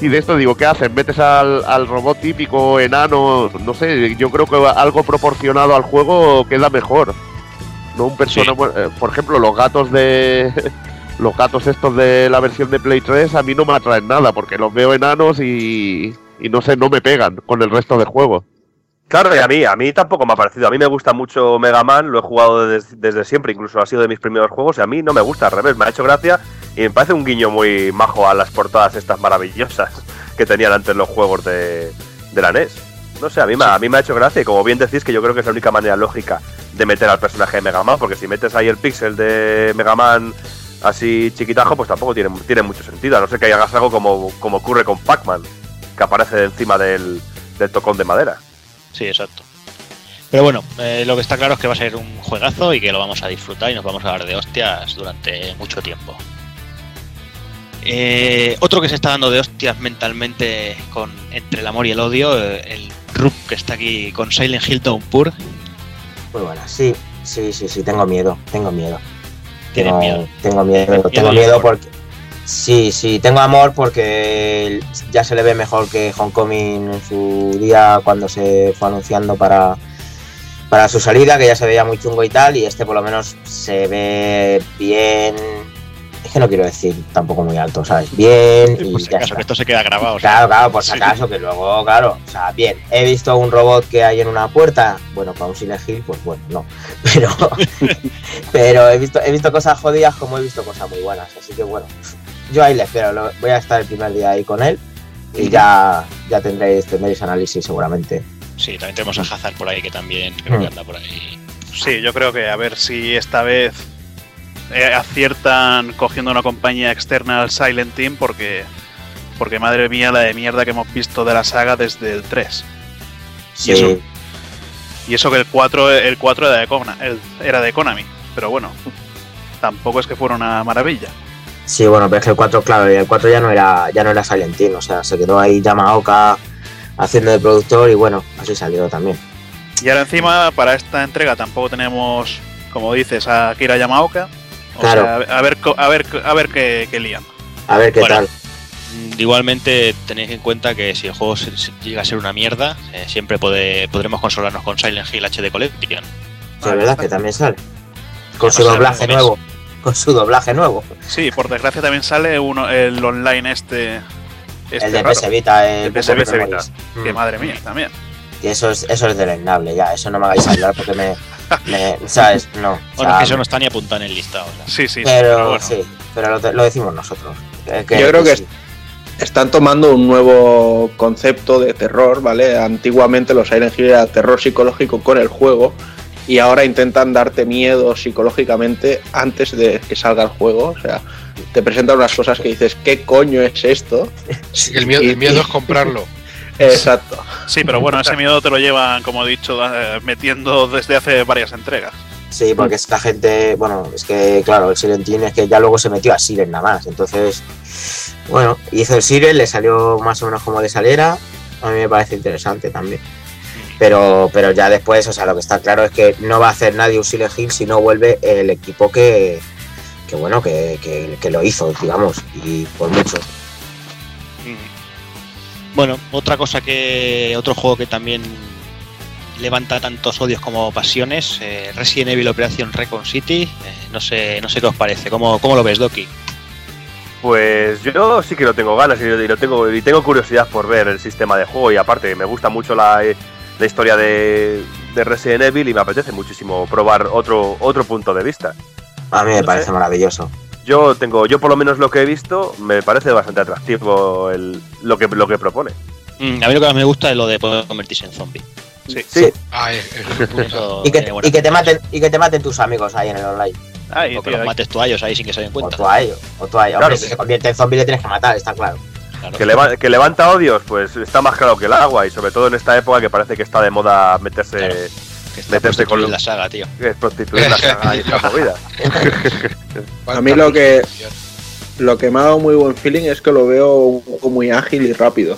y de esto digo, ¿qué hacen? ¿Metes al, al robot típico enano? No sé, yo creo que algo proporcionado al juego queda mejor. No un persona, eh, por ejemplo, los gatos de los gatos estos de la versión de Play 3 a mí no me atraen nada porque los veo enanos y, y no sé, no me pegan con el resto de juegos. Claro, y a mí, a mí tampoco me ha parecido. A mí me gusta mucho Mega Man, lo he jugado desde, siempre, incluso ha sido de mis primeros juegos, y a mí no me gusta, al revés, me ha hecho gracia y me parece un guiño muy majo a las portadas estas maravillosas que tenían antes los juegos de, de la NES. No sé, a mí, me, a mí me ha hecho gracia y como bien decís que yo creo que es la única manera lógica de meter al personaje de Mega Man, porque si metes ahí el pixel de Mega Man así chiquitajo, pues tampoco tiene, tiene mucho sentido, a no ser que hagas algo como, como ocurre con Pac-Man, que aparece encima del, del tocón de madera. Sí, exacto. Pero bueno, eh, lo que está claro es que va a ser un juegazo y que lo vamos a disfrutar y nos vamos a dar de hostias durante mucho tiempo. Eh, otro que se está dando de hostias mentalmente con entre el amor y el odio, eh, el Rup que está aquí con Silent Hill Downpour. Muy buena, sí, sí, sí, sí, tengo miedo, tengo miedo. Tengo- miedo. Tengo miedo, Miedo tengo miedo porque... Sí, sí, tengo amor porque ya se le ve mejor que Homecoming en su día cuando se fue anunciando para, para su salida, que ya se veía muy chungo y tal, y este por lo menos se ve bien... Es que no quiero decir tampoco muy alto, ¿sabes? Bien y Por si acaso, que esto se queda grabado. Claro, claro, por si acaso, que luego, claro, o sea, bien, he visto un robot que hay en una puerta, bueno, para un Silent Hill, pues bueno, no, pero, pero he visto, he visto cosas jodidas como he visto cosas muy buenas, así que bueno, yo ahí le espero, lo- voy a estar el primer día ahí con él y ya, ya tendréis, tendréis análisis seguramente. Sí, también tenemos a Hazard por ahí que también creo que anda por ahí. Sí, yo creo que a ver si esta vez eh, aciertan cogiendo una compañía externa al Silent Team porque porque madre mía la de mierda que hemos visto de la saga desde el 3. Sí. Y eso y eso que el 4 el 4 era de Konami, el- era de Konami, pero bueno, tampoco es que fuera una maravilla. Sí, bueno, pero es que el 4, claro, y el 4 ya no era, ya no era Silent Hill, o sea, se quedó ahí Yamaoka haciendo de productor y bueno, así salió también. Y ahora encima, para esta entrega tampoco tenemos, como dices, a Akira Yamaoka. O Claro. sea, a ver, co- a ver, a ver qué, qué lían. A ver qué Bueno, tal. Mm, Igualmente tenéis en cuenta que si el juego llega a ser una mierda, eh, siempre pode- podremos consolarnos con Silent Hill HD Collection. Sí, es verdad que también sale. Con su doblaje mes. Con su doblaje nuevo. Sí, por desgracia también sale uno, el online este. este el de raro. PS Vita, el El PS Poco Vita. Que Mm. madre mía, también. Y eso es, eso es deleznable, ya. Eso no me hagáis hablar porque me. me ¿Sabes? No. o Bueno, sea, es que eso no está ni apuntado en el listado. o sea. Sí, sí, pero sí, pero lo, lo decimos nosotros. Que- que- Yo creo que sí. están tomando un nuevo concepto de terror, ¿vale? Antiguamente los Silent Hill era terror psicológico con el juego y ahora intentan darte miedo psicológicamente antes de que salga el juego. O sea, te presentan unas cosas que dices, ¿qué coño es esto? El miedo, el miedo es comprarlo. Exacto. Sí, pero bueno, ese miedo te lo llevan, como he dicho, eh, metiendo desde hace varias entregas. Sí, porque es que la gente, bueno, es que claro, el Silent Hill es que ya luego se metió a Siren nada más. Entonces, bueno, hizo el Siren, le salió más o menos como de salera. A mí me parece interesante también. Pero, pero ya después, o sea, lo que está claro es que no va a hacer nadie un Silent Hill si no vuelve el equipo que, que bueno, que, que- que lo hizo, digamos, y por mucho. Bueno, otra cosa que. Otro juego que también levanta tantos odios como pasiones, eh, Resident Evil Operation Recon City. eh, no sé, no sé qué os parece. ¿Cómo, cómo lo ves, Doki? Pues yo sí que lo tengo ganas y, y lo tengo, y tengo curiosidad por ver el sistema de juego y aparte me gusta mucho la, eh, la historia de, de Resident Evil y me apetece muchísimo probar otro, otro punto de vista. A mí me parece maravilloso. Yo tengo, yo por lo menos lo que he visto, me parece bastante atractivo el, lo que lo que propone. Mm, a mí lo que más me gusta es lo de poder convertirse en zombie. Sí. Sí. Ah, es- es- Eso Y que, y te maten, y que te maten tus amigos ahí en el online. Ay, O que tío, los mates tú a ellos ahí sin que se den O cuenta. tú a ellos, o tú a ellos. Claro. Hombre, si se convierte en zombie le tienes que matar, está claro. Claro. Que, leva- que levanta odios, pues está más claro que el agua y sobre todo en esta época que parece que está de moda meterse, Claro. Que está meterse con la saga, tío. que es prostituir la saga y esta movida. A mí lo que lo que me ha dado muy buen feeling es que lo veo un juego muy ágil y rápido.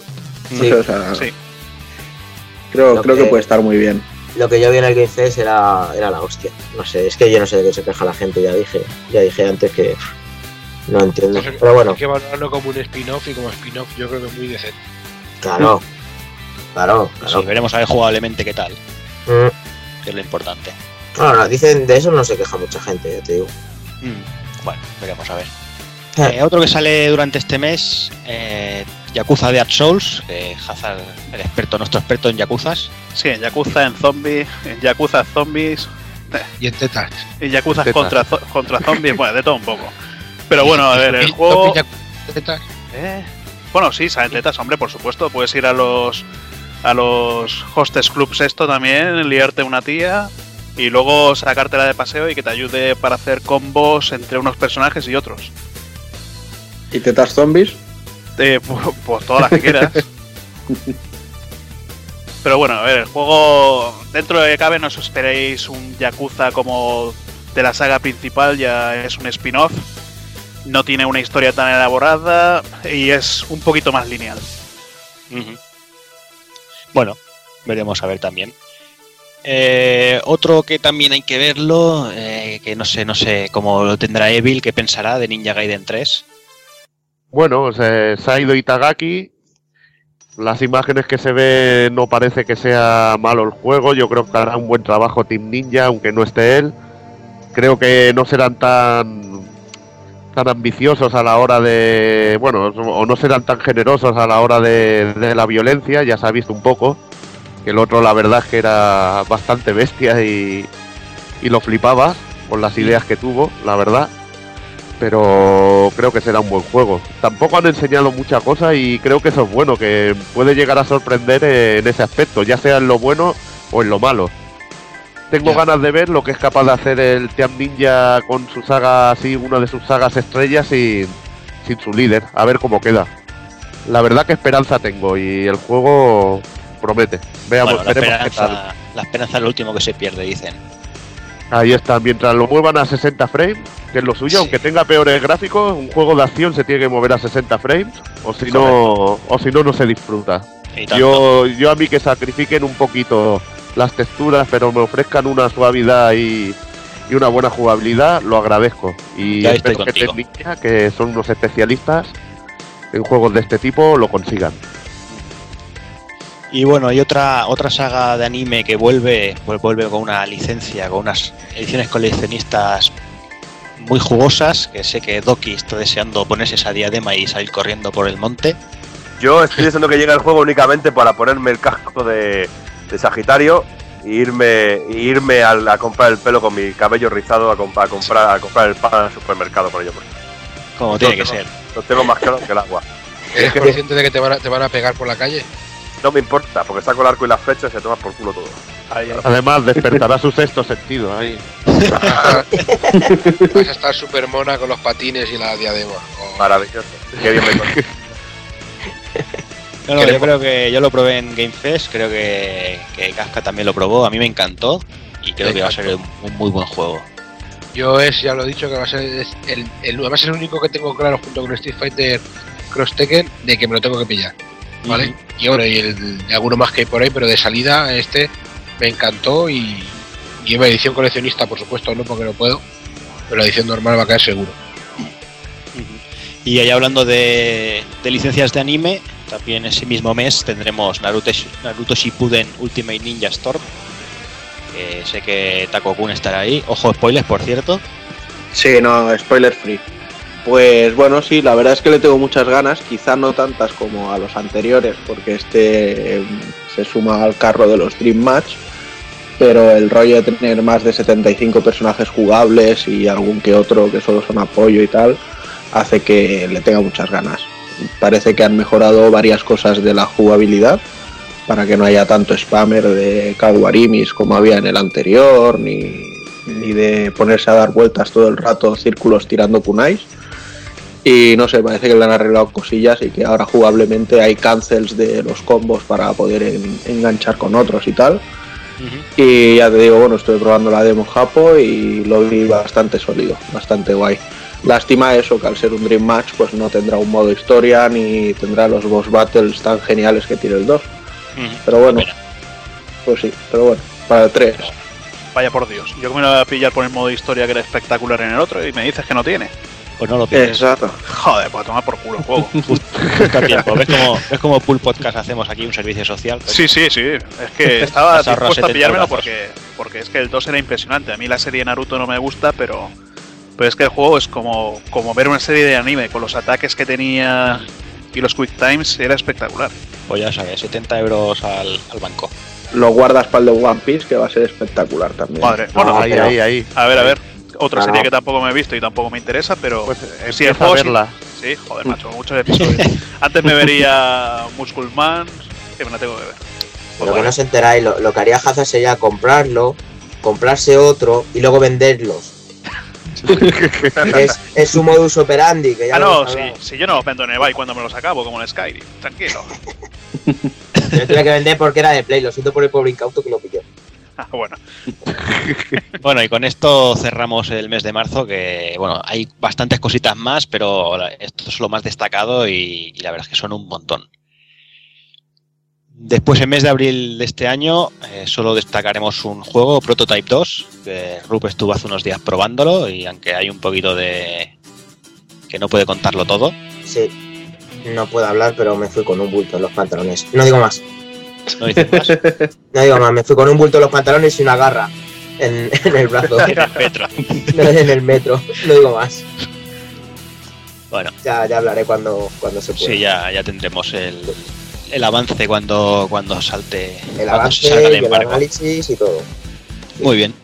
Sí. sé, o sea, Sí. creo, creo que... que- puede estar muy bien. Lo que yo vi en el Game Fest era, era la hostia. No sé, es que yo no sé de qué se queja la gente, ya dije, ya dije antes que no entiendo. Entonces, Pero bueno, Hay que valorarlo como un spin-off y como spin-off yo creo que es muy decente. claro. Claro, Sí, claro. veremos a ver jugablemente qué tal, Mm, que es lo importante. No, no, dicen de eso no se queja mucha gente, ya te digo. Mm, Bueno, veremos a ver. Eh. Eh, otro que sale durante este mes, eh, Yakuza Dead Souls, que Hazard, el experto, nuestro experto en Yakuzas. Sí, en Yakuza, en zombies, en Yakuza zombies, Y en tetas. en Yakuza contra, contra zombies, bueno, de todo un poco. Pero bueno, a ver, el juego. y- tetas. Eh, Bueno, sí, salen tetas, hombre, por supuesto. Puedes ir a los a los hostes clubs esto también, liarte una tía y luego sacártela de paseo y que te ayude para hacer combos entre unos personajes y otros. ¿Y tetas zombies? Eh, pu- pues todas las que quieras. Pero bueno, a ver, el juego dentro de que cabe no os esperéis un Yakuza como de la saga principal, ya es un spin-off. No tiene una historia tan elaborada y es un poquito más lineal. Bueno, veremos a ver también. Eh, otro que también hay que verlo, eh, que no sé, no sé cómo lo tendrá Evil, que pensará de Ninja Gaiden 3. Bueno, se, se ha ido Itagaki. Las imágenes que se ve no parece que sea malo el juego. Yo creo que hará un buen trabajo Team Ninja, aunque no esté él. Creo que no serán tan tan ambiciosos a la hora de bueno o no serán tan generosos a la hora de, la violencia ya se ha visto un poco que el otro la verdad es que era bastante bestia y, y lo flipaba con las ideas que tuvo la verdad pero creo que será un buen juego. Tampoco han enseñado mucha cosa y creo que eso es bueno, que puede llegar a sorprender en ese aspecto, ya sea en lo bueno o en lo malo. Tengo ganas de ver lo que es capaz de hacer el Team Ninja con su saga así, una de sus sagas estrellas sin, sin su líder, a ver cómo queda. La verdad que esperanza tengo y el juego promete. Veamos, Bueno, la veremos qué tal. esperanza, la esperanza es lo último que se pierde, dicen. Ahí está, mientras lo muevan a 60 frames, que es lo suyo, Sí. aunque tenga peores gráficos, un juego de acción se tiene que mover a 60 frames, o si no, o si no, no se disfruta. Yo, yo a mí que sacrifiquen un poquito las texturas, pero me ofrezcan una suavidad y, y una buena jugabilidad, lo agradezco. Y Ya espero que. Technicia, que son unos especialistas en juegos de este tipo, lo consigan. Y bueno, hay otra otra saga de anime que vuelve, pues vuelve con una licencia, con unas ediciones coleccionistas muy jugosas, que sé que Doki está deseando ponerse esa diadema y salir corriendo por el monte. Yo estoy deseando que llegue el juego únicamente para ponerme el casco de, de Sagitario e irme, e irme al- a, comprar el pelo con mi cabello rizado a, comp- a comprar, a comprar el pan al supermercado con ello. puesto. Como tiene que ser. Lo tengo más claro que el agua. ¿Eres consciente de que te van, a, te van a pegar por la calle? No me importa, porque saco el arco y las flechas y se toma por culo todo. Además, despertará su sexto sentido ahí. Vas a estar súper mona con los patines y la diadema. Oh. Maravilloso. Qué bien me consigo. No, no, yo creo que yo lo probé en Game Fest, creo que, que Kafka también lo probó, a mí me encantó y creo que va a ser un, un muy buen juego. Yo es, ya lo he dicho, que va a ser el, el, además es el único que tengo claro junto con Street Fighter Cross Tekken de que me lo tengo que pillar. ¿Vale? Y bueno, y el, y alguno más que hay por ahí, pero de salida este me encantó y, y en edición coleccionista, por supuesto, no porque no puedo, pero la edición normal va a caer seguro. Y ahí hablando de, de licencias de anime, también ese mismo mes tendremos Naruto, Naruto Shippuden Ultimate Ninja Storm. sé que Takokun estará ahí. Ojo, spoilers, por cierto. Sí, no, spoiler free. Pues bueno, sí, la verdad es que le tengo muchas ganas, quizá no tantas como a los anteriores, porque este eh, se suma al carro de los Dream Match, pero el rollo de tener más de 75 personajes jugables y algún que otro que solo son apoyo y tal, hace que le tenga muchas ganas. Parece que han mejorado varias cosas de la jugabilidad para que no haya tanto spammer de Kaguarimis como había en el anterior, ni, ni de ponerse a dar vueltas todo el rato, círculos tirando kunais. Y no sé, parece que le han arreglado cosillas y que ahora jugablemente hay cancels de los combos para poder en- enganchar con otros y tal. Y ya te digo, bueno, estoy probando la demo Japo y lo vi bastante sólido, bastante guay. Lástima eso, que al ser un Dream Match pues no tendrá un modo historia ni tendrá los boss battles tan geniales que tiene el 2. Pero bueno, pues sí, pero bueno, para el 3. Vaya por Dios. Yo que me lo voy a pillar por el modo historia que era espectacular en el otro y me dices que no tiene. Pues no lo Exacto. Joder, pues a tomar por culo el juego. Justo a tiempo. ¿Ves cómo, ¿Ves cómo Pool Podcast hacemos aquí un servicio social? Pues Sí, sí, sí. Es que estaba dispuesto a 70 pillármelo porque, porque es que el 2 era impresionante. A mí la serie Naruto no me gusta, pero, pero es que el juego es como, como ver una serie de anime con los ataques que tenía y los quick times era espectacular. Pues ya sabes, 70 euros al, al banco. Lo guardas para el de One Piece, que va a ser espectacular también. Madre, bueno, ahí, ahí, ahí. A ver, a ver. Otra Ah, serie no. que tampoco me he visto y tampoco me interesa, pero si empieza el juego a sí- verla. Sí, joder, macho, muchos episodios. Antes me vería Musculman, que me la tengo que ver. Pero que no os enteráis, lo, lo que haría Hazard sería comprarlo, comprarse otro y luego venderlos. Es, es su modus operandi, que ya Ah, no, si, yo no los vendo en eBay cuando me los acabo, como en Skyrim. Tranquilo. Yo tuve que vender porque era de Play, lo siento por el pobre incauto que lo pilló. Ah, bueno. Bueno, y con esto cerramos el mes de marzo, que bueno, hay bastantes cositas más, pero esto es lo más destacado y, y la verdad es que son un montón. Después, en mes de abril de este año, eh, solo destacaremos un juego, Prototype 2, que Rup estuvo hace unos días probándolo y aunque hay un poquito de... que no puede contarlo todo. Sí, no puedo hablar, pero me fui con un bulto en los pantalones. No digo más. ¿No dices más? No digo más, me fui con un bulto en los pantalones y una garra en, en el brazo. En el metro. en el metro, no digo más. Bueno, Ya, ya hablaré cuando, cuando se pueda. sí, ya, ya tendremos el, el avance cuando, cuando salte, El cuando avance se salga y el embargo. análisis y todo. Muy bien.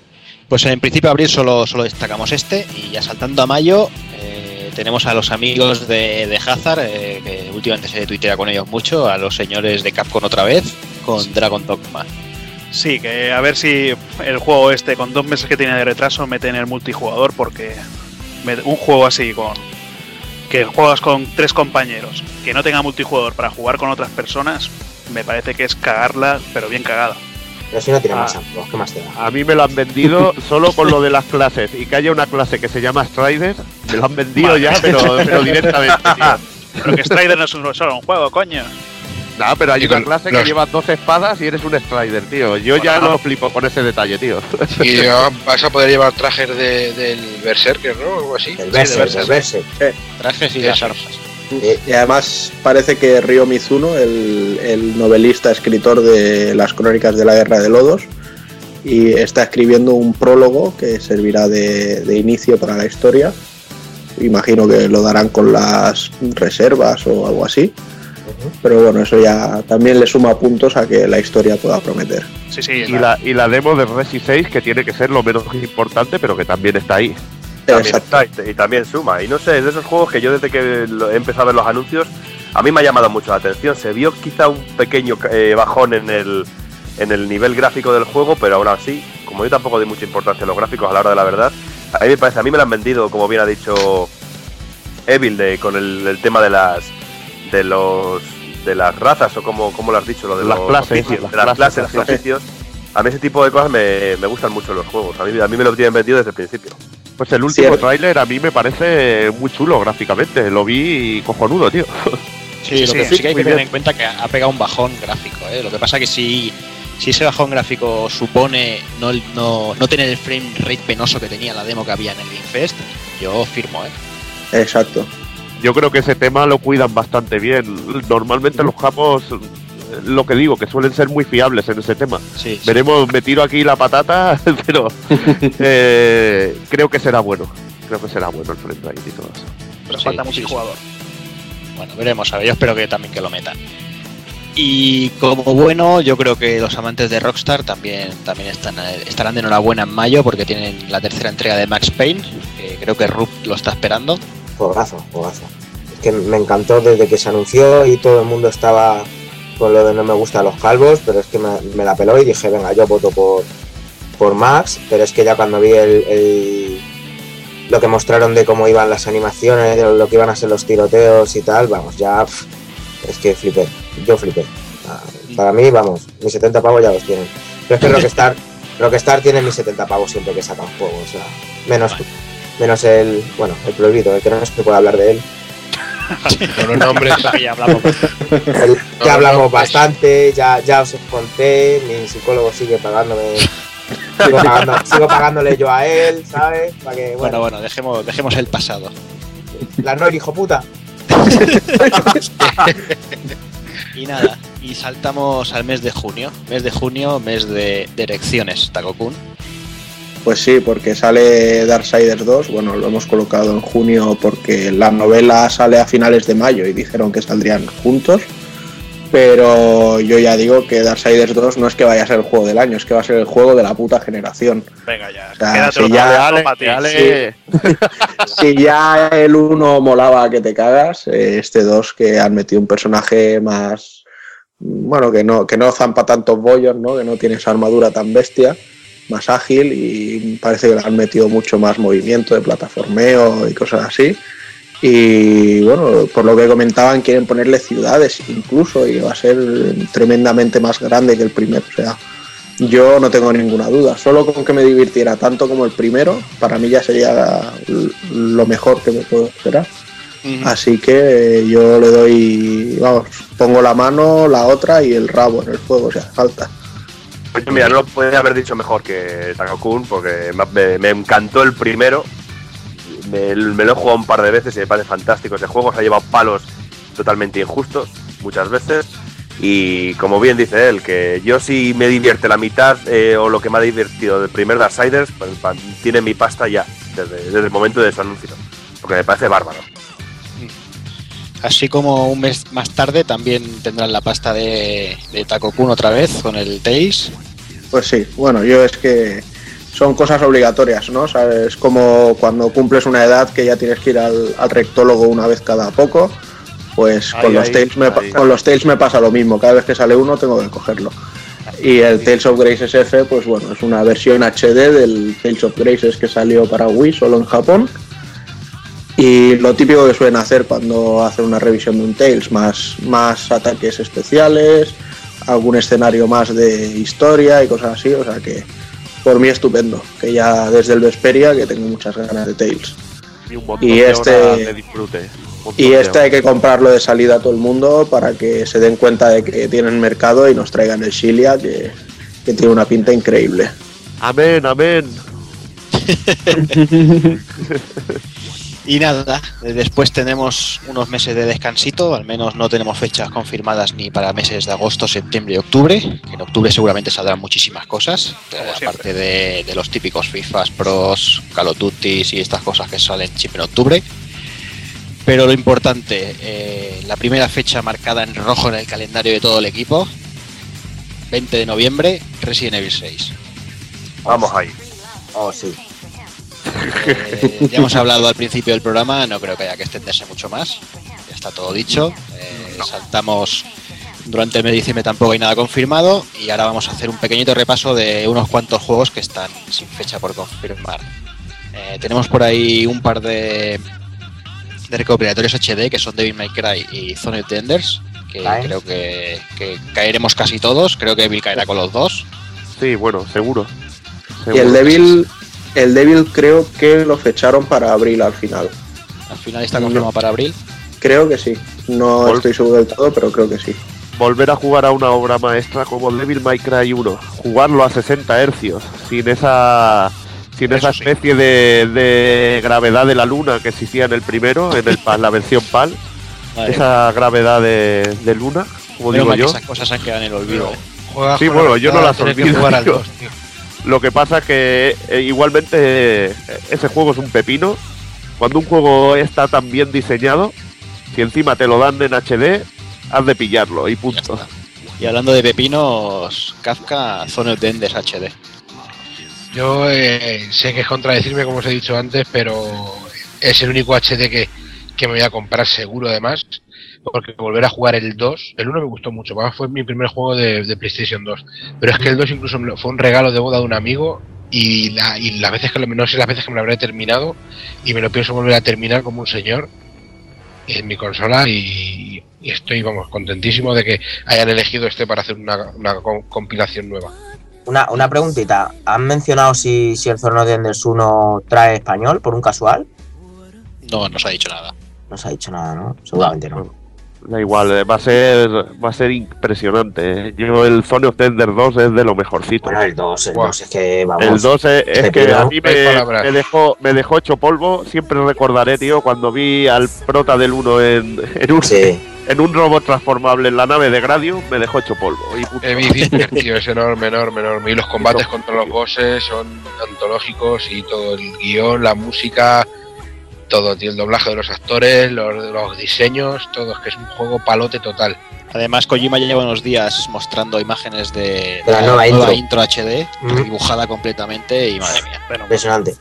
Pues en principio abril solo, solo destacamos este y ya saltando a mayo eh, tenemos a los amigos de, de Hazard, eh, que últimamente se tuitea con ellos mucho, a los señores de Capcom otra vez, con Dragon Dogma. Sí, que a ver si el juego este, con dos meses que tiene de retraso, mete en el multijugador, porque me- un juego así, con que juegas con tres compañeros, que no tenga multijugador para jugar con otras personas, me parece que es cagarla, pero bien cagada. Pero si no tiene Ah. más amigos, ¿qué más te da? A mí me lo han vendido solo con lo de las clases y que haya una clase que se llama Strider, me lo han vendido ya, pero, pero directamente, tío. Pero que Strider no es un- solo un juego, coño. Nah, pero hay Y una clase que lleva dos espadas y eres un Strider, tío. Yo ya no flipo con ese detalle, tío. Y ya vas a poder llevar trajes de- del Berserker, ¿no? O algo así. El Berserk, el Berserk. Trajes y las armas. Y, y además parece que Ryo Mizuno, el, el novelista escritor de las crónicas de la Guerra de Lodos, y está escribiendo un prólogo que servirá de, de inicio para la historia. Imagino que lo darán con las reservas o algo así. Pero bueno, eso ya también le suma puntos a que la historia pueda prometer. Sí, sí. Y la, y la demo de Resi 6, que tiene que ser lo menos importante, pero que también está ahí. También está, y, también suma. Y no sé, es de esos juegos que yo desde que he empezado a ver los anuncios, a mí me ha llamado mucho la atención. Se vio quizá un pequeño eh, bajón en el, en el nivel gráfico del juego, pero aún así, como yo tampoco doy mucha importancia a los gráficos a la hora de la verdad, a mí me parece, a mí me lo han vendido, como bien ha dicho Evil, de, con el, el tema de las de los de las razas o como, como lo has dicho, lo de Las los clases, oficios, las de las clases, clases, las los oficios. A mí ese tipo de cosas me, me gustan mucho en los juegos. A mí, a mí me lo tienen vendido desde el principio. Pues el último Cierto. tráiler a mí me parece muy chulo gráficamente. Lo vi cojonudo, tío. Sí, lo sí, que sí, sí que hay que tener bien. en cuenta que ha pegado un bajón gráfico. ¿eh? Lo que pasa que si, si ese bajón gráfico supone no, no, no tener el frame rate penoso que tenía la demo que había en el Game Fest, yo firmo, ¿eh? Exacto. Yo creo que ese tema lo cuidan bastante bien. Normalmente los japos, lo que digo, que suelen ser muy fiables en ese tema. Sí, sí. Veremos, me tiro aquí la patata, pero eh, creo que será bueno. Creo que será bueno el frame rate y todo eso. Pero Sí, falta sí, multijugador. Bueno, veremos, a ver, yo espero que también que lo metan. Y como bueno, yo creo que los amantes de Rockstar también, también están, estarán de enhorabuena en mayo porque tienen la tercera entrega de Max Payne, que creo que Rup lo está esperando. Juegazo, juegazo. Es que me encantó desde que se anunció y todo el mundo estaba con lo de no me gustan los calvos, pero es que me, me la peló y dije, venga, yo voto por, por Max, pero es que ya cuando vi el, el- lo que mostraron de cómo iban las animaciones, de lo que iban a ser los tiroteos y tal, vamos, ya es que flipé, yo flipé. Ah, Para mí, vamos, mis 70 pavos ya los tienen. Pero es que Rockstar, Rockstar tiene mis 70 pavos siempre que sacan juegos, o sea, menos, menos el, bueno, el prohibido, el que no se puede hablar de él. Con los nombres. Ya hablamos. El- ya hablamos bastante, ya, ya os conté, mi psicólogo sigue pagándome, sigo, pagando- sigo pagándole yo a él, ¿sabes? Para que, Bueno, bueno, bueno, dejemos, dejemos el pasado. la no, hijo puta. Y nada, y saltamos al mes de junio. Mes de junio, mes de, de elecciones, Takokun. Pues sí, porque sale Darksiders 2, bueno, lo hemos colocado en junio porque la novela sale a finales de mayo y dijeron que saldrían juntos. Pero yo ya digo que Darksiders 2 no es que vaya a ser el juego del año, es que va a ser el juego de la puta generación. Venga ya. O sea, Quédate si ya- Ale, ale. Si ya el 1 molaba que te cagas, eh, este 2 que han metido un personaje más. Bueno, que no, que no zampa tantos bollos, ¿no? Que no tiene esa armadura tan bestia, más ágil y parece que le han metido mucho más movimiento de plataformeo y cosas así. Y bueno, por lo que comentaban, quieren ponerle ciudades incluso y va a ser tremendamente más grande que el primero. O sea, yo no tengo ninguna duda. Solo con que me divirtiera tanto como el primero, para mí ya sería lo mejor que me puedo esperar. Así que eh, yo le doy, vamos, pongo la mano, la otra y el rabo en el fuego, si hace falta. Pues mira, no lo haber dicho mejor que Takokun, porque me, encantó el primero. Me, lo he jugado un par de veces y me parece fantástico ese juego. Se ha llevado palos totalmente injustos muchas veces. Y como bien dice él, que yo si me divierte la mitad eh, o lo que me ha divertido del primer Darksiders, pues tiene mi pasta ya, desde, desde el momento de su anuncio. Porque me parece bárbaro. Así como un mes más tarde también tendrán la pasta de, de Takokun otra vez con el Tails. Pues sí, bueno, yo es que son cosas obligatorias, ¿no? ¿Sabes? Es como cuando cumples una edad que ya tienes que ir al, al rectólogo una vez cada poco. Pues con, los ahí, Tales me, ahí. con los Tales me pasa lo mismo. Cada vez que sale uno tengo que cogerlo. Y el Tales of Graces F, pues bueno, es una versión HD del Tales of Graces que salió para Wii solo en Japón. Y lo típico que suelen hacer cuando hacen una revisión de un Tales, más, más ataques especiales, algún escenario más de historia y cosas así. O sea que por mí estupendo, que ya desde el Vesperia que tengo muchas ganas de Tales. Y un montón Y de este- horas de disfrute. Y de este hay que comprarlo de salida a todo el mundo para que se den cuenta de que tienen mercado y nos traigan el Shilia, que, que tiene una pinta increíble. Amén, amén. Y nada, después tenemos unos meses de descansito, al menos no tenemos fechas confirmadas ni para meses de agosto, septiembre y octubre, que en octubre seguramente saldrán muchísimas cosas, eh, aparte de, de los típicos FIFAs, Pros, Call of Duty y estas cosas que salen siempre en octubre. Pero lo importante, eh, la primera fecha marcada en rojo en el calendario de todo el equipo, 20 de noviembre, Resident Evil 6. Vamos ahí. Oh, sí. Eh, ya hemos hablado al principio del programa, no creo que haya que extenderse mucho más. Ya está todo dicho. Eh, Saltamos durante el mes de diciembre tampoco hay nada confirmado y ahora vamos a hacer un pequeñito repaso de unos cuantos juegos que están sin fecha por confirmar. Eh, tenemos por ahí un par de, de recopilatorios HD que son Devil May Cry y Zone of the Enders, que Caen. creo que, que caeremos casi todos. Creo que Evil caerá con los dos. Sí, bueno, seguro. Y el Devil, el Devil creo que lo fecharon para abril al final. Al final está confirmado para abril. Creo que sí. No Vol- estoy seguro del todo, pero creo que sí. Volver a jugar a una obra maestra como Devil May Cry 1. Jugarlo a 60 hercios, sin esa sin esa especie de, de gravedad de la luna que existía en el primero, en el PAL, la versión PAL. Madre esa gravedad de, de luna, como Menos digo que yo. esas cosas se han quedado en el olvido. ¿eh? Sí, bueno, yo no las olvido. jugar al tío. dos, tío. Lo que pasa es que eh, igualmente eh, ese juego es un pepino. Cuando un juego está tan bien diseñado, si encima te lo dan en HD, has de pillarlo y punto. Y hablando de pepinos, Kafka, Zone of the Enders HD. Yo eh, sé que es contradecirme, como os he dicho antes, pero es el único HD que, que me voy a comprar seguro, además. Porque volver a jugar el 2, el 1 me gustó mucho, fue mi primer juego de, de PlayStation 2. Pero es que el 2 incluso me lo- fue un regalo de boda de un amigo y, la, y las veces que lo, no sé las veces que me lo habré terminado y me lo pienso volver a terminar como un señor en mi consola y, y estoy, vamos, contentísimo de que hayan elegido este para hacer una, una com- compilación nueva. Una, una preguntita. ¿Han mencionado si, si el Zorno de Enders 1 trae español por un casual? No, no se ha dicho nada. No se ha dicho nada, ¿no? Seguramente no. Da igual, eh, va a ser va a ser impresionante. eh. Yo el Zone of Tender 2 es de lo mejorcito. Bueno, el 2, el 2 es que vamos. El 2 es, es que pido- a mí me, dejó, me dejó hecho polvo. Siempre recordaré, tío, cuando vi al prota del 1 en, en, un, Sí. en un robot transformable en la nave de Gradium, me dejó hecho polvo. Y tío, es enorme, enorme, enorme. Y los combates contra los bosses son antológicos y todo el guion, la música, todo, tío, el doblaje de los actores, los, los diseños, todo, es que es un juego palote total. Además, Kojima ya lleva unos días mostrando imágenes de, la nueva intro. HD, Mm. dibujada completamente y madre mía. Impresionante.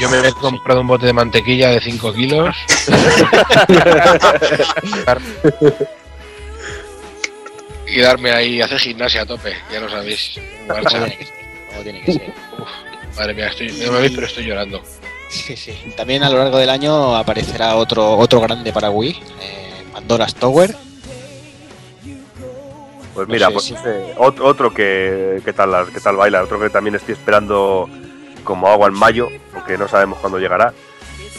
Yo me he comprado un bote de mantequilla de 5 kilos. y darme ahí, hacer gimnasia a tope, ya lo sabéis. Marcha. Como tiene que ser, como tiene que ser. Madre mía, estoy, no me veis, pero estoy llorando. Sí, sí. También a lo largo del año aparecerá otro, otro grande para Wii, eh, Pandora's Tower. Pues No mira, sé pues si- ese- ot- otro que, que tal, que tal baila, otro que también estoy esperando como agua en mayo, aunque no sabemos cuándo llegará.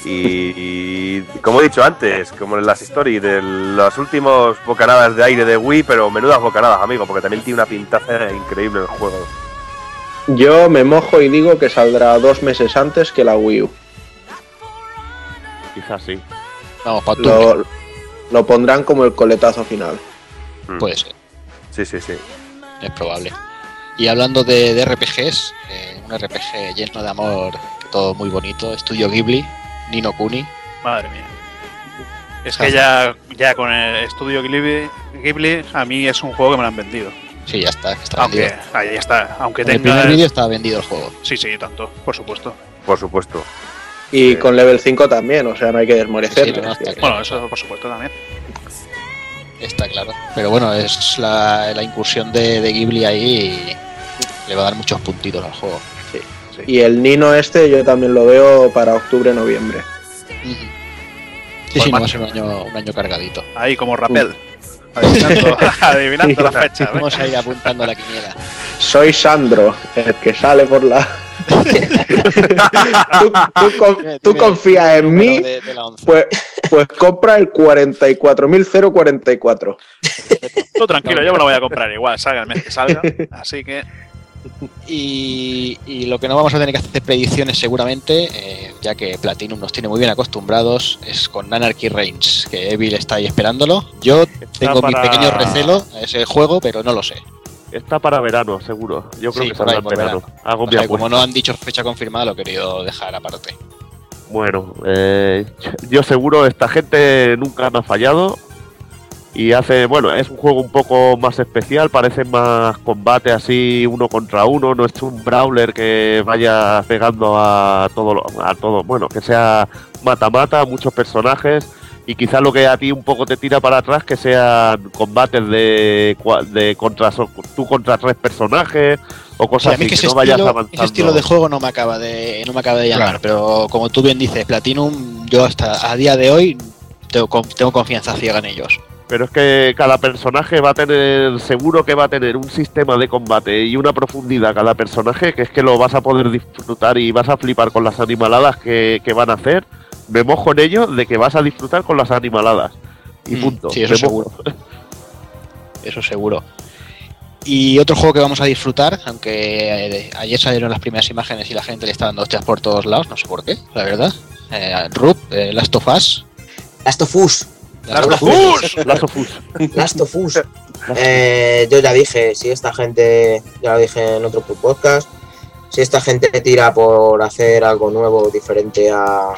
Y, y como he dicho antes, como en las stories de los últimos bocanadas de aire de Wii, pero menudas bocanadas, amigo, porque también tiene una pintaza increíble el juego. Yo me mojo y digo que saldrá dos meses antes que la Wii U. Quizás sí. Vamos, para. Lo, lo pondrán como el coletazo final. Mm. Puede ser, Sí, sí, sí. es probable. Y hablando de, de RPGs, eh, un RPG lleno de amor, todo muy bonito, Estudio Ghibli, Nino Kuni. Madre mía. Es que ya, ya con el estudio Ghibli, Ghibli, a mí es un juego que me lo han vendido. Sí, ya está, está Aunque, vendido. ahí está. Aunque En el tenga. primer vídeo estaba vendido el juego. Sí, sí, tanto, por supuesto. Por supuesto. Y con level 5 también, o sea, no hay que. Sí, no, claro. Bueno, eso por supuesto también. Está claro. Pero bueno, es la, la incursión de, de Ghibli ahí y le va a dar muchos puntitos al juego. Y el Nino este yo también lo veo para octubre-noviembre. Sí, Pues sí, no va a macho. ser un año, un año cargadito. Ahí como rapel. Adivinando, adivinando la fecha. Vamos a ir apuntando la quiniela. Soy Sandro, el que sale por la... tú, tú con- tú confías en mí, De, de la 11. pues, pues compra el 44.044. Tú tranquilo, yo me lo voy a comprar igual, salga el mes que salga. Así que Y, y lo que no vamos a tener que hacer predicciones seguramente, eh, ya que Platinum nos tiene muy bien acostumbrados, es con Anarchy Reigns, que Evil está ahí esperándolo. Yo tengo mi para- pequeño recelo a ese juego, pero no lo sé. Está para verano, seguro. Yo creo Sí, que saldrá en verano. verano. Hago O mi sea, como no han dicho fecha confirmada, lo he querido dejar aparte. Bueno, eh, yo seguro esta gente nunca me ha fallado y hace, bueno, es un juego un poco más especial, parece más combate así uno contra uno, no es un brawler que vaya pegando a todo, lo- a todo, bueno, que sea mata-mata, muchos personajes y quizás lo que a ti un poco te tira para atrás que sean combates de, cua- de contra so- tú contra tres personajes o O sea, cosas a mí así, que no vayas estilo, avanzando. ese estilo de juego no me acaba de, no me acaba de llamar, Claro. pero como tú bien dices, Platinum, yo hasta a día de hoy tengo, tengo confianza ciega en ellos. Pero es que cada personaje va a tener, seguro que va a tener un sistema de combate y una profundidad cada personaje que es que lo vas a poder disfrutar y vas a flipar con las animaladas que, que van a hacer. Me mojo en ello de que vas a disfrutar con las animaladas. Y Mm, punto. sí, eso seguro. Eso seguro. Y otro juego que vamos a disfrutar, aunque eh, ayer salieron las primeras imágenes y la gente le está dando hostias por todos lados, no sé por qué, la verdad. Eh, Rup, eh, Last of Us. Last of Us. Last of Us. Last of Us. Last of Us. Eh, yo ya dije, si esta gente, ya lo dije en otro podcast, si esta gente tira por hacer algo nuevo, diferente a,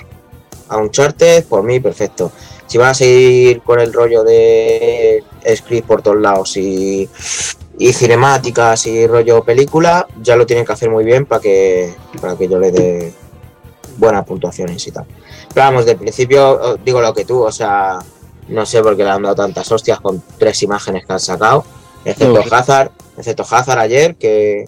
a Uncharted, por mí, perfecto. Si van a seguir con el rollo de script por todos lados y, y cinemáticas y rollo película, ya lo tienen que hacer muy bien para que, para que yo le dé buenas puntuaciones y tal. Pero vamos, del principio digo lo que tú, o sea, no sé por qué le han dado tantas hostias con tres imágenes que han sacado, excepto No. Hazard, excepto Hazard ayer, que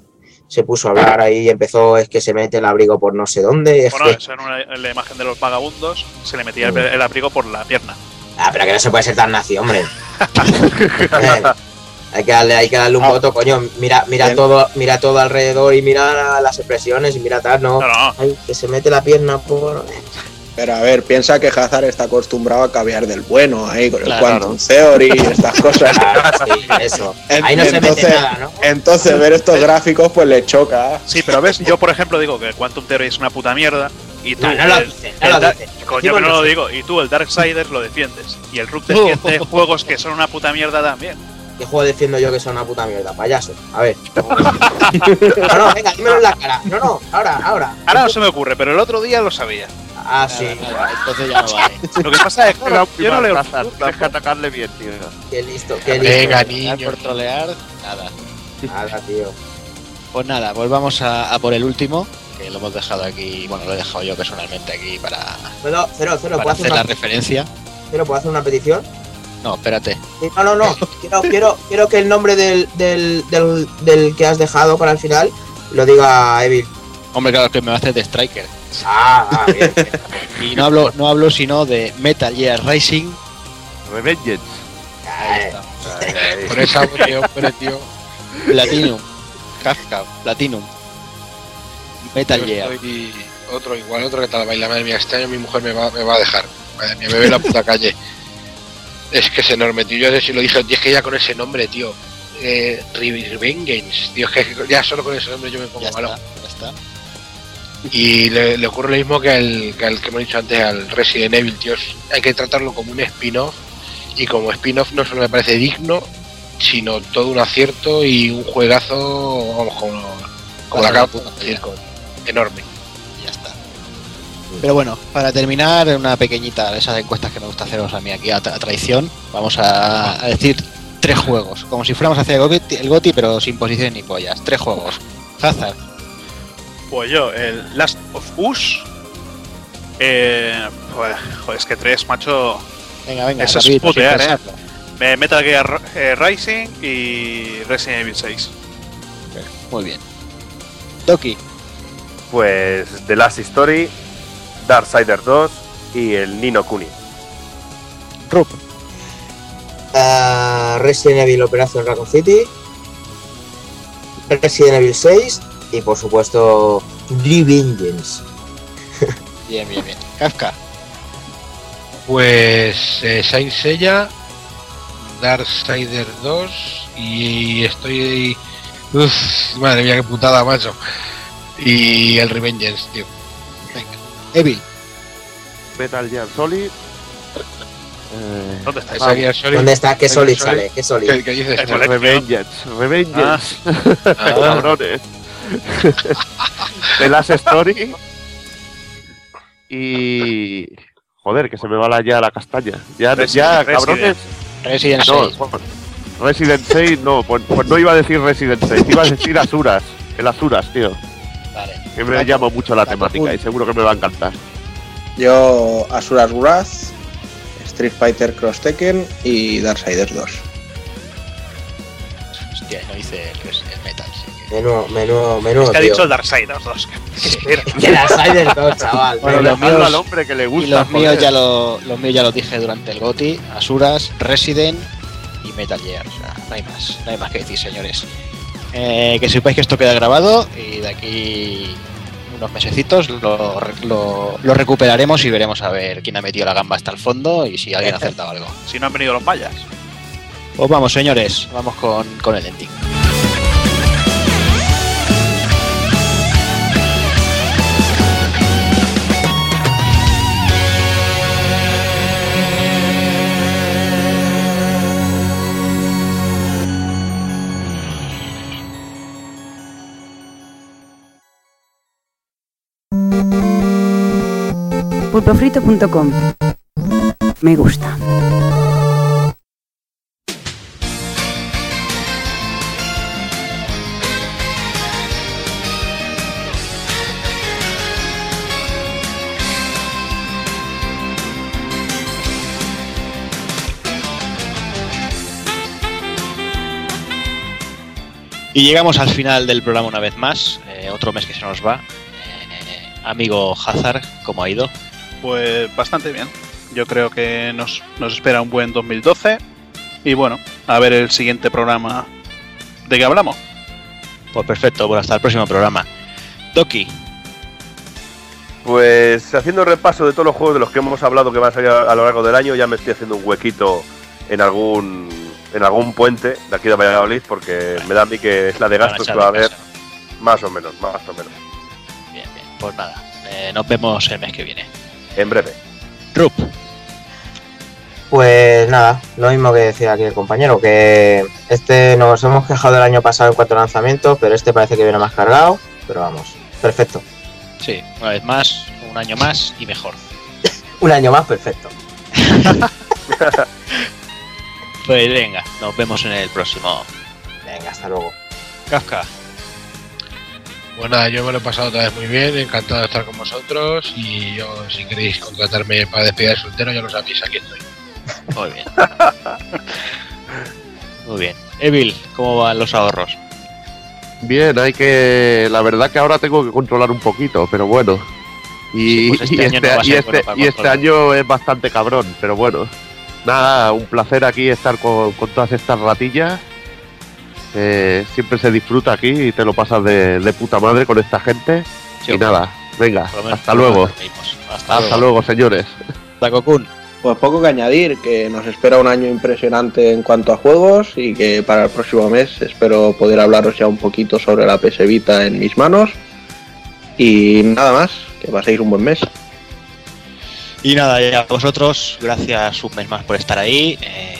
se puso a hablar ahí y empezó, es que se mete el abrigo por no sé dónde. es bueno, que- eso en, una- en la imagen de los vagabundos se le metía el, el abrigo por la pierna. Ah, pero que no se puede ser tan nazi, hombre. Eh, hay que darle, hay que darle un Ah. voto, coño. Mira, mira todo, mira todo alrededor y mira las expresiones y mira tal, no. Ay, que se mete la pierna por. Pero a ver, piensa que Hazard está acostumbrado a caviar del bueno, ahí con el Claro. Quantum Theory y estas cosas. Sí, eso. En- Ahí no se mete nada, ¿no? entonces ver estos gráficos pues le choca. Sí, pero ves, yo por ejemplo digo que Quantum Theory es una puta mierda y tú No, no lo el- dices, no el lo da- dices. Coño, Decimos pero no lo nosotros. digo. Y tú el Darksiders lo defiendes. Y el Rook defiende juegos que son una puta mierda también. ¿Qué juego defiendo yo que sea una puta mierda? Payaso. A ver. No, no, venga, dímelo en la cara. No, no, ahora, ahora. Ahora no se me ocurre, pero el otro día lo sabía. Ah, sí. Entonces ya no vale. Lo que pasa es que La yo no leo Tienes que atacarle bien, tío. Qué listo, qué listo. Venga, niño. Por trolear, nada. Nada, tío. Pues nada, volvamos a, a por el último, que lo hemos dejado aquí, bueno, lo he dejado yo personalmente aquí para, Cero, cero, cero. para ¿Puedo hacer, hacer la referencia. cero, ¿puedo hacer una petición? No, espérate. Sí, No, no, no. Quiero, quiero, quiero que el nombre del, del, del, del que has dejado para el final lo diga Evil. Hombre, claro que me va a hacer de Striker. Ah, ah, bien. Y no hablo, no hablo sino de Metal Gear Rising. Revengeance. Ahí está. Con esa hombre, tío. Platinum. Kafka, Platinum. Metal Yo Gear. estoy otro igual, otro que tal baila. Madre mía, este año mi mujer me va, me va a dejar. Madre mía, me ve en la puta calle. Es que es enorme, tío. Yo sé si lo dije, es que ya con ese nombre, tío. Eh, Revengeance, tío. Es que ya solo con ese nombre yo me pongo Ya malo. está, ya está. Y le, le ocurre lo mismo que al, que al que hemos dicho antes, al Resident Evil, tío. Hay que tratarlo como un spin-off. Y como spin-off no solo me parece digno, sino todo un acierto y un juegazo, vamos, como, como la la con enorme. Pero bueno, para terminar, una pequeñita de esas encuestas que me gusta haceros a mí aquí a, tra- a traición, vamos a, a decir tres juegos, como si fuéramos a hacer el Goti, el Goti, pero sin posiciones ni pollas. Tres juegos. Hazard, Pues yo, el Last of Us. Eh, pues, joder, es que tres, macho. venga, venga, Eso es putear, eh. pensarlo. Eh, Metal Gear eh, Rising y Resident Evil 6. Muy bien. Doki, Pues The Last Story, Darksiders 2 y el Nino Kuni. Rup, Ah, Resident Evil Operación Raccoon City. Resident Evil 6. Y por supuesto, Revengeance. Bien, bien, bien. Kafka. Pues eh, Saint Seiya, Darksider 2 y estoy... Uf, madre mía, qué putada, macho. Y el Revengeance, tío. Evil. Metal Gear Solid. Eh, ¿Dónde está? Solid- ¿Dónde está? ¿Qué Solid sale? ¿Qué Solid? ¿Qué, qué dices? Collection. Revengeance, Revengeance. Ah. Cabrones. The Last Story. Y. Joder, que se me va la, ya la castaña. Ya, Resident- ya cabrones. Resident No, 6. pues, Resident 6, no, pues, pues no iba a decir Resident 6, iba a decir Asuras. El Asuras, tío. Que me llama mucho la temática y seguro que me va a encantar. Yo, Asuras Wrath, Street Fighter Cross Tekken y Darksiders 2. Hostia, no dice el, el Metal. Menudo, menudo, menudo. Es que ha tío. dicho el Darksiders 2. Espera. Que Darksiders 2, chaval. Bueno, los míos- al hombre que le gusta. Y los míos, ya lo, los míos ya los dije durante el GOTI. Asuras, Resident y Metal Gear. O sea, no hay más. No hay más que decir, señores. Eh, que sepáis que esto queda grabado y de aquí unos mesecitos lo, lo- lo recuperaremos y veremos a ver quién ha metido la gamba hasta el fondo y si alguien ha acertado algo. Si no han venido los mayas. Pues vamos, señores, vamos con, con el ending. Pulpofrito.com Me gusta. Y llegamos al final del programa una vez más. eh, otro mes que se nos va. Eh, amigo Hazard, ¿cómo ha ido? Pues bastante bien. Yo creo que nos, nos espera un buen 2012. Y bueno, a ver el siguiente programa de qué hablamos. Pues perfecto, bueno, hasta el próximo programa. Doki, Pues haciendo repaso de todos los juegos de los que hemos hablado que van a salir a, a lo largo del año, ya me estoy haciendo un huequito en algún en algún puente de aquí de Valladolid porque me da a mí que es la de gastos que va a haber más o menos, más o menos. Bien, bien. Pues nada, eh, nos vemos el mes que viene. En breve. Rup, Pues nada, lo mismo que decía aquí el compañero, que este nos hemos quejado el año pasado en cuanto a lanzamientos, pero este parece que viene más cargado, pero vamos, perfecto. sí, una vez más, un año más y mejor. Un año más, perfecto. Pues venga, nos vemos en el próximo. Venga, hasta luego. Kafka, Pues nada, yo me lo he pasado otra vez muy bien, encantado de estar con vosotros y yo, si queréis contratarme para despedir de soltero, ya lo sabéis, aquí estoy. muy bien. Muy bien. Evil, ¿cómo van los ahorros? Bien, hay que. La verdad que ahora tengo que controlar un poquito, pero bueno. Y, Sí, pues este y año no va a y ser este- bueno para y este controlar. año es bastante cabrón, pero bueno. Nada, un placer aquí estar con, con todas estas ratillas. Eh, siempre se disfruta aquí y te lo pasas de, de puta madre con esta gente. Sí, y nada, venga, hasta luego. Hasta, Hasta luego, señores. Takokun, Pues poco que añadir, que nos espera un año impresionante en cuanto a juegos y que para el próximo mes espero poder hablaros ya un poquito sobre la PS Vita en mis manos. Y nada más, que paséis un buen mes. Y nada, ya a vosotros, gracias un mes más por estar ahí. eh,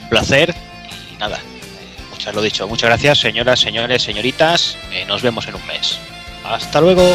un placer. Y nada, muchas lo dicho. Muchas gracias, señoras, señores, señoritas. eh, nos vemos en un mes. Hasta luego.